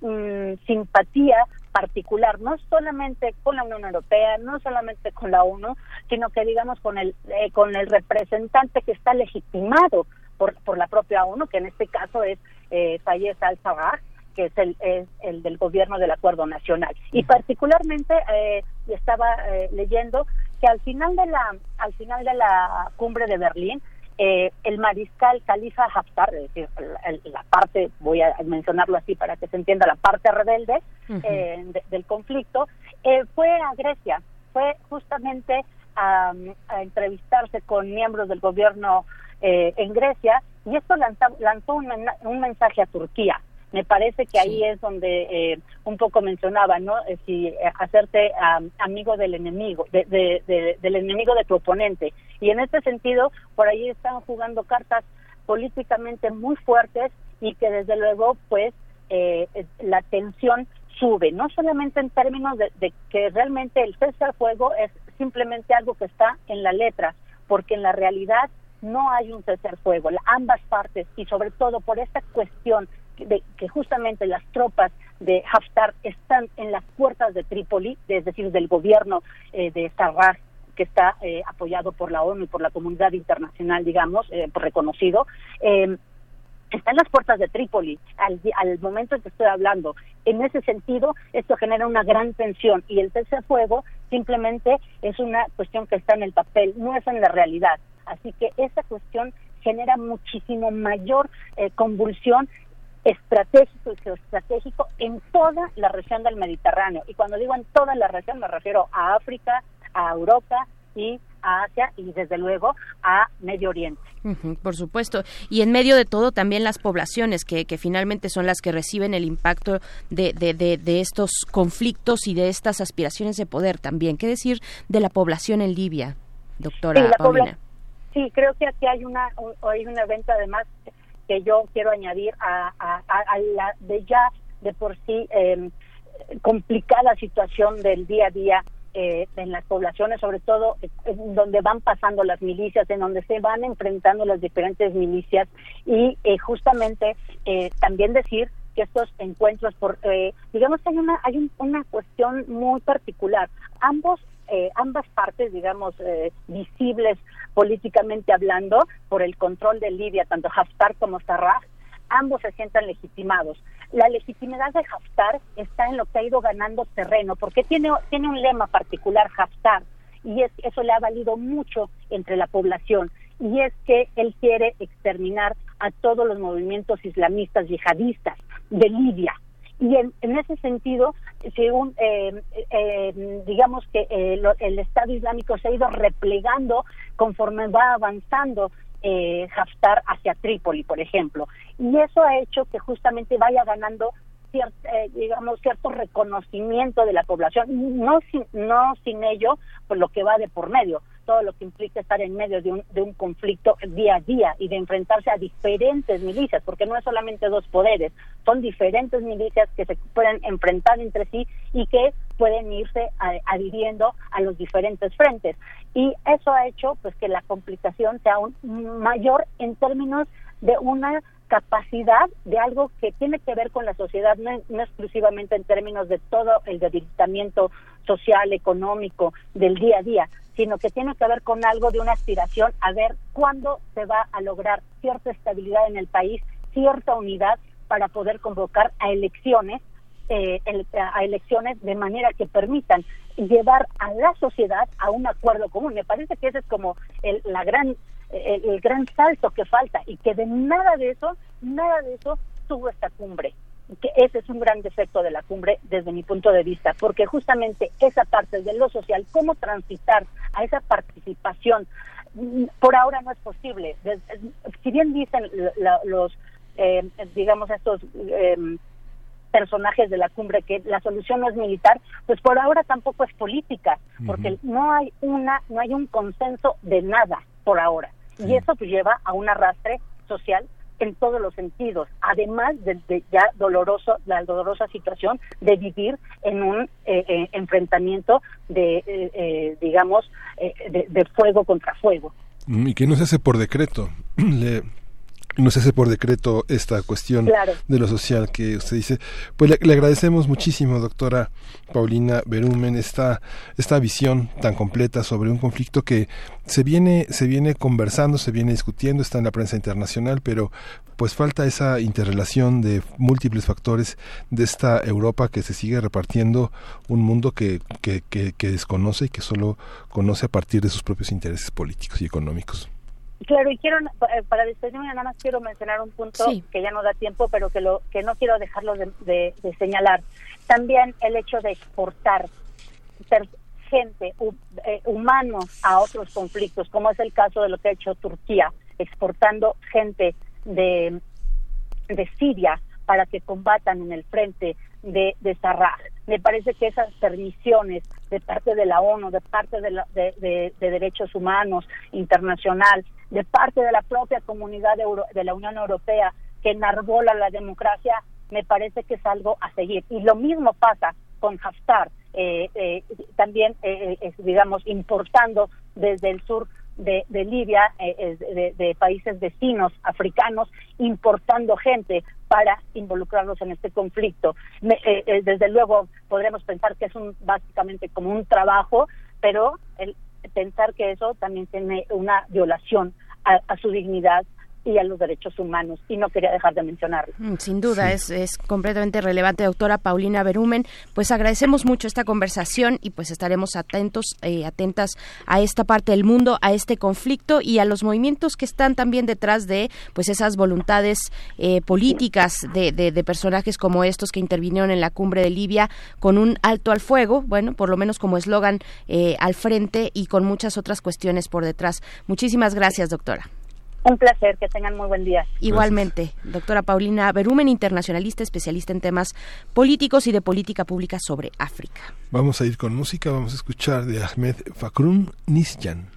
mm, simpatía particular, no solamente con la Unión Europea, no solamente con la ONU, sino que digamos con el eh, con el representante que está legitimado por, por la propia ONU, que en este caso es eh, Fayez al-Sarraj, que es el, es el del gobierno del Acuerdo Nacional. Y particularmente eh, estaba eh, leyendo que al final de la al final de la cumbre de Berlín eh, el mariscal Khalifa Haftar, es decir, la, la, parte, voy a mencionarlo así para que se entienda, la parte rebelde uh -huh. de, del conflicto, eh, fue a Grecia, fue justamente a, a, entrevistarse con miembros del gobierno eh, en Grecia y esto lanzó, lanzó un, un mensaje a Turquía me parece que ahí sí. es donde eh, un poco mencionaba, ¿no? Eh, si eh, hacerte um, amigo del enemigo, de, de, de, del enemigo de tu oponente. Y en este sentido, por ahí están jugando cartas políticamente muy fuertes y que desde luego, pues, la tensión sube, no solamente en términos de, de que realmente el cese al fuego es simplemente algo que está en la letra, porque en la realidad no hay un cese al fuego. Ambas partes, y sobre todo por esta cuestión de que justamente las tropas de Haftar están en las puertas de Trípoli, es decir, del gobierno eh, de Sarraj que está eh, apoyado por la ONU y por la comunidad internacional, digamos, eh, reconocido, está en las puertas de Trípoli al, al, momento en que estoy hablando. En ese sentido, esto genera una gran tensión y el a fuego simplemente es una cuestión que está en el papel, no es en la realidad. Así que esa cuestión genera muchísimo mayor eh, convulsión estratégico y geoestratégico en toda la región del Mediterráneo. Y cuando digo en toda la región me refiero a África, a Europa y a Asia y desde luego a Medio Oriente. Uh -huh, por supuesto. Y en medio de todo también las poblaciones que, que finalmente son las que reciben el impacto de, de, de, de, estos conflictos y de estas aspiraciones de poder también. ¿Qué decir de la población en Libia, doctora sí, Paulina? Sí, creo que aquí hay una, un, hay un evento además que yo quiero añadir a, a, a la de ya de por sí eh, complicada situación del día a día eh, en las poblaciones, sobre todo en donde van pasando las milicias, en donde se van enfrentando las diferentes milicias y eh, justamente eh, también decir que estos encuentros, por eh, digamos que hay una hay un, una cuestión muy particular. Ambos eh, ambas partes, digamos, eh, visibles políticamente hablando por el control de Libia, tanto Haftar como Sarraj, ambos se sientan legitimados. La legitimidad de Haftar está en lo que ha ido ganando terreno, porque tiene, tiene un lema particular Haftar, y es, eso le ha valido mucho entre la población, y es que él quiere exterminar a todos los movimientos islamistas yihadistas de Libia. Y en, en ese sentido, según eh, eh, digamos que eh, el Estado Islámico se ha ido replegando conforme va avanzando eh, Haftar hacia Trípoli, por ejemplo. Y eso ha hecho que justamente vaya ganando ciert, eh, digamos cierto reconocimiento de la población, no sin, no sin ello, por lo que va de por medio todo lo que implica estar en medio de un, de un conflicto día a día y de enfrentarse a diferentes milicias, porque no es solamente dos poderes, son diferentes milicias que se pueden enfrentar entre sí y que pueden irse adhiriendo a los diferentes frentes. Y eso ha hecho pues que la complicación sea aún mayor en términos de una capacidad de algo que tiene que ver con la sociedad, no, no, exclusivamente en términos de todo el debilitamiento social, económico del día a día, sino que tiene que ver con algo de una aspiración a ver cuándo se va a lograr cierta estabilidad en el país, cierta unidad para poder convocar a elecciones, eh, a elecciones de manera que permitan llevar a la sociedad a un acuerdo común. Me parece que ese es como el, la gran el, el, gran salto que falta y que de nada de eso, nada de eso tuvo esta cumbre. Que ese es un gran defecto de la cumbre desde mi punto de vista, porque justamente esa parte de lo social, cómo transitar a esa participación, por ahora no es posible. Si bien dicen los, eh, digamos, estos eh, personajes de la cumbre que la solución no es militar, pues por ahora tampoco es política, porque uh -huh. no hay una, no hay un consenso de nada por ahora. Y eso pues lleva a un arrastre social en todos los sentidos, además de, ya doloroso, la dolorosa situación de vivir en un eh, eh, enfrentamiento de, eh, eh digamos, de, fuego contra fuego. Y que no se hace por decreto. no se hace por decreto esta cuestión de lo social que usted dice. Pues le, agradecemos muchísimo, doctora Paulina Berumen, esta, esta visión tan completa sobre un conflicto que se viene, se viene conversando, se viene discutiendo, está en la prensa internacional, pero pues falta esa interrelación de múltiples factores de esta Europa que se sigue repartiendo un mundo que, que, que desconoce y que solo conoce a partir de sus propios intereses políticos y económicos. Claro, y quiero, eh, para despedirme, nada más quiero mencionar un punto que ya no da tiempo, pero que, lo, que no quiero dejarlo de, señalar. También el hecho de exportar gente, eh, humanos a otros conflictos, como es el caso de lo que ha hecho Turquía, exportando gente de, de Siria para que combatan en el frente de, de Sarraj. Me parece que esas permisiones de parte de la ONU, de parte de, de, de derechos humanos internacional, de parte de la propia comunidad de, la Unión Europea que enarbola la democracia, me parece que es algo a seguir. Y lo mismo pasa con Haftar, eh, eh, también, eh, digamos, importando desde el sur de, Libia, de, países vecinos africanos, importando gente para involucrarlos en este conflicto. desde luego, podremos pensar que es un, básicamente como un trabajo, pero el, pensar que eso también tiene una violación a, su dignidad y a los derechos humanos y no quería dejar de mencionarlo. Mm, sin duda, es, es completamente relevante, doctora Paulina Berumen. Pues agradecemos mucho esta conversación y pues estaremos atentos, eh, atentas a esta parte del mundo, a este conflicto y a los movimientos que están también detrás de pues esas voluntades eh, políticas de, de, personajes como estos que intervinieron en la cumbre de Libia con un alto al fuego, bueno, por lo menos como eslogan eh, al frente y con muchas otras cuestiones por detrás. Muchísimas gracias, doctora. Un placer, que tengan muy buen día. Igualmente, doctora Paulina Berumen, internacionalista, especialista en temas políticos y de política pública sobre África. Vamos a ir con música, vamos a escuchar de Ahmed Fakrun Nisjan.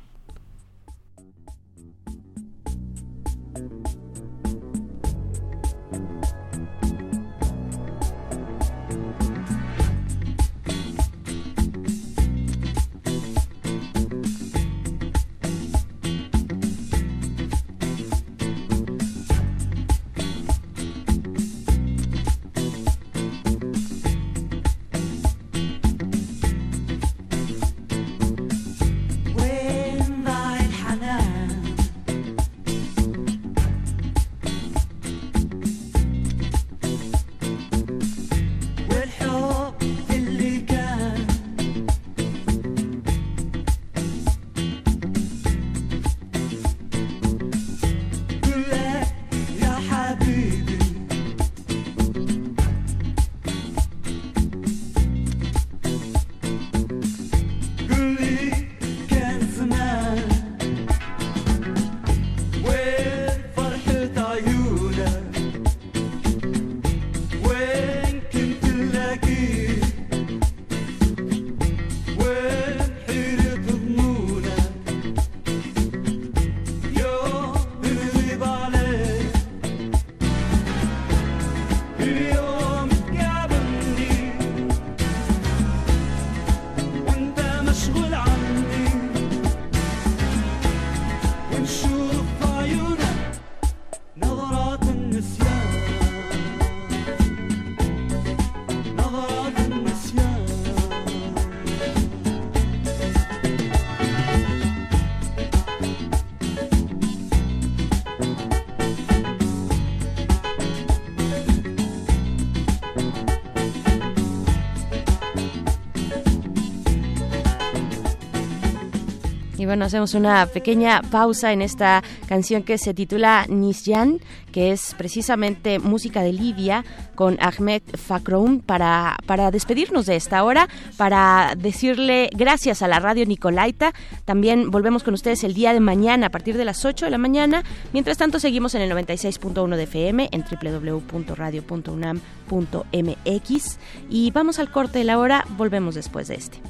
Bueno, hacemos una pequeña pausa en esta canción que se titula Nisyan, que es precisamente música de Libia con Ahmed Fakroun para, para despedirnos de esta hora, para decirle gracias a la radio Nicolaita. También volvemos con ustedes el día de mañana a partir de las 8 de la mañana. Mientras tanto, seguimos en el 96.1 de FM en www.radio.unam.mx y vamos al corte de la hora, volvemos después de este.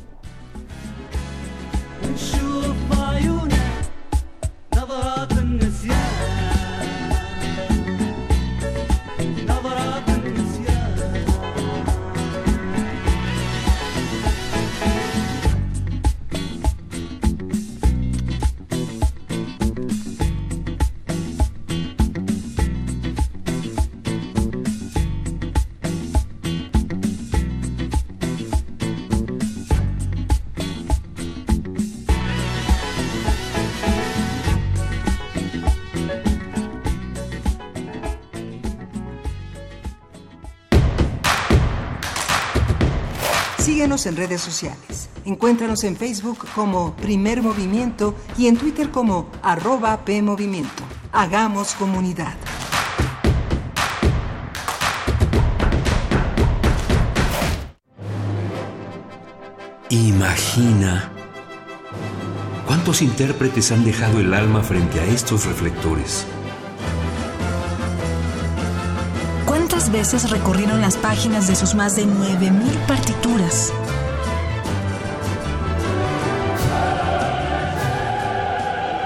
نظرات النسيان. Síguenos en redes sociales. Encuéntranos en Facebook como Primer Movimiento y en Twitter como arroba PMovimiento. Hagamos comunidad. Imagina cuántos intérpretes han dejado el alma frente a estos reflectores. ¿Cuántas veces recorrieron las páginas de sus más de 9.000 partituras?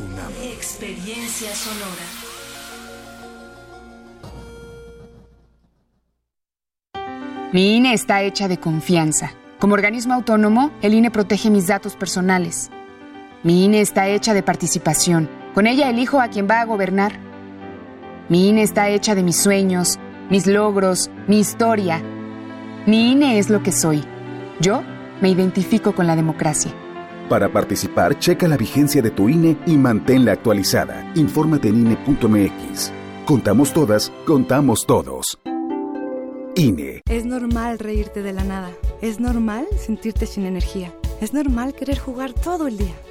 UNAM. Experiencia sonora. Mi INE está hecha de confianza. Como organismo autónomo, el INE protege mis datos personales. Mi INE está hecha de participación. Con ella elijo a quien va a gobernar. Mi INE está hecha de mis sueños, mis logros, mi historia. Mi INE es lo que soy. Yo me identifico con la democracia. Para participar, checa la vigencia de tu INE y manténla actualizada. Infórmate en INE.mx. Contamos todas, contamos todos. INE. Es normal reírte de la nada. Es normal sentirte sin energía. Es normal querer jugar todo el día.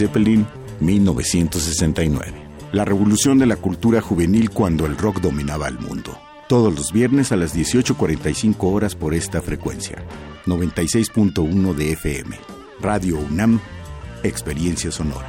Zeppelin, 1969. La revolución de la cultura juvenil cuando el rock dominaba el mundo. Todos los viernes a las 18.45 horas por esta frecuencia. 96.1 de FM. Radio UNAM, Experiencia Sonora.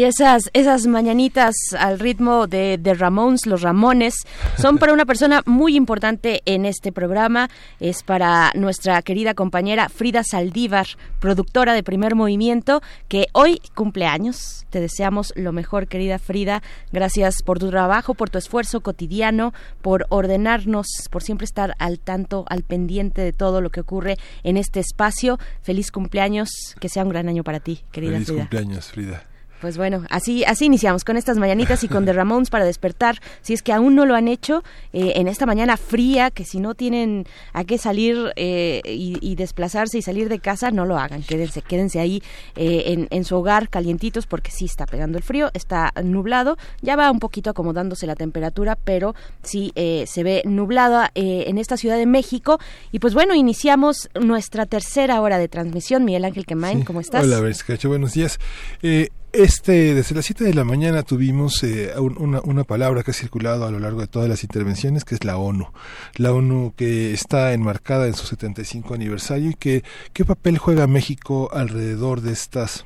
Y esas, esas mañanitas al ritmo de, de Ramones, los Ramones, son para una persona muy importante en este programa. Es para nuestra querida compañera Frida Saldívar, productora de Primer Movimiento, que hoy cumple años. Te deseamos lo mejor, querida Frida. Gracias por tu trabajo, por tu esfuerzo cotidiano, por ordenarnos, por siempre estar al tanto, al pendiente de todo lo que ocurre en este espacio. Feliz cumpleaños, que sea un gran año para ti, querida Feliz Frida. cumpleaños, Frida. Pues bueno, así así iniciamos con estas mañanitas y con The Ramones para despertar. Si es que aún no lo han hecho, eh, en esta mañana fría, que si no tienen a qué salir eh, y, y desplazarse y salir de casa, no lo hagan. Quédense, quédense ahí eh, en, en su hogar calientitos porque sí está pegando el frío, está nublado, ya va un poquito acomodándose la temperatura, pero sí eh, se ve nublada eh, en esta Ciudad de México. Y pues bueno, iniciamos nuestra tercera hora de transmisión. Miguel Ángel Quemain, ¿cómo estás? Hola, Cacho, buenos días. Eh, este, desde las 7 de la mañana tuvimos eh, un- una, una palabra que ha circulado a lo largo de todas las intervenciones, que es la ONU. La ONU que está enmarcada en su 75 aniversario y que qué papel juega México alrededor de estas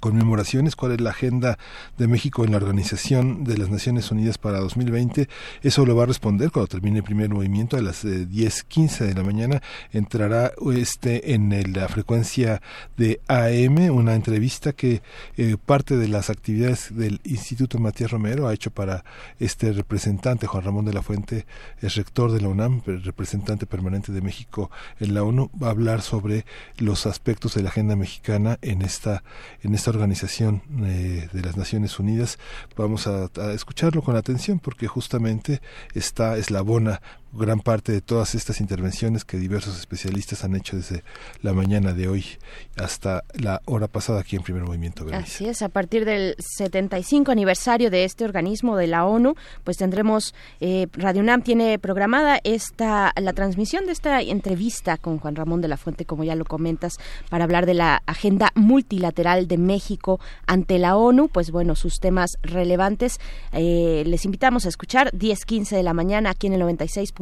conmemoraciones, cuál es la agenda de México en la Organización de las Naciones Unidas para 2020. Eso lo va a responder cuando termine el primer movimiento a las eh, 10:15 de la mañana. Entrará este en la frecuencia de AM, una entrevista que eh, parte de las actividades del Instituto Matías Romero ha hecho para este representante, Juan Ramón de la Fuente, es rector de la UNAM, representante permanente de México en la ONU, va a hablar sobre los aspectos de la agenda mexicana en esta en esta organización eh, de las Naciones Unidas. Vamos a, a escucharlo con atención porque justamente está eslabona gran parte de todas estas intervenciones que diversos especialistas han hecho desde la mañana de hoy hasta la hora pasada aquí en Primer Movimiento. Berenice. Así es, a partir del 75 aniversario de este organismo de la ONU, pues tendremos, eh, Radio UNAM tiene programada esta, la transmisión de esta entrevista con Juan Ramón de la Fuente, como ya lo comentas, para hablar de la agenda multilateral de México ante la ONU, pues bueno, sus temas relevantes. Eh, les invitamos a escuchar 10.15 de la mañana aquí en el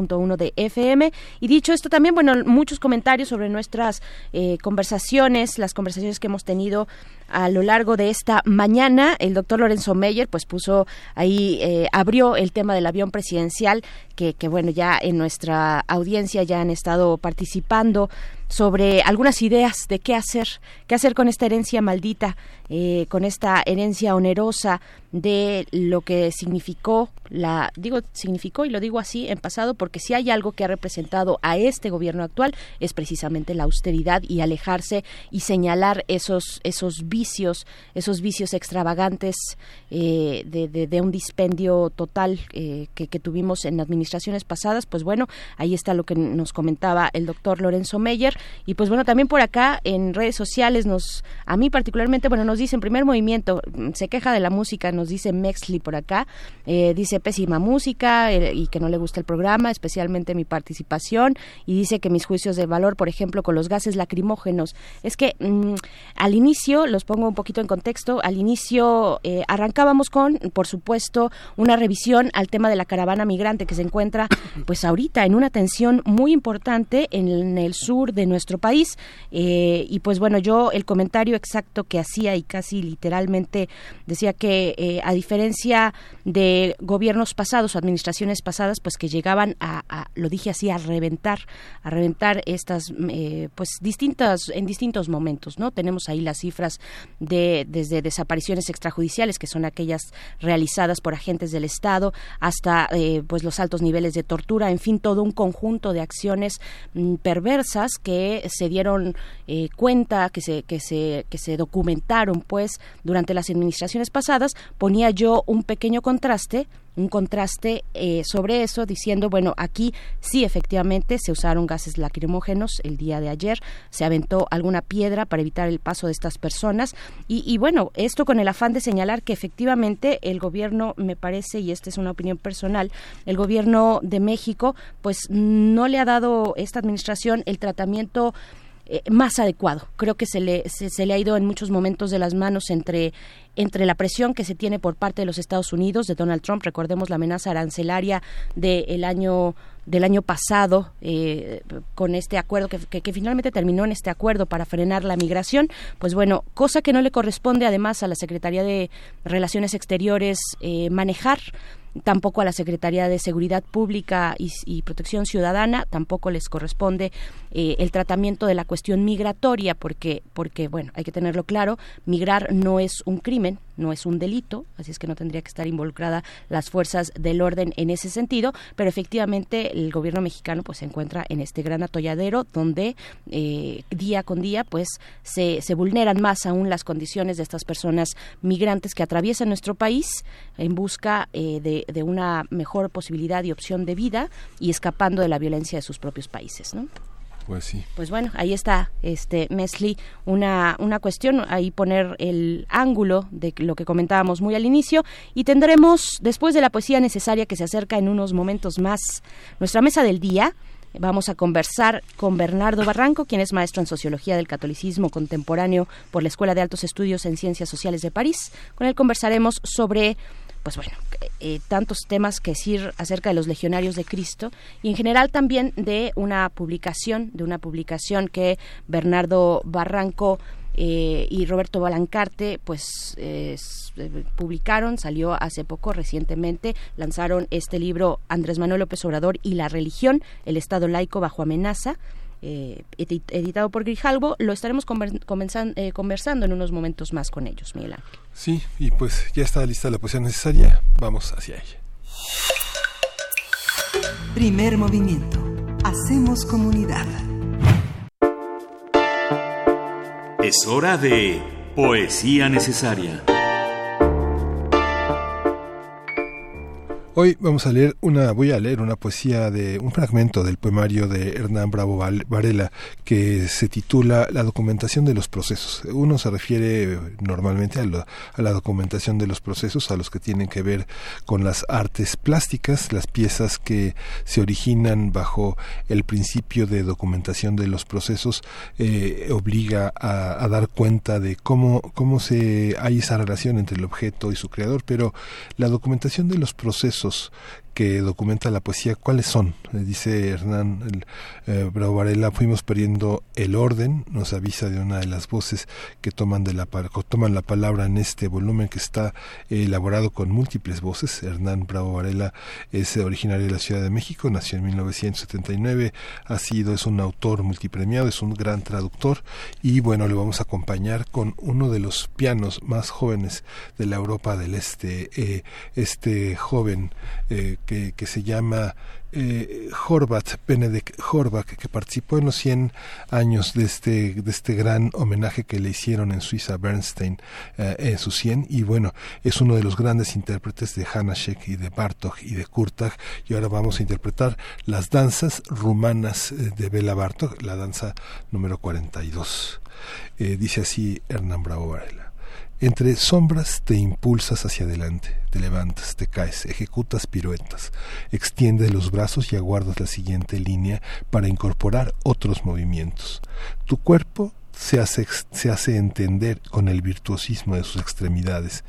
96.1 de FM. Y dicho esto, también, bueno, muchos comentarios sobre nuestras eh, conversaciones, las conversaciones que hemos tenido a lo largo de esta mañana. El doctor Lorenzo Meyer, pues puso ahí, eh, abrió el tema del avión presidencial, que, que bueno, ya en nuestra audiencia ya han estado participando sobre algunas ideas de qué hacer, qué hacer con esta herencia maldita, eh, con esta herencia onerosa de lo que significó la digo significó y lo digo así en pasado porque si hay algo que ha representado a este gobierno actual es precisamente la austeridad y alejarse y señalar esos esos vicios esos vicios extravagantes eh, de, de- de un dispendio total eh, que, que tuvimos en administraciones pasadas. Pues bueno ahí está lo que nos comentaba el doctor Lorenzo Meyer y pues bueno también por acá en redes sociales nos a mí particularmente bueno nos dicen primer movimiento mm, se queja de la música nos dice Mexley por acá eh, dice pésima música eh, y que no le gusta el programa especialmente mi participación y dice que mis juicios de valor por ejemplo con los gases lacrimógenos. Es que mm, al inicio los pongo un poquito en contexto al inicio eh, arrancábamos con por supuesto una revisión al tema de la caravana migrante que se encuentra pues ahorita en una tensión muy importante en el sur de nuestro país. Eh, y pues bueno yo el comentario exacto que hacía y casi literalmente decía que eh, a diferencia de gobiernos pasados o administraciones pasadas pues que llegaban a, lo dije así a reventar a reventar estas eh, pues distintas en distintos momentos no tenemos ahí las cifras de desde desapariciones extrajudiciales que son aquellas realizadas por agentes del Estado hasta pues los altos niveles de tortura en fin todo un conjunto de acciones mm, perversas que se dieron eh, cuenta que se que se que se documentaron pues durante las administraciones pasadas ponía yo un pequeño contraste un contraste eh, sobre eso diciendo bueno aquí sí efectivamente se usaron gases lacrimógenos el día de ayer se aventó alguna piedra para evitar el paso de estas personas. Y, y bueno esto con el afán de señalar que efectivamente el gobierno me parece y esta es una opinión personal el gobierno de México pues no le ha dado esta administración el tratamiento eh, más adecuado. Creo que se le, se, le ha ido en muchos momentos de las manos entre, entre la presión que se tiene por parte de los Estados Unidos, de Donald Trump, recordemos la amenaza arancelaria del año del año pasado eh, con este acuerdo que, que, finalmente terminó en este acuerdo para frenar la migración, pues bueno, cosa que no le corresponde además a la Secretaría de Relaciones Exteriores eh, manejar tampoco a la Secretaría de Seguridad Pública y, Protección Ciudadana, tampoco les corresponde eh, el tratamiento de la cuestión migratoria, porque, porque, bueno, hay que tenerlo claro, migrar no es un crimen, no es un delito, así es que no tendría que estar involucrada las fuerzas del orden en ese sentido, pero efectivamente el gobierno mexicano pues se encuentra en este gran atolladero donde eh, día con día pues se, se vulneran más aún las condiciones de estas personas migrantes que atraviesan nuestro país en busca eh, de, de, una mejor posibilidad y opción de vida y escapando de la violencia de sus propios países, ¿no? Pues sí. Pues bueno, ahí está, este Mesli, una, una cuestión, ahí poner el ángulo de lo que comentábamos muy al inicio y tendremos, después de la poesía necesaria que se acerca en unos momentos más, nuestra mesa del día. Vamos a conversar con Bernardo Barranco, quien es maestro en Sociología del Catolicismo Contemporáneo por la Escuela de Altos Estudios en Ciencias Sociales de París. Con él conversaremos sobre pues bueno, eh, tantos temas que decir acerca de los legionarios de Cristo y en general también de una publicación, de una publicación que Bernardo Barranco eh, y Roberto Balancarte pues eh, publicaron, salió hace poco recientemente, lanzaron este libro Andrés Manuel López Obrador y la religión, el Estado laico bajo amenaza, eh, editado por Grijalvo. Lo estaremos eh, conversando en unos momentos más con ellos, Miguel Ángel. Sí, y pues ya está lista la poesía necesaria. Vamos hacia ella. Primer movimiento. Hacemos comunidad. Es hora de poesía necesaria. Hoy vamos a leer una, voy a leer una poesía de un fragmento del poemario de Hernán Bravo Varela que se titula La documentación de los procesos. Uno se refiere normalmente a, a, la documentación de los procesos, a los que tienen que ver con las artes plásticas, las piezas que se originan bajo el principio de documentación de los procesos, eh, obliga a, a, dar cuenta de cómo, cómo se hay esa relación entre el objeto y su creador, pero la documentación de los procesos Nexus que documenta la poesía, ¿cuáles son? Dice Hernán eh, Bravo Varela, fuimos perdiendo el orden, nos avisa de una de las voces que toman, de la, toman la palabra en este volumen que está elaborado con múltiples voces. Hernán Bravo Varela es originario de la Ciudad de México, nació en 1979, ha sido, es un autor multipremiado, es un gran traductor y bueno, le vamos a acompañar con uno de los pianos más jóvenes de la Europa del Este, eh, este joven eh, que, se llama eh, Horvath, Benedict Horvath, que participó en los 100 años de este, de este gran homenaje que le hicieron en Suiza Bernstein eh, en su 100 y bueno, es uno de los grandes intérpretes de Hanashek y de Bartok y de Kurtag y ahora vamos a interpretar las danzas rumanas eh, de Bela Bartok, la danza número 42. Eh, dice así Hernán Bravo Varela. Entre sombras te impulsas hacia adelante, te levantas, te caes, ejecutas piruetas, extiendes los brazos y aguardas la siguiente línea para incorporar otros movimientos. Tu cuerpo se hace, se hace entender con el virtuosismo de sus extremidades.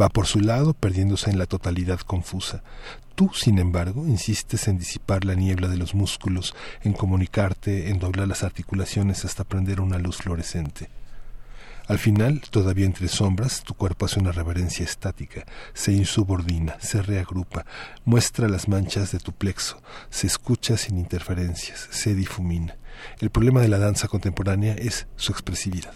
Va por su lado, perdiéndose en la totalidad confusa. Tú, sin embargo, insistes en disipar la niebla de los músculos, en comunicarte, en doblar las articulaciones hasta prender una luz fluorescente. Al final, todavía entre sombras, tu cuerpo hace una reverencia estática, se insubordina, se reagrupa, muestra las manchas de tu plexo, se escucha sin interferencias, se difumina. El problema de la danza contemporánea es su expresividad.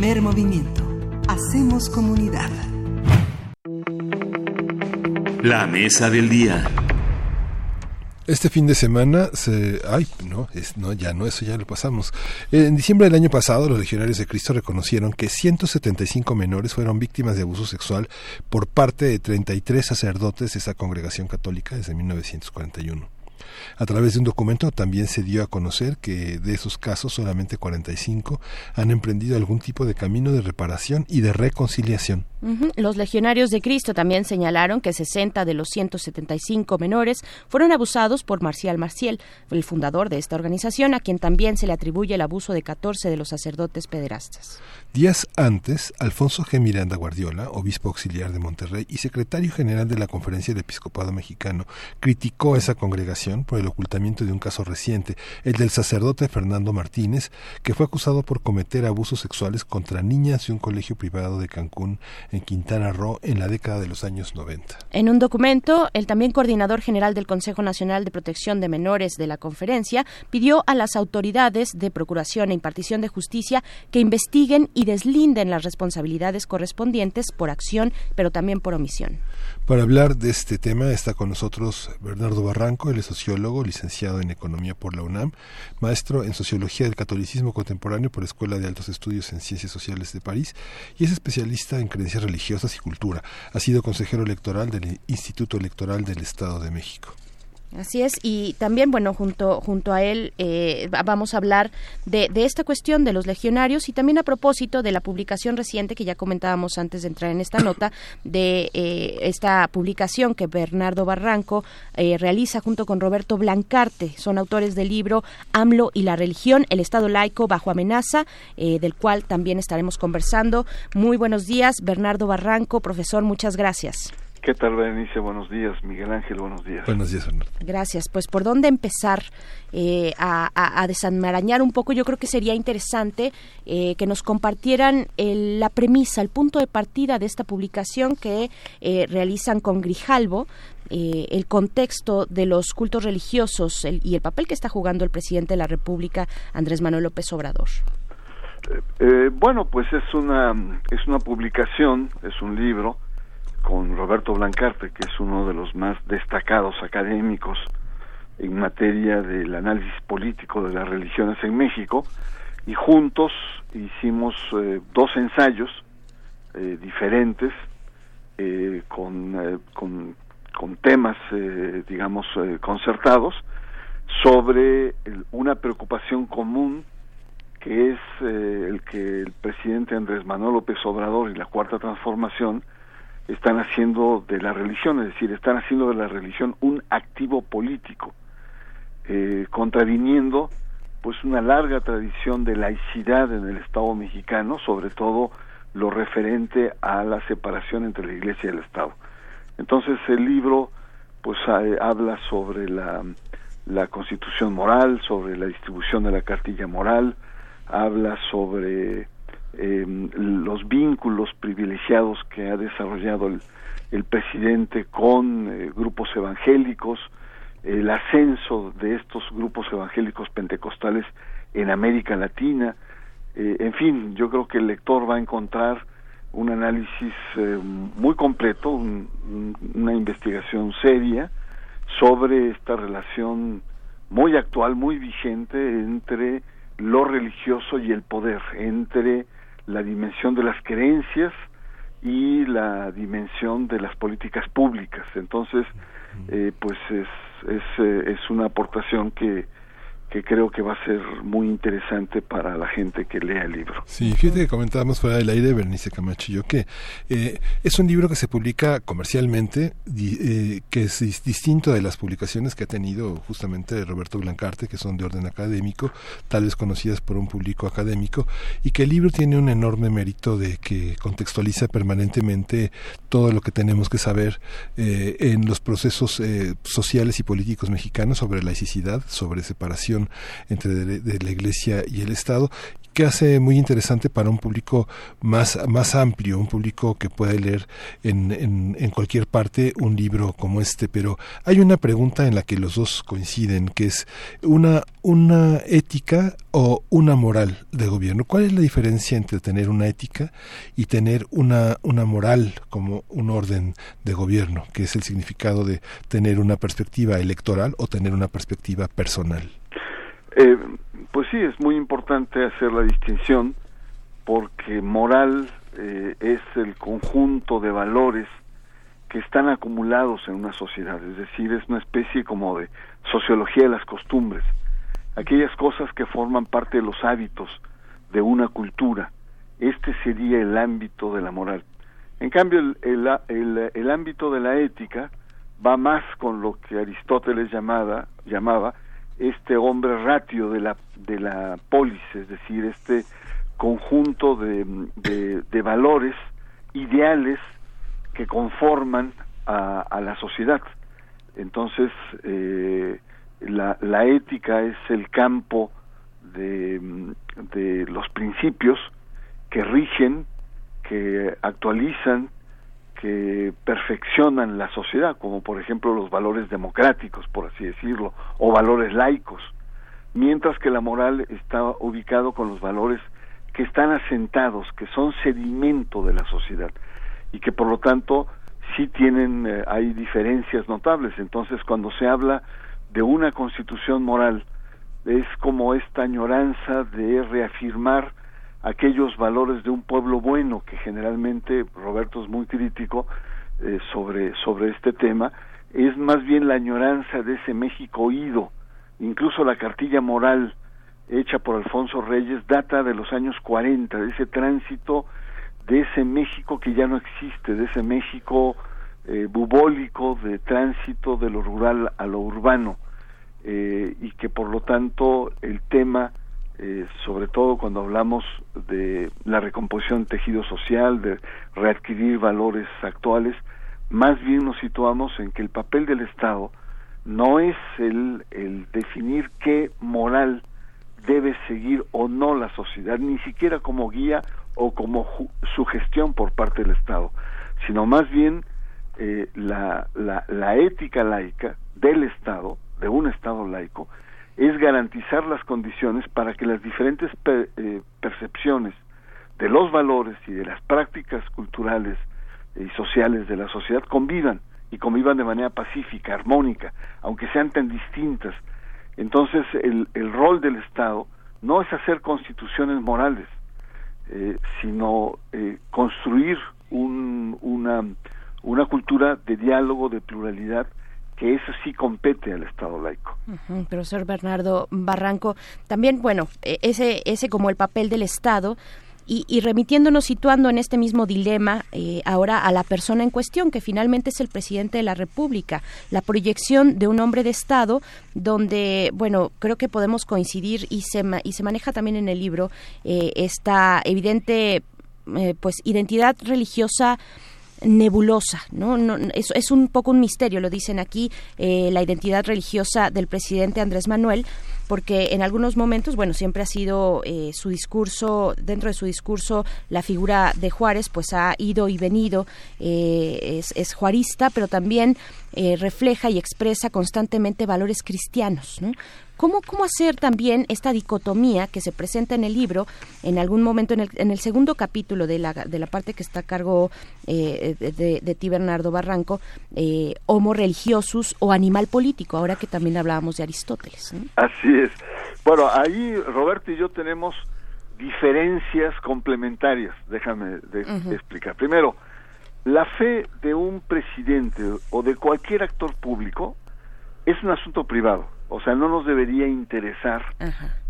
Primer movimiento. Hacemos comunidad. La mesa del día. Este fin de semana se... Ay, no, es, no, ya no, eso ya lo pasamos. En diciembre del año pasado, los legionarios de Cristo reconocieron que 175 menores fueron víctimas de abuso sexual por parte de 33 sacerdotes de esa congregación católica desde 1941. A través de un documento también se dio a conocer que de esos casos solamente 45 han emprendido algún tipo de camino de reparación y de reconciliación. Los legionarios de Cristo también señalaron que 60 de los 175 menores fueron abusados por Marcial Marcial, el fundador de esta organización, a quien también se le atribuye el abuso de 14 de los sacerdotes pederastas. Días antes, Alfonso G. Miranda Guardiola, obispo auxiliar de Monterrey y secretario general de la Conferencia del Episcopado Mexicano, criticó a esa congregación por el ocultamiento de un caso reciente, el del sacerdote Fernando Martínez, que fue acusado por cometer abusos sexuales contra niñas de un colegio privado de Cancún en Quintana Roo en la década de los años 90. En un documento, el también coordinador general del Consejo Nacional de Protección de Menores de la conferencia pidió a las autoridades de procuración e impartición de justicia que investiguen y deslinden las responsabilidades correspondientes por acción, pero también por omisión. Para hablar de este tema está con nosotros Bernardo Barranco, él es sociólogo, licenciado en Economía por la UNAM, maestro en Sociología del Catolicismo Contemporáneo por la Escuela de Altos Estudios en Ciencias Sociales de París y es especialista en creencias religiosas y cultura. Ha sido consejero electoral del Instituto Electoral del Estado de México. Así es, y también, bueno, junto, junto a él eh, vamos a hablar de, de, esta cuestión de los legionarios y también a propósito de la publicación reciente que ya comentábamos antes de entrar en esta nota, de eh, esta publicación que Bernardo Barranco eh, realiza junto con Roberto Blancarte. Son autores del libro AMLO y la religión, el Estado laico bajo amenaza, del cual también estaremos conversando. Muy buenos días, Bernardo Barranco, profesor, muchas gracias. ¿Qué tal, Berenice? Buenos días. Miguel Ángel, buenos días. Buenos días, Bernardo. Gracias. Pues, ¿por dónde empezar eh, a, a, a, desenmarañar un poco? Yo creo que sería interesante eh, que nos compartieran el, la premisa, el punto de partida de esta publicación que eh, realizan con Grijalvo, eh, el contexto de los cultos religiosos el, y el papel que está jugando el presidente de la República, Andrés Manuel López Obrador. Eh, bueno, pues es una, es una publicación, es un libro con Roberto Blancarte, que es uno de los más destacados académicos en materia del análisis político de las religiones en México, y juntos hicimos eh, dos ensayos eh, diferentes eh, con, con, con, temas, digamos, concertados sobre el, una preocupación común que es el que el presidente Andrés Manuel López Obrador y la Cuarta Transformación están haciendo de la religión, es decir, están haciendo de la religión un activo político, eh, pues una larga tradición de laicidad en el Estado mexicano, sobre todo lo referente a la separación entre la Iglesia y el Estado. Entonces el libro pues habla sobre la constitución moral, sobre la distribución de la cartilla moral, habla sobre eh, los vínculos privilegiados que ha desarrollado el, el presidente con eh, grupos evangélicos, el ascenso de estos grupos evangélicos pentecostales en América Latina, eh, en fin, yo creo que el lector va a encontrar un análisis muy completo, un, una investigación seria sobre esta relación muy actual, muy vigente entre lo religioso y el poder, entre la dimensión de las creencias y la dimensión de las políticas públicas. Entonces, eh, pues es, es, eh, es una aportación que, que creo que va a ser muy interesante para la gente que lea el libro. Sí, fíjate que comentábamos fuera del aire, Bernice yo, que eh, es un libro que se publica comercialmente, eh, que es distinto de las publicaciones que ha tenido justamente Roberto Blancarte, que son de orden académico, tal vez conocidas por un público académico, y que el libro tiene un enorme mérito de que contextualiza permanentemente todo lo que tenemos que saber eh, en los procesos eh, sociales y políticos mexicanos sobre laicidad, sobre separación entre la Iglesia y el Estado que hace muy interesante para un público más, más amplio, un público que puede leer en, en, en cualquier parte un libro como este. Pero hay una pregunta en la que los dos coinciden, que es una, una ética o una moral de gobierno. ¿Cuál es la diferencia entre tener una ética y tener una, una moral como un orden de gobierno, que es el significado de tener una perspectiva electoral o tener una perspectiva personal? Eh, pues sí, es muy importante hacer la distinción porque moral eh, es el conjunto de valores que están acumulados en una sociedad, es decir, es una especie como de sociología de las costumbres, aquellas cosas que forman parte de los hábitos de una cultura. Este sería el ámbito de la moral. En cambio, el, el, el, ámbito de la ética va más con lo que Aristóteles llamaba este hombre ratio de la, de la polis, es decir, este conjunto de, de, valores ideales que conforman a, a la sociedad. Entonces, eh, la, la, ética es el campo de, de los principios que rigen, que actualizan que perfeccionan la sociedad, como por ejemplo los valores democráticos, por así decirlo, o valores laicos, mientras que la moral está ubicado con los valores que están asentados, que son sedimento de la sociedad y que por lo tanto sí tienen, eh, hay diferencias notables. Entonces cuando se habla de una constitución moral, es como esta añoranza de reafirmar aquellos valores de un pueblo bueno, que generalmente Roberto es muy crítico eh, sobre, sobre este tema, es más bien la añoranza de ese México oído, incluso la cartilla moral hecha por Alfonso Reyes data de los años 40, de ese tránsito de ese México que ya no existe, de ese México eh, bubólico de tránsito de lo rural a lo urbano, eh, y que por lo tanto el tema eh, sobre todo cuando hablamos de la recomposición tejido social, de readquirir valores actuales, más bien nos situamos en que el papel del Estado no es el, el definir qué moral debe seguir o no la sociedad, ni siquiera como guía o como sugestión por parte del Estado, sino más bien eh, la, la, la ética laica del Estado, de un Estado laico, es garantizar las condiciones para que las diferentes eh, percepciones de los valores y de las prácticas culturales y sociales de la sociedad convivan y convivan de manera pacífica, armónica, aunque sean tan distintas. Entonces el, el rol del Estado no es hacer constituciones morales, eh, sino eh, construir un, una, una cultura de diálogo, de pluralidad, que eso sí compete al Estado laico. profesor Bernardo Barranco, también, bueno, e, ese, ese como el papel del Estado, y, remitiéndonos, situando en este mismo dilema eh, ahora a la persona en cuestión, que finalmente es el presidente de la República, la proyección de un hombre de Estado, donde, bueno, creo que podemos coincidir y se, y se maneja también en el libro eh, esta evidente, eh, pues, identidad religiosa nebulosa, ¿no? no es, es, un poco un misterio, lo dicen aquí, eh, la identidad religiosa del presidente Andrés Manuel, porque en algunos momentos, bueno, siempre ha sido eh, su discurso, dentro de su discurso, la figura de Juárez, pues ha ido y venido, eh, es, es, juarista, pero también refleja y expresa constantemente valores cristianos, ¿no? ¿Cómo, ¿Cómo hacer también esta dicotomía que se presenta en el libro, en algún momento, en el, en el segundo capítulo de la, de la parte que está a cargo eh, de, de, ti, Bernardo Barranco, eh, Homo religiosus o animal político, ahora que también hablábamos de Aristóteles? Así es. Bueno, ahí Roberto y yo tenemos diferencias complementarias, déjame explicar. Primero, la fe de un presidente o de cualquier actor público es un asunto privado o sea, no nos debería interesar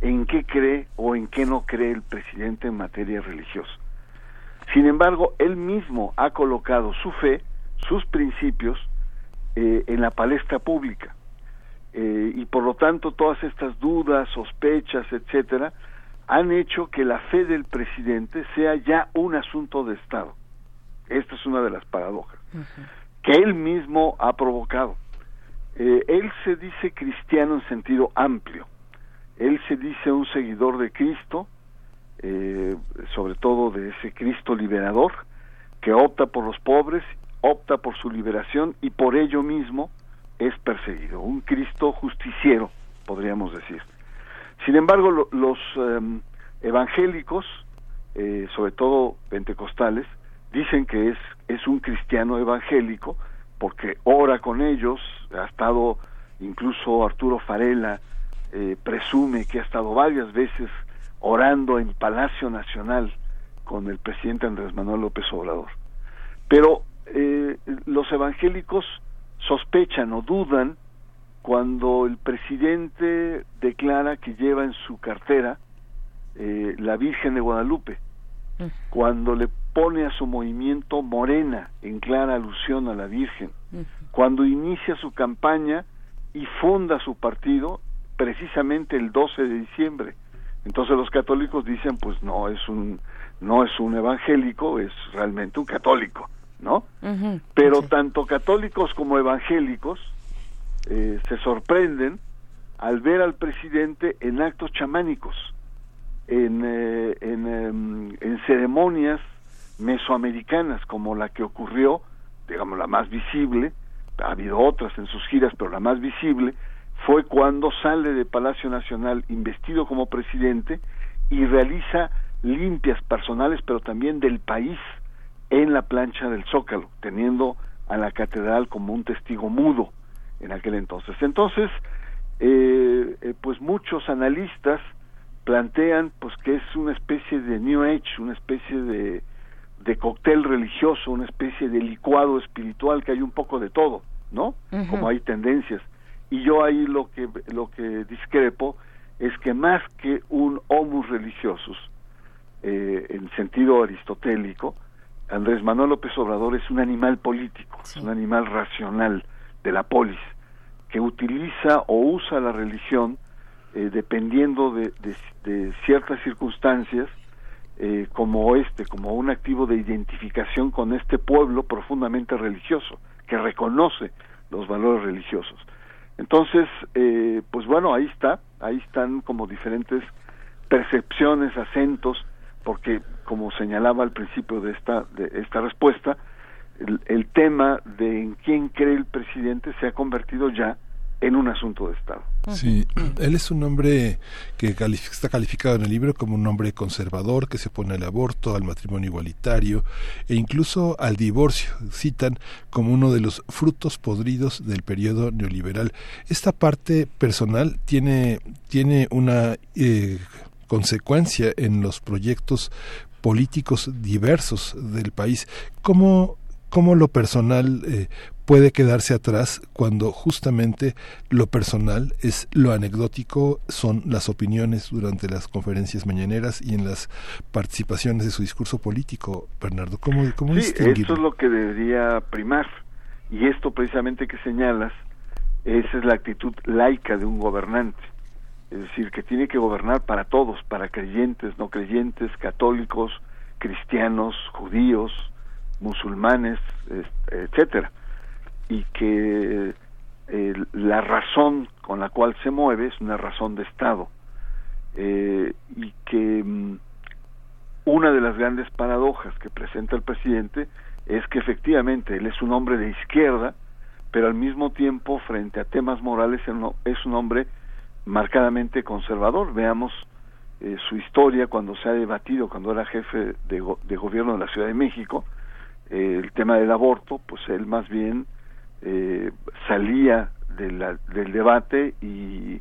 en qué cree o en qué no cree el presidente en materia religiosa. Sin embargo, él mismo ha colocado su fe, sus principios, eh, en la palestra pública. Eh, y por lo tanto, todas estas dudas, sospechas, etcétera, han hecho que la fe del presidente sea ya un asunto de Estado. Esta es una de las paradojas que él mismo ha provocado. Eh, él se dice cristiano en sentido amplio. Él se dice un seguidor de Cristo, eh, sobre todo de ese Cristo liberador, que opta por los pobres, opta por su liberación y por ello mismo es perseguido, un Cristo justiciero, podríamos decir. Sin embargo, los em, evangélicos, eh, sobre todo pentecostales, dicen que es, es un cristiano evangélico porque ora con ellos, ha estado incluso Arturo Farela, eh, presume que ha estado varias veces orando en Palacio Nacional con el presidente Andrés Manuel López Obrador. Pero eh, los evangélicos sospechan o dudan cuando el presidente declara que lleva en su cartera eh, la Virgen de Guadalupe, mm. cuando le pone a su movimiento Morena en clara alusión a la Virgen, cuando inicia su campaña y funda su partido precisamente el 12 de diciembre. Entonces los católicos dicen, pues no es un no es un evangélico, es realmente un católico, ¿no? Pero tanto católicos como evangélicos eh, se sorprenden al ver al presidente en actos chamánicos, en, eh, en, em, en ceremonias mesoamericanas como la que ocurrió, digamos la más visible, ha habido otras en sus giras, pero la más visible fue cuando sale de Palacio Nacional investido como presidente y realiza limpias personales, pero también del país en la plancha del Zócalo, teniendo a la catedral como un testigo mudo en aquel entonces. Entonces, eh, eh, pues muchos analistas plantean pues que es una especie de New Age, una especie de, de cóctel religioso, una especie de licuado espiritual que hay un poco de todo, ¿no? Como hay tendencias. Y yo ahí lo que lo que discrepo es que más que un homus religiosus eh, en sentido aristotélico Andrés Manuel López Obrador es un animal político es un animal racional de la polis que utiliza o usa la religión eh, dependiendo de, de, ciertas circunstancias eh, como este, como un activo de identificación con este pueblo profundamente religioso, que reconoce los valores religiosos. Entonces, eh, pues bueno, ahí está, ahí están como diferentes percepciones, acentos, porque como señalaba al principio de esta, de esta respuesta, el, el tema de en quién cree el presidente se ha convertido ya en un asunto de Estado. Sí, él es un hombre que está calificado en el libro como un hombre conservador que se opone al aborto, al matrimonio igualitario e incluso al divorcio. Citan como uno de los frutos podridos del periodo neoliberal. Esta parte personal tiene, tiene una eh, consecuencia en los proyectos políticos diversos del país. ¿Cómo, cómo lo personal eh, puede quedarse atrás cuando justamente lo personal es lo anecdótico, son las opiniones durante las conferencias mañaneras y en las participaciones de su discurso político, Bernardo. ¿Cómo, cómo sí, esto es lo que debería primar. Y esto precisamente que señalas, esa es la actitud laica de un gobernante. Es decir, que tiene que gobernar para todos, para creyentes, no creyentes, católicos, cristianos, judíos, musulmanes, etcétera y que eh, la razón con la cual se mueve es una razón de Estado eh, y que mm, una de las grandes paradojas que presenta el presidente es que efectivamente él es un hombre de izquierda, pero al mismo tiempo frente a temas morales es un hombre marcadamente conservador. Veamos eh, su historia cuando se ha debatido, cuando era jefe de, de gobierno de la Ciudad de México, el tema del aborto, pues él más bien eh, salía del debate y,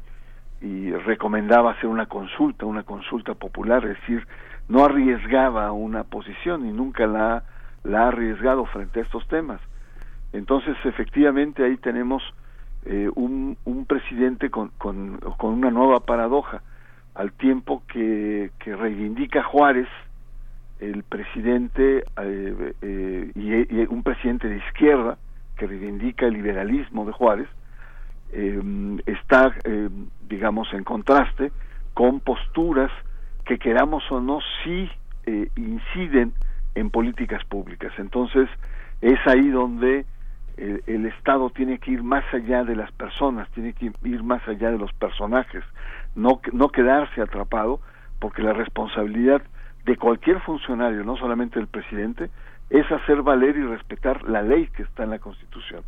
recomendaba hacer una consulta, una consulta popular, es decir, no arriesgaba una posición y nunca la, la ha arriesgado frente a estos temas. Entonces, efectivamente, ahí tenemos eh, un, presidente con, con, con, una nueva paradoja, al tiempo que, que reivindica Juárez, el presidente eh, eh y, un presidente de izquierda, que reivindica el liberalismo de Juárez, eh, está, eh, digamos, en contraste con posturas que queramos o no sí inciden en políticas públicas. Entonces, es ahí donde el, Estado tiene que ir más allá de las personas, tiene que ir más allá de los personajes, no, no quedarse atrapado, porque la responsabilidad de cualquier funcionario, no solamente del presidente, es hacer valer y respetar la ley que está en la Constitución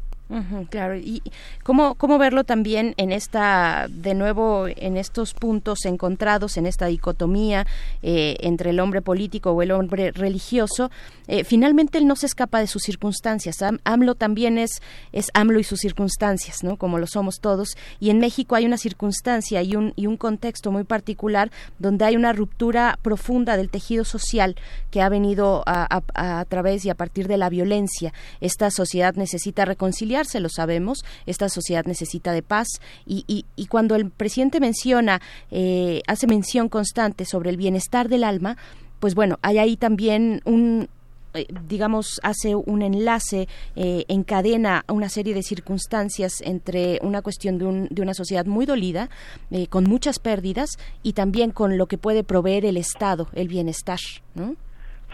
claro, y cómo, cómo verlo también en esta, de nuevo, en estos puntos encontrados, en esta dicotomía eh, entre el hombre político o el hombre religioso. Eh, finalmente él no se escapa de sus circunstancias. AMLO también es, es AMLO y sus circunstancias, ¿no? Como lo somos todos. Y en México hay una circunstancia y un, y un contexto muy particular donde hay una ruptura profunda del tejido social que ha venido a, a través y a partir de la violencia. Esta sociedad necesita reconciliar se lo sabemos, esta sociedad necesita de paz y, y, cuando el presidente menciona, eh, hace mención constante sobre el bienestar del alma, pues bueno, hay ahí también un, eh, digamos, hace un enlace, eh, encadena una serie de circunstancias entre una cuestión de, un, de una sociedad muy dolida, eh, con muchas pérdidas, y también con lo que puede proveer el Estado, el bienestar, ¿no?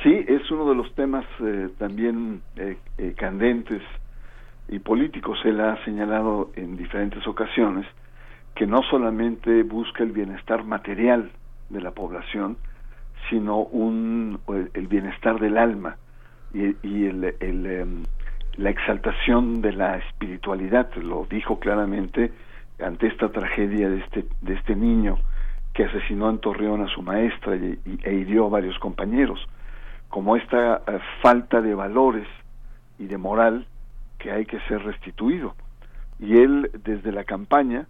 Sí, es uno de los temas también candentes y políticos. Él ha señalado en diferentes ocasiones que no solamente busca el bienestar material de la población, sino un, el bienestar del alma y, y el, el, em, la exaltación de la espiritualidad. Lo dijo claramente ante esta tragedia de este, de este niño que asesinó en Torreón a su maestra y, e hirió a varios compañeros. Como esta eh, falta de valores y de moral que hay que ser restituido. Y él, desde la campaña,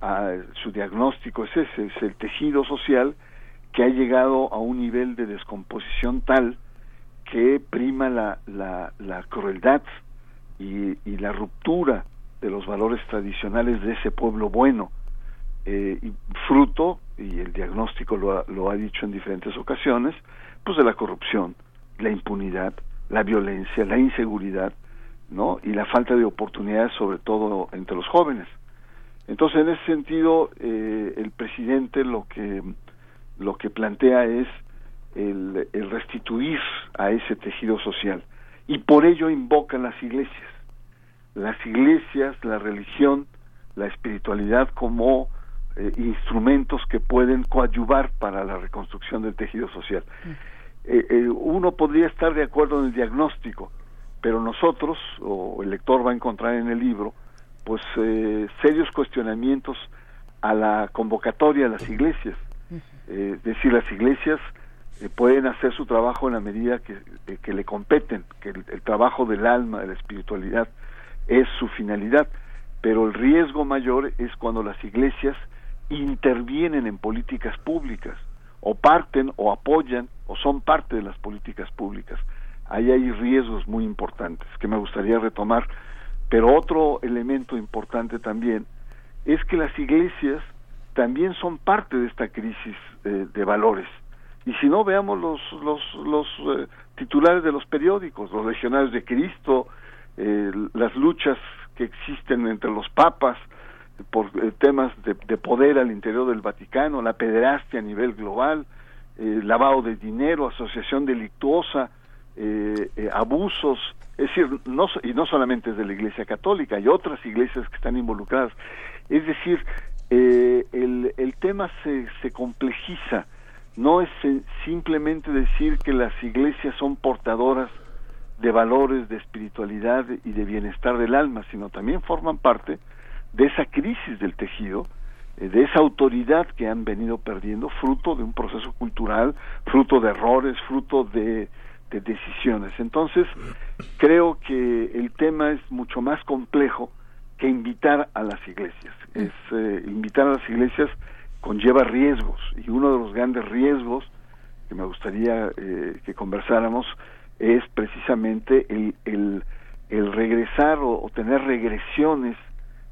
a, su diagnóstico es ese, es el tejido social que ha llegado a un nivel de descomposición tal que prima la, la, la crueldad y, y, la ruptura de los valores tradicionales de ese pueblo bueno, eh, y fruto, y el diagnóstico lo ha, lo ha dicho en diferentes ocasiones, pues de la corrupción, la impunidad, la violencia, la inseguridad, ¿no? y la falta de oportunidades sobre todo entre los jóvenes. Entonces, en ese sentido, eh, el presidente lo que lo que plantea es el, el, restituir a ese tejido social y por ello invocan las iglesias, las iglesias, la religión, la espiritualidad como eh, instrumentos que pueden coadyuvar para la reconstrucción del tejido social. Mm. Eh, eh, uno podría estar de acuerdo en el diagnóstico, pero nosotros, o el lector va a encontrar en el libro, pues eh, serios cuestionamientos a la convocatoria de las iglesias. Eh, es decir, las iglesias eh, pueden hacer su trabajo en la medida que, que le competen, que el, el, trabajo del alma, de la espiritualidad, es su finalidad, pero el riesgo mayor es cuando las iglesias intervienen en políticas públicas, o parten, o apoyan, o son parte de las políticas públicas ahí hay riesgos muy importantes que me gustaría retomar. Pero otro elemento importante también es que las iglesias también son parte de esta crisis eh, de valores. Y si no, veamos los, los, los eh, titulares de los periódicos, los legionarios de Cristo, eh, las luchas que existen entre los papas por eh, temas de, de, poder al interior del Vaticano, la pederastia a nivel global, eh, lavado de dinero, asociación delictuosa, eh, eh, abusos, es decir, no, y no solamente es de la Iglesia Católica, hay otras iglesias que están involucradas. Es decir, eh, el, el tema se, se complejiza, no es simplemente decir que las iglesias son portadoras de valores de espiritualidad y de bienestar del alma, sino también forman parte de esa crisis del tejido, eh, de esa autoridad que han venido perdiendo, fruto de un proceso cultural, fruto de errores, fruto de de decisiones. Entonces, creo que el tema es mucho más complejo que invitar a las iglesias. Es eh, invitar a las iglesias conlleva riesgos y uno de los grandes riesgos que me gustaría eh, que conversáramos es precisamente el, el, el regresar o, o, tener regresiones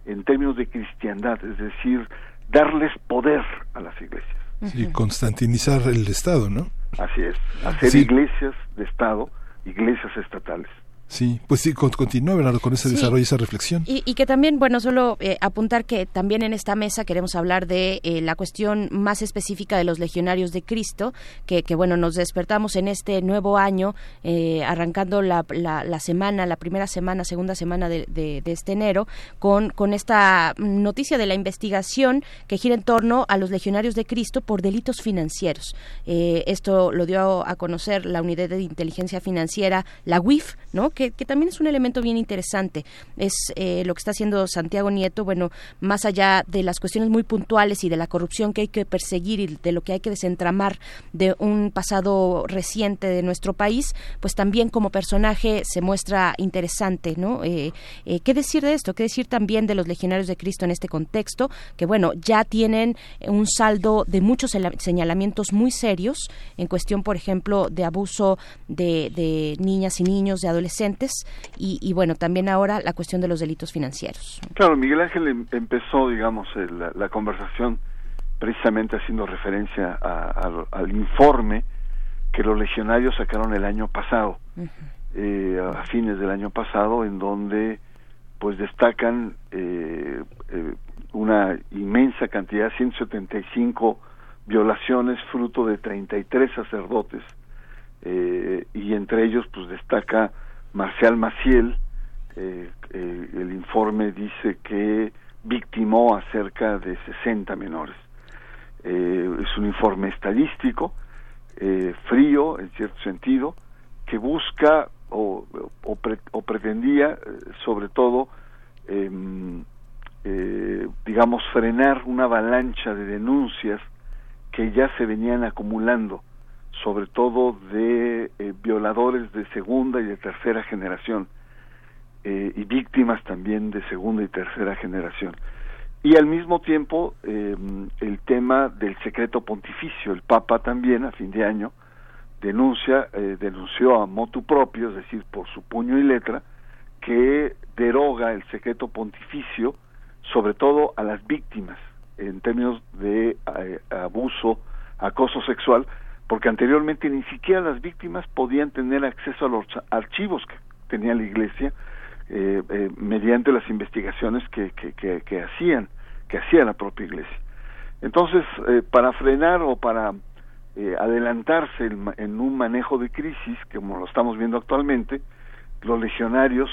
en términos de cristiandad, es decir, darles poder a las iglesias. Sí, constantinizar el Estado, ¿no? Así es, hacer iglesias de Estado, iglesias estatales. Sí, pues sí, continúa, Bernardo, con ese desarrollo y esa reflexión. Y, que también, bueno, solo eh, apuntar que también en esta mesa queremos hablar de eh, la cuestión más específica de los legionarios de Cristo, que, que bueno, nos despertamos en este nuevo año, eh, arrancando la, la, semana, la primera semana, segunda semana de, de, este enero, con, con esta noticia de la investigación que gira en torno a los legionarios de Cristo por delitos financieros. esto lo dio a conocer la Unidad de Inteligencia Financiera, la UIF, ¿no? Que, también es un elemento bien interesante. Es eh, lo que está haciendo Santiago Nieto, bueno, más allá de las cuestiones muy puntuales y de la corrupción que hay que perseguir y de lo que hay que desentramar de un pasado reciente de nuestro país, pues también como personaje se muestra interesante, ¿no? Eh, eh, ¿Qué decir de esto? ¿Qué decir también de los legionarios de Cristo en este contexto? Que bueno, ya tienen un saldo de muchos señalamientos muy serios en cuestión, por ejemplo, de abuso de niñas y niños, de adolescentes y, bueno, también ahora la cuestión de los delitos financieros. Claro, Miguel Ángel em, empezó, digamos, la, conversación precisamente haciendo referencia al informe que los legionarios sacaron el año pasado, eh, a fines del año pasado, en donde pues destacan eh, eh, una inmensa cantidad, 175 violaciones fruto de 33 sacerdotes, y entre ellos pues destaca Marcial Maciel, eh, eh, el informe dice que victimó a cerca de 60 menores. Eh, es un informe estadístico, frío en cierto sentido, que busca o, o, pretendía sobre todo, em, digamos, frenar una avalancha de denuncias que ya se venían acumulando sobre todo de eh, violadores de segunda y de tercera generación eh, y víctimas también de segunda y tercera generación. Y al mismo tiempo eh, el tema del secreto pontificio. El Papa también a fin de año denuncia, denunció a motu propio, es decir, por su puño y letra, que deroga el secreto pontificio, sobre todo a las víctimas, en términos de abuso, acoso sexual, porque anteriormente ni siquiera las víctimas podían tener acceso a los archivos que tenía la Iglesia eh, eh, mediante las investigaciones que, que, hacían que hacía la propia Iglesia. Entonces, eh, para frenar o para adelantarse en un manejo de crisis, como lo estamos viendo actualmente, los legionarios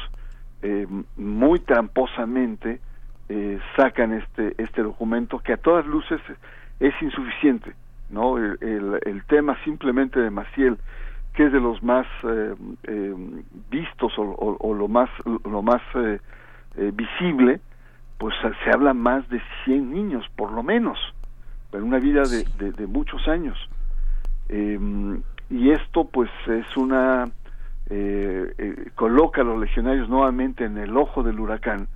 muy tramposamente sacan este este documento que a todas luces es insuficiente no el, el, tema simplemente de Maciel que es de los más eh, eh, vistos o, o, lo más lo más eh, visible pues se habla más de 100 niños por lo menos en una vida de, de, muchos años. Em, y esto pues es una coloca a los legionarios nuevamente en el ojo del huracán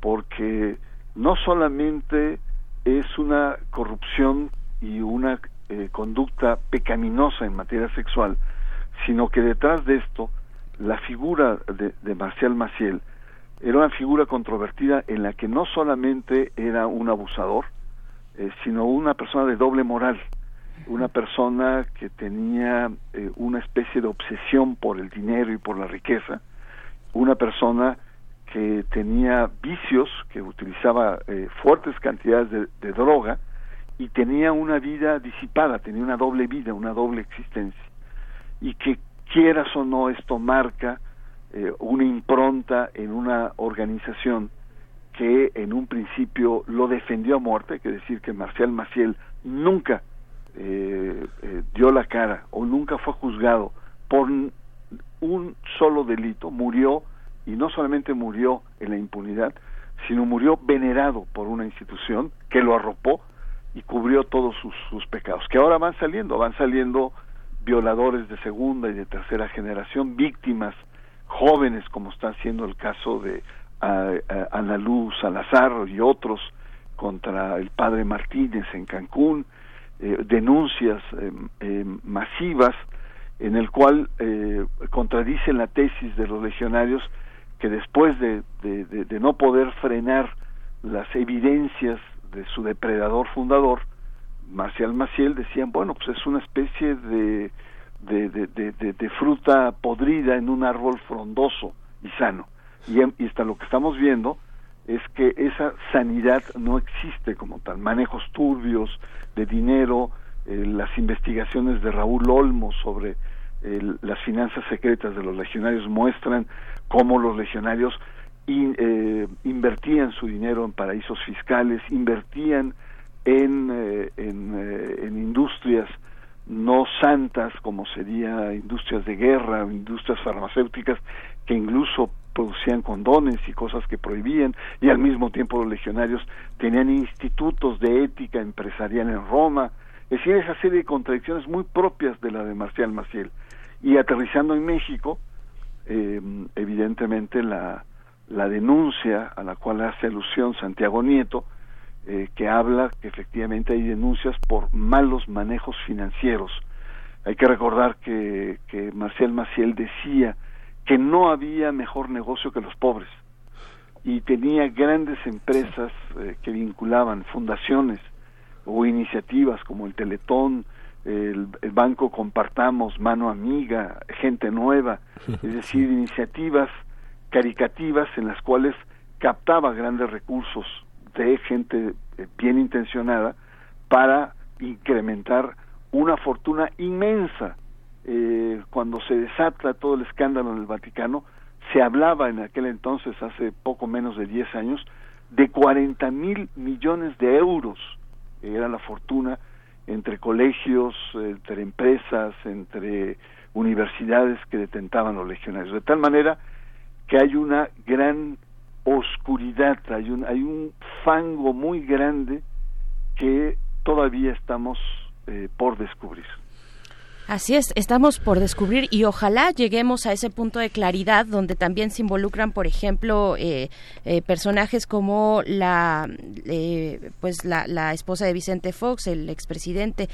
porque no solamente es una corrupción y una eh, conducta pecaminosa en materia sexual, sino que detrás de esto la figura de, Marcial Maciel era una figura controvertida en la que no solamente era un abusador, eh, sino una persona de doble moral, una persona que tenía eh, una especie de obsesión por el dinero y por la riqueza, una persona que tenía vicios, que utilizaba fuertes cantidades de droga, y tenía una vida disipada, tenía una doble vida, una doble existencia. Y que quieras o no, esto marca eh, una impronta en una organización que en un principio lo defendió a muerte, hay que decir que Marcial Maciel nunca eh, eh, dio la cara o nunca fue juzgado por un solo delito, murió y no solamente murió en la impunidad, sino murió venerado por una institución que lo arropó y cubrió todos sus, pecados, que ahora van saliendo, van saliendo violadores de segunda y de tercera generación, víctimas jóvenes, como está siendo el caso de Ana Luz Salazar y otros contra el padre Martínez en Cancún, eh, denuncias eh, eh, masivas en el cual contradicen la tesis de los legionarios que después de, de no poder frenar las evidencias de su depredador fundador, Marcial Maciel, decían, bueno, pues es una especie de, de, fruta podrida en un árbol frondoso y sano. Y, y hasta lo que estamos viendo es que esa sanidad no existe como tal. Manejos turbios de dinero, eh, las investigaciones de Raúl Olmo sobre eh, las finanzas secretas de los legionarios muestran cómo los legionarios eh, invertían su dinero en paraísos fiscales, invertían en, en, en industrias no santas como sería industrias de guerra, industrias farmacéuticas que incluso producían condones y cosas que prohibían y al mismo tiempo los legionarios tenían institutos de ética empresarial en Roma, es decir, esa serie de contradicciones muy propias de la de Marcial Maciel. Y aterrizando en México, eh, evidentemente la, la denuncia a la cual hace alusión Santiago Nieto, eh, que habla que efectivamente hay denuncias por malos manejos financieros. Hay que recordar que, que Marcial Maciel decía que no había mejor negocio que los pobres y tenía grandes empresas eh, que vinculaban fundaciones o iniciativas como el Teletón, el, el, Banco Compartamos, Mano Amiga, Gente Nueva, es decir, iniciativas caricativas en las cuales captaba grandes recursos de gente eh, bien intencionada para incrementar una fortuna inmensa eh, cuando se desata todo el escándalo en el Vaticano, se hablaba en aquel entonces, hace poco menos de 10 años, de 40 mil millones de euros. Era la fortuna entre colegios, entre empresas, entre universidades que detentaban los legionarios. De tal manera que hay una gran oscuridad, hay un, hay un fango muy grande que todavía estamos eh, por descubrir. Así es, estamos por descubrir y ojalá lleguemos a ese punto de claridad donde también se involucran, por ejemplo, eh, eh, personajes como la, eh, pues la, esposa de Vicente Fox, el expresidente,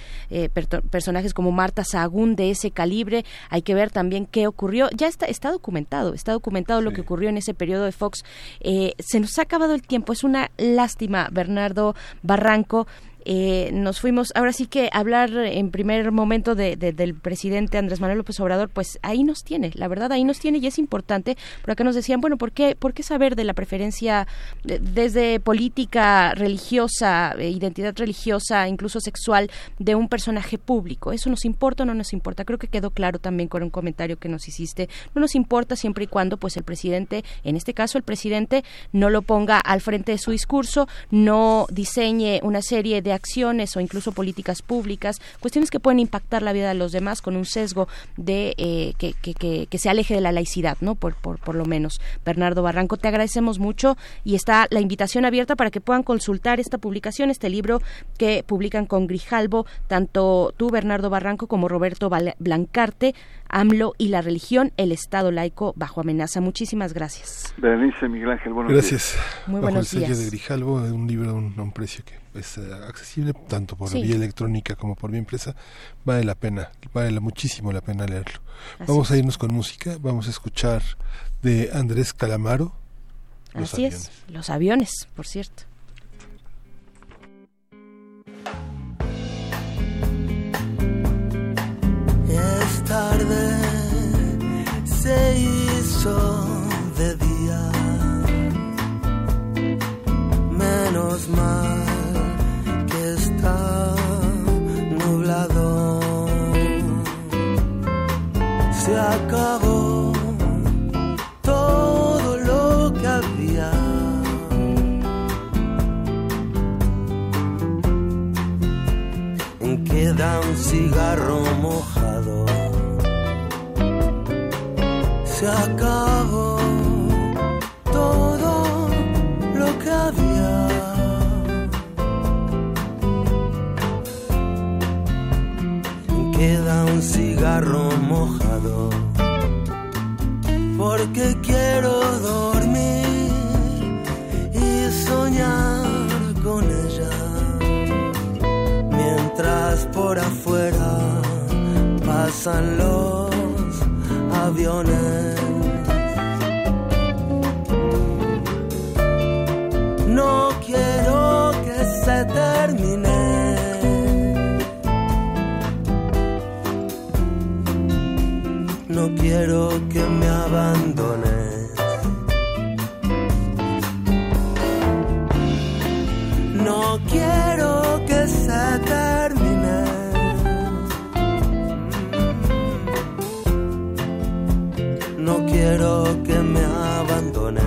personajes como Marta Sagún de ese calibre. Hay que ver también qué ocurrió. Ya está, está documentado, está documentado lo que ocurrió en ese periodo de Fox. se nos ha acabado el tiempo, es una lástima, Bernardo Barranco. Eh, nos fuimos, ahora sí que hablar en primer momento de, del presidente Andrés Manuel López Obrador, pues ahí nos tiene, la verdad ahí nos tiene y es importante. Por acá nos decían, bueno, ¿por qué, por qué saber de la preferencia desde política religiosa, eh, identidad religiosa, incluso sexual de un personaje público? ¿Eso nos importa o no nos importa? Creo que quedó claro también con un comentario que nos hiciste. No nos importa siempre y cuando pues el presidente, en este caso el presidente, no lo ponga al frente de su discurso, no diseñe una serie de acciones o incluso políticas públicas, cuestiones que pueden impactar la vida de los demás con un sesgo de eh, que, que, que, se aleje de la laicidad, ¿no? Por, por, por lo menos. Bernardo Barranco, te agradecemos mucho y está la invitación abierta para que puedan consultar esta publicación, este libro que publican con Grijalbo, tanto tú, Bernardo Barranco, como Roberto Blancarte, AMLO y la religión, el Estado laico bajo amenaza. Muchísimas gracias. Berenice Miguel Ángel, buenos Gracias. Muy bajo buenos el sello días. de Grijalbo, un libro a un, a un precio que es eh, accesible tanto por Sí. vía electrónica como por vía impresa. Vale la pena, vale la- muchísimo la pena leerlo. Así vamos a irnos con música, vamos a escuchar de Andrés Calamaro. Los Así aviones. es, los aviones, por cierto. Es tarde, se hizo de día. Menos mal Se acabó todo lo que había. Queda un cigarro mojado. Se acabó cigarro mojado. Porque quiero dormir y soñar con ella mientras por afuera pasan los aviones. No quiero que se termine. no quiero que me abandones. No quiero que se termine. No quiero que me abandones.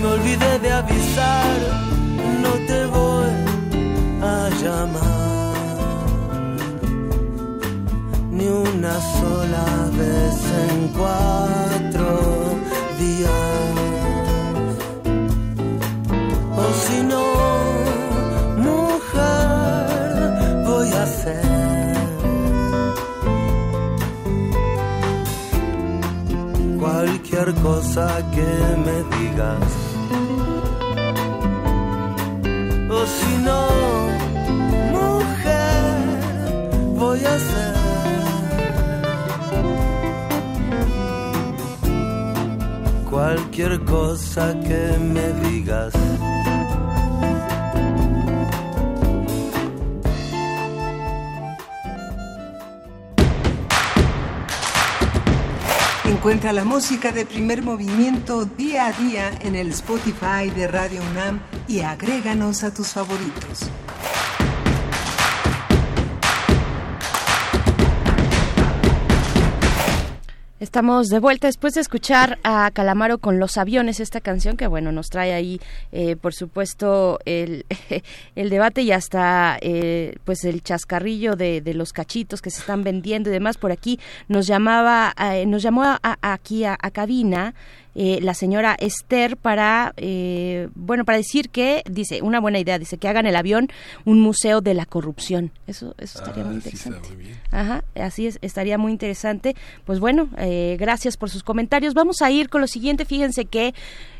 Me olvidé de avisar, no te voy a llamar ni una sola vez en cuatro días. O si no, mujer, voy a hacer cualquier cosa que me digas. O si no, cualquier cosa que me digas. Encuentra la música de primer movimiento día a día en el Spotify de Radio UNAM y agréganos a tus favoritos. Estamos de vuelta después de escuchar a Calamaro con los aviones, esta canción que bueno nos trae ahí, eh, por supuesto, el, el, debate y hasta eh, pues el chascarrillo de, los cachitos que se están vendiendo y demás. Por aquí nos llamaba, eh, nos llamó a, aquí a cabina eh, la señora Esther para, eh, bueno, para decir que, dice, una buena idea, dice que hagan el avión un museo de la corrupción. Eso, eso estaría muy interesante. Sí, muy bien. Ajá, así es, estaría muy interesante. Pues bueno, eh, gracias por sus comentarios. Vamos a ir con lo siguiente. Fíjense que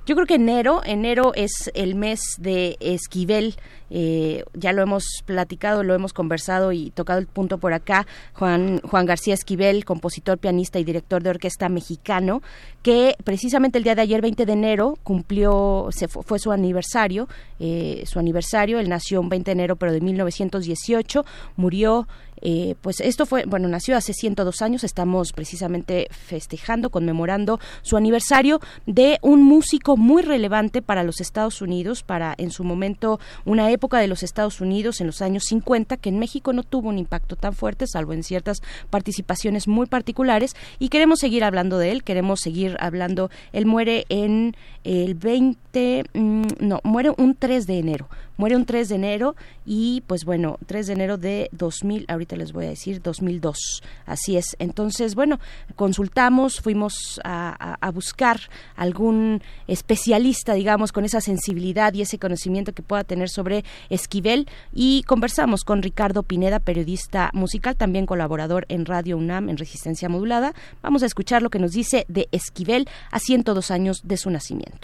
yo creo que enero, enero es el mes de Esquivel. Eh, ya lo hemos platicado, lo hemos conversado y tocado el punto por acá. Juan, Juan García Esquivel, compositor, pianista y director de orquesta mexicano, que precisamente el día de ayer, 20 de enero, cumplió, se fue, fue su aniversario, eh, su aniversario. Él nació un 20 de enero, pero de 1918, murió eh, pues esto fue, bueno, nació hace 102 años, estamos precisamente festejando, conmemorando su aniversario de un músico muy relevante para los Estados Unidos, para en su momento una época de los Estados Unidos en los años 50 que en México no tuvo un impacto tan fuerte, salvo en ciertas participaciones muy particulares. Y queremos seguir hablando de él, queremos seguir hablando, él muere en el 20, mmm, no, muere un 3 de enero, muere un 3 de enero y pues bueno, 3 de enero de 2000, ahorita les voy a decir 2002, así es. Entonces, bueno, consultamos, fuimos a, a, a, buscar algún especialista, digamos, con esa sensibilidad y ese conocimiento que pueda tener sobre Esquivel y conversamos con Ricardo Pineda, periodista musical, también colaborador en Radio UNAM en Resistencia Modulada. Vamos a escuchar lo que nos dice de Esquivel a 102 años de su nacimiento.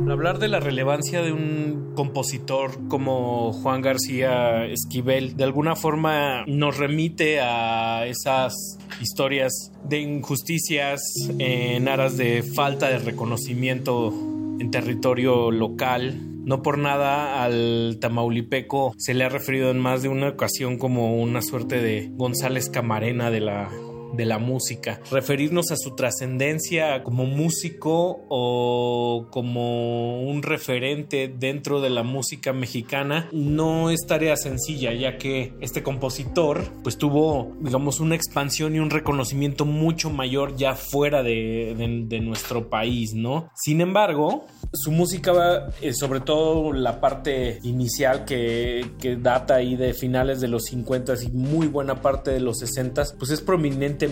Hablar de la relevancia de un compositor como Juan García Esquivel de alguna forma nos remite a esas historias de injusticias en aras de falta de reconocimiento en territorio local. No por nada al Tamaulipeco se le ha referido en más de una ocasión como una suerte de González Camarena de la de la música. Referirnos a su trascendencia como músico o como un referente dentro de la música mexicana no es tarea sencilla, ya que este compositor pues tuvo, digamos, una expansión y un reconocimiento mucho mayor ya fuera de, de, de nuestro país, ¿no? Sin embargo, su música, eh, sobre todo la parte inicial que, data ahí de finales de los 50 y muy buena parte de los 60, pues es prominente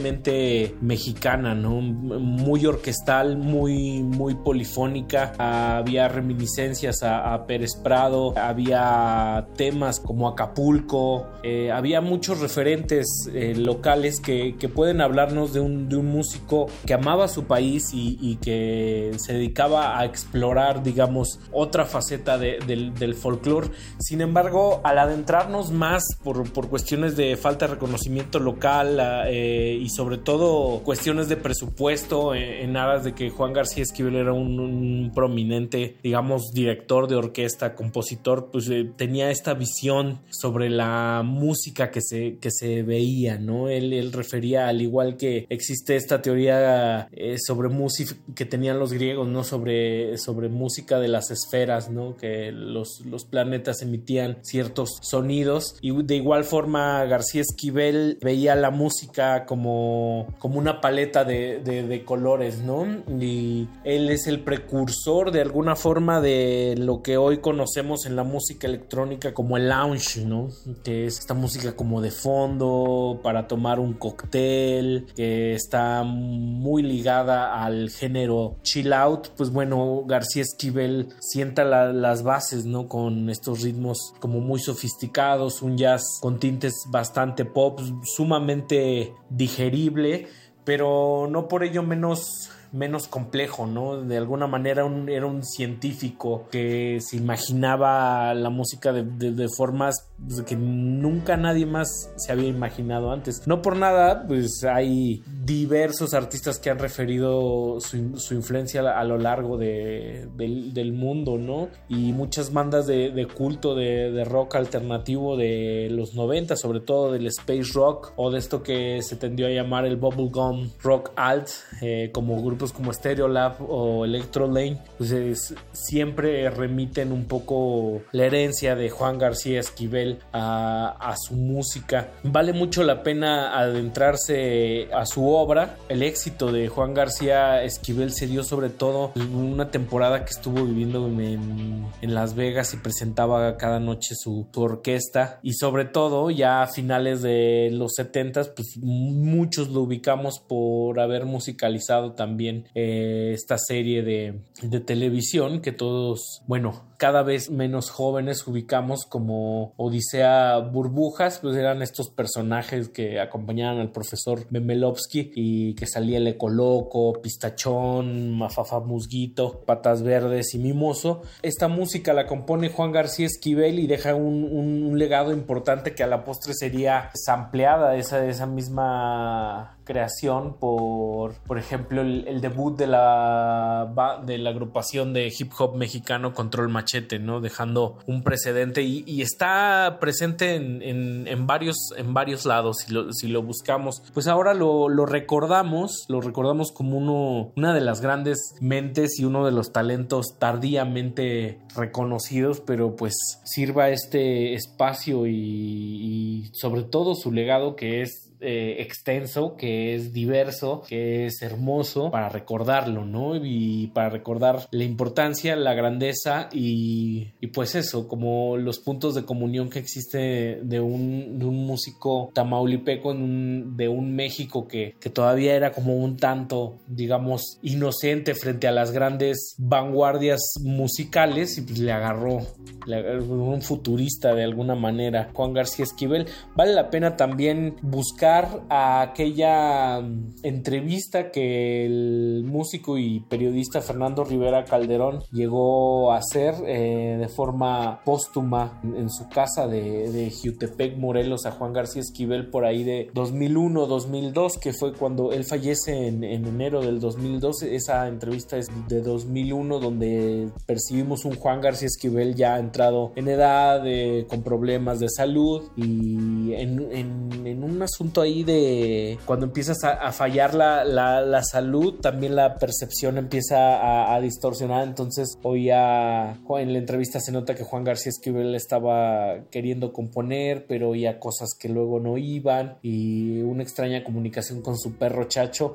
mexicana, ¿no? Muy orquestal, muy, muy polifónica. Había reminiscencias a, Pérez Prado, había temas como Acapulco, eh, había muchos referentes eh, locales que, que, pueden hablarnos de un, músico que amaba su país y, que se dedicaba a explorar, digamos, otra faceta de, del, del folclore. Sin embargo, al adentrarnos más por, por, cuestiones de falta de reconocimiento local, eh, eh, y sobre todo cuestiones de presupuesto en, aras de que Juan García Esquivel era un, prominente, digamos, director de orquesta, compositor, pues eh, tenía esta visión sobre la música que se, que se veía, ¿no? Él, él refería, al igual que existe esta teoría eh, sobre música que tenían los griegos, ¿no? Sobre, sobre música de las esferas, ¿no? Que los, los planetas emitían ciertos sonidos y de igual forma García Esquivel veía la música como, como una paleta de, de, colores, ¿no? Y él es el precursor de alguna forma de lo que hoy conocemos en la música electrónica como el lounge, ¿no? Que es esta música como de fondo para tomar un cóctel, que está muy ligada al género chill out. Pues bueno, García Esquivel sienta las bases, ¿no? Con estos ritmos como muy sofisticados, un jazz con tintes bastante pop, sumamente digerible, pero no por ello menos menos complejo, ¿no? De alguna manera era un científico que se imaginaba la música de, formas que nunca nadie más se había imaginado antes. No por nada, pues hay diversos artistas que han referido su, influencia a lo largo del, mundo, ¿no? Y muchas bandas de, culto de, rock alternativo de los 90, sobre todo del space rock o de esto que se tendió a llamar el bubblegum rock alt, eh, como grupo como Stereolab o Electro Lane, pues siempre remiten un poco la herencia de Juan García Esquivel a, su música. Vale mucho la pena adentrarse a su obra. El éxito de Juan García Esquivel se dio sobre todo en una temporada que estuvo viviendo en, Las Vegas y presentaba cada noche su, orquesta. Y sobre todo ya a finales de los 70 pues muchos lo ubicamos por haber musicalizado también eh, esta serie de, de televisión que todos, bueno, cada vez menos jóvenes ubicamos como Odisea Burbujas, pues eran estos personajes que acompañaban al profesor Memelovsky y que salía el Ecoloco, Pistachón, Mafafa Musguito, Patas Verdes y Mimoso. Esta música la compone Juan García Esquivel y deja un, legado importante que a la postre sería sampleada esa, esa misma creación por, por ejemplo, el, debut de la, de la agrupación de hip hop mexicano Control Machete ¿no? Dejando un precedente y, está presente en, varios, en varios lados si lo, si lo buscamos. Pues ahora lo, recordamos, lo recordamos como uno, una de las grandes mentes y uno de los talentos tardíamente reconocidos, pero pues sirva este espacio y sobre todo su legado que es eh, extenso, que es diverso, que es hermoso para recordarlo, ¿no? Y para recordar la importancia, la grandeza y, pues eso, como los puntos de comunión que existe de un, músico tamaulipeco en un, de un México que, que todavía era como un tanto, digamos, inocente frente a las grandes vanguardias musicales y pues le agarró, le agarró un futurista de alguna manera, Juan García Esquivel. Vale la pena también buscar a aquella mm, entrevista que el músico y periodista Fernando Rivera Calderón llegó a hacer eh, de forma póstuma en, su casa de, de Morelos, a Juan García Esquivel por ahí de 2001-2002, que fue cuando él fallece en, enero del 2012. Esa entrevista es de 2001, donde percibimos un Juan García Esquivel ya entrado en edad, eh, con problemas de salud y en, en un asunto ahí de cuando empiezas a, fallar la, la, salud, también la percepción empieza a, distorsionar. Entonces, hoy ya en la entrevista se nota que Juan García Esquivel estaba queriendo componer, pero oía cosas que luego no iban y una extraña comunicación con su perro Chacho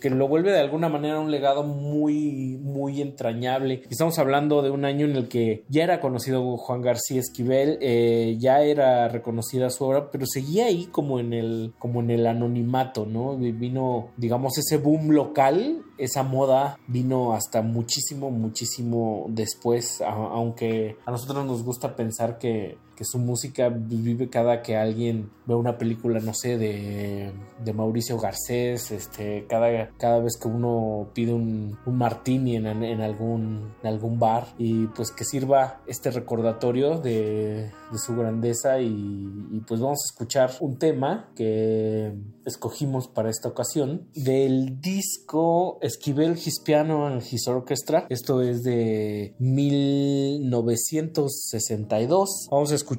que, lo vuelve de alguna manera un legado muy, muy entrañable. Estamos hablando de un año en el que ya era conocido Juan García Esquivel, eh, ya era reconocida su obra, pero seguía ahí como en el, como en el anonimato, ¿no? Vino, digamos, ese boom local, esa moda vino hasta muchísimo, muchísimo después, aunque a nosotros nos gusta pensar que que su música vive cada que alguien ve una película, no sé, de, de Mauricio Garcés, este, cada, cada vez que uno pide un, martini en, en, algún, algún bar y pues que sirva este recordatorio de, de su grandeza y, y pues vamos a escuchar un tema que escogimos para esta ocasión del disco Esquivel His Piano and His Orchestra. Esto es de 1962. Vamos a escuchar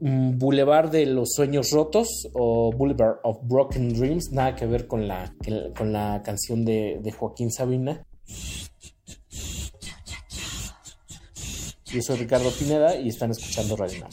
Boulevard de los Sueños Rotos o Boulevard of Broken Dreams. Nada que ver con la, con la canción de, de Joaquín Sabina. Yo soy Ricardo Pineda y están escuchando Radio Nam.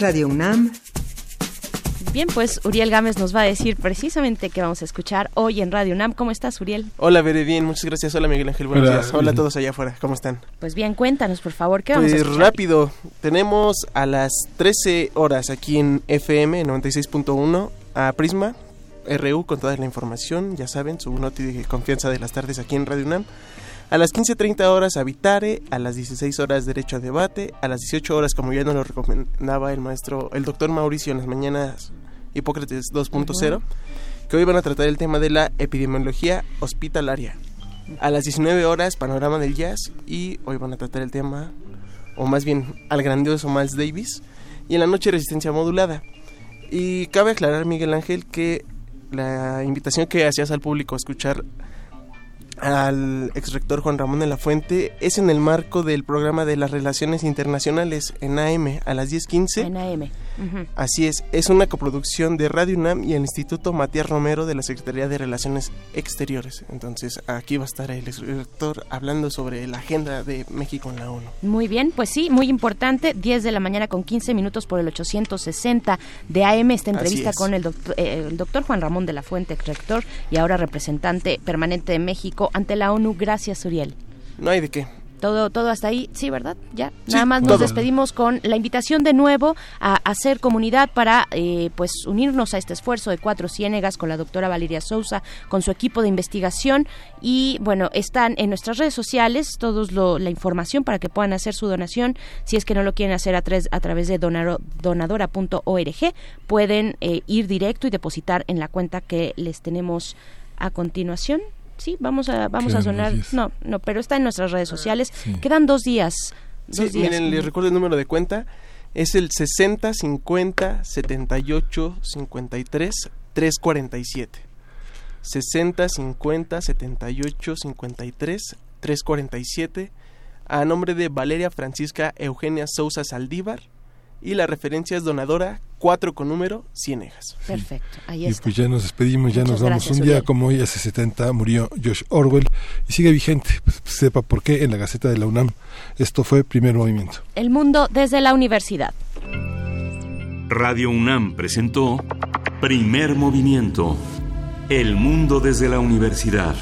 Radio UNAM. Bien, pues Uriel Gámez nos va a decir precisamente qué vamos a escuchar hoy en Radio UNAM. ¿Cómo estás, Uriel? Hola, Veré, bien, muchas gracias. Hola, Miguel Ángel, buenos Hola, días. Hola a todos allá afuera, ¿cómo están? Pues bien, cuéntanos, por favor, ¿qué vamos a Pues escuchar? rápido, tenemos a las 13 horas aquí en FM 96.1 a Prisma RU con toda la información, ya saben, su noti de confianza de las tardes aquí en Radio UNAM. A las 15.30 horas Habitare, a las 16 horas Derecho a Debate, a las 18 horas, como ya nos lo recomendaba el maestro, el doctor Mauricio en las mañanas Hipócrates 2.0, que hoy van a tratar el tema de la epidemiología hospitalaria. A las 19 horas Panorama del Jazz y hoy van a tratar el tema, o más bien al grandioso Miles Davis, y en la noche Resistencia Modulada. Y cabe aclarar, Miguel Ángel, que la invitación que hacías al público a escuchar al ex rector Juan Ramón de la Fuente es en el marco del programa de las relaciones internacionales en AM a las 10.15. En AM. Así es, es una coproducción de Radio UNAM y el Instituto Matías Romero de la Secretaría de Relaciones Exteriores. Entonces aquí va a estar el ex rector hablando sobre la agenda de México en la ONU. Muy bien, pues sí, muy importante. 10 de la mañana con 15 minutos por el 860 de AM. Esta entrevista es. con el doctor, eh, el doctor Juan Ramón de la Fuente, rector y ahora representante permanente de México ante la ONU. Gracias, Uriel. No hay de qué. Todo, todo hasta ahí, sí, ¿verdad? Ya. Sí, Nada más nos todo. despedimos con la invitación de nuevo a hacer comunidad para, eh, pues, unirnos a este esfuerzo de Cuatro Ciénegas con la doctora Valeria Sousa, con su equipo de investigación y, bueno, están en nuestras redes sociales todos lo- la información para que puedan hacer su donación. Si es que no lo quieren hacer a, tres- a través de donadora.org, pueden eh, ir directo y depositar en la cuenta que les tenemos a continuación. Sí, vamos a vamos a sonar. No, no, pero está en nuestras redes sociales. sí. Quedan dos días. Sí, Dos días. miren, les recuerdo el número de cuenta. Es el 60 50 78 53 347. 60 50 78 53 347. A nombre de Valeria Francisca Eugenia Sousa Saldívar. Y la referencia es donadora 4 con número Cienegas. Perfecto, ahí Y está. pues ya nos despedimos, ya Muchas nos vamos. gracias, Un día Uriel. como hoy, hace 70, murió George Orwell y sigue vigente. Pues, sepa por qué en la Gaceta de la UNAM. Esto fue Primer Movimiento. El mundo desde la universidad. Radio UNAM presentó Primer Movimiento. El mundo desde la universidad.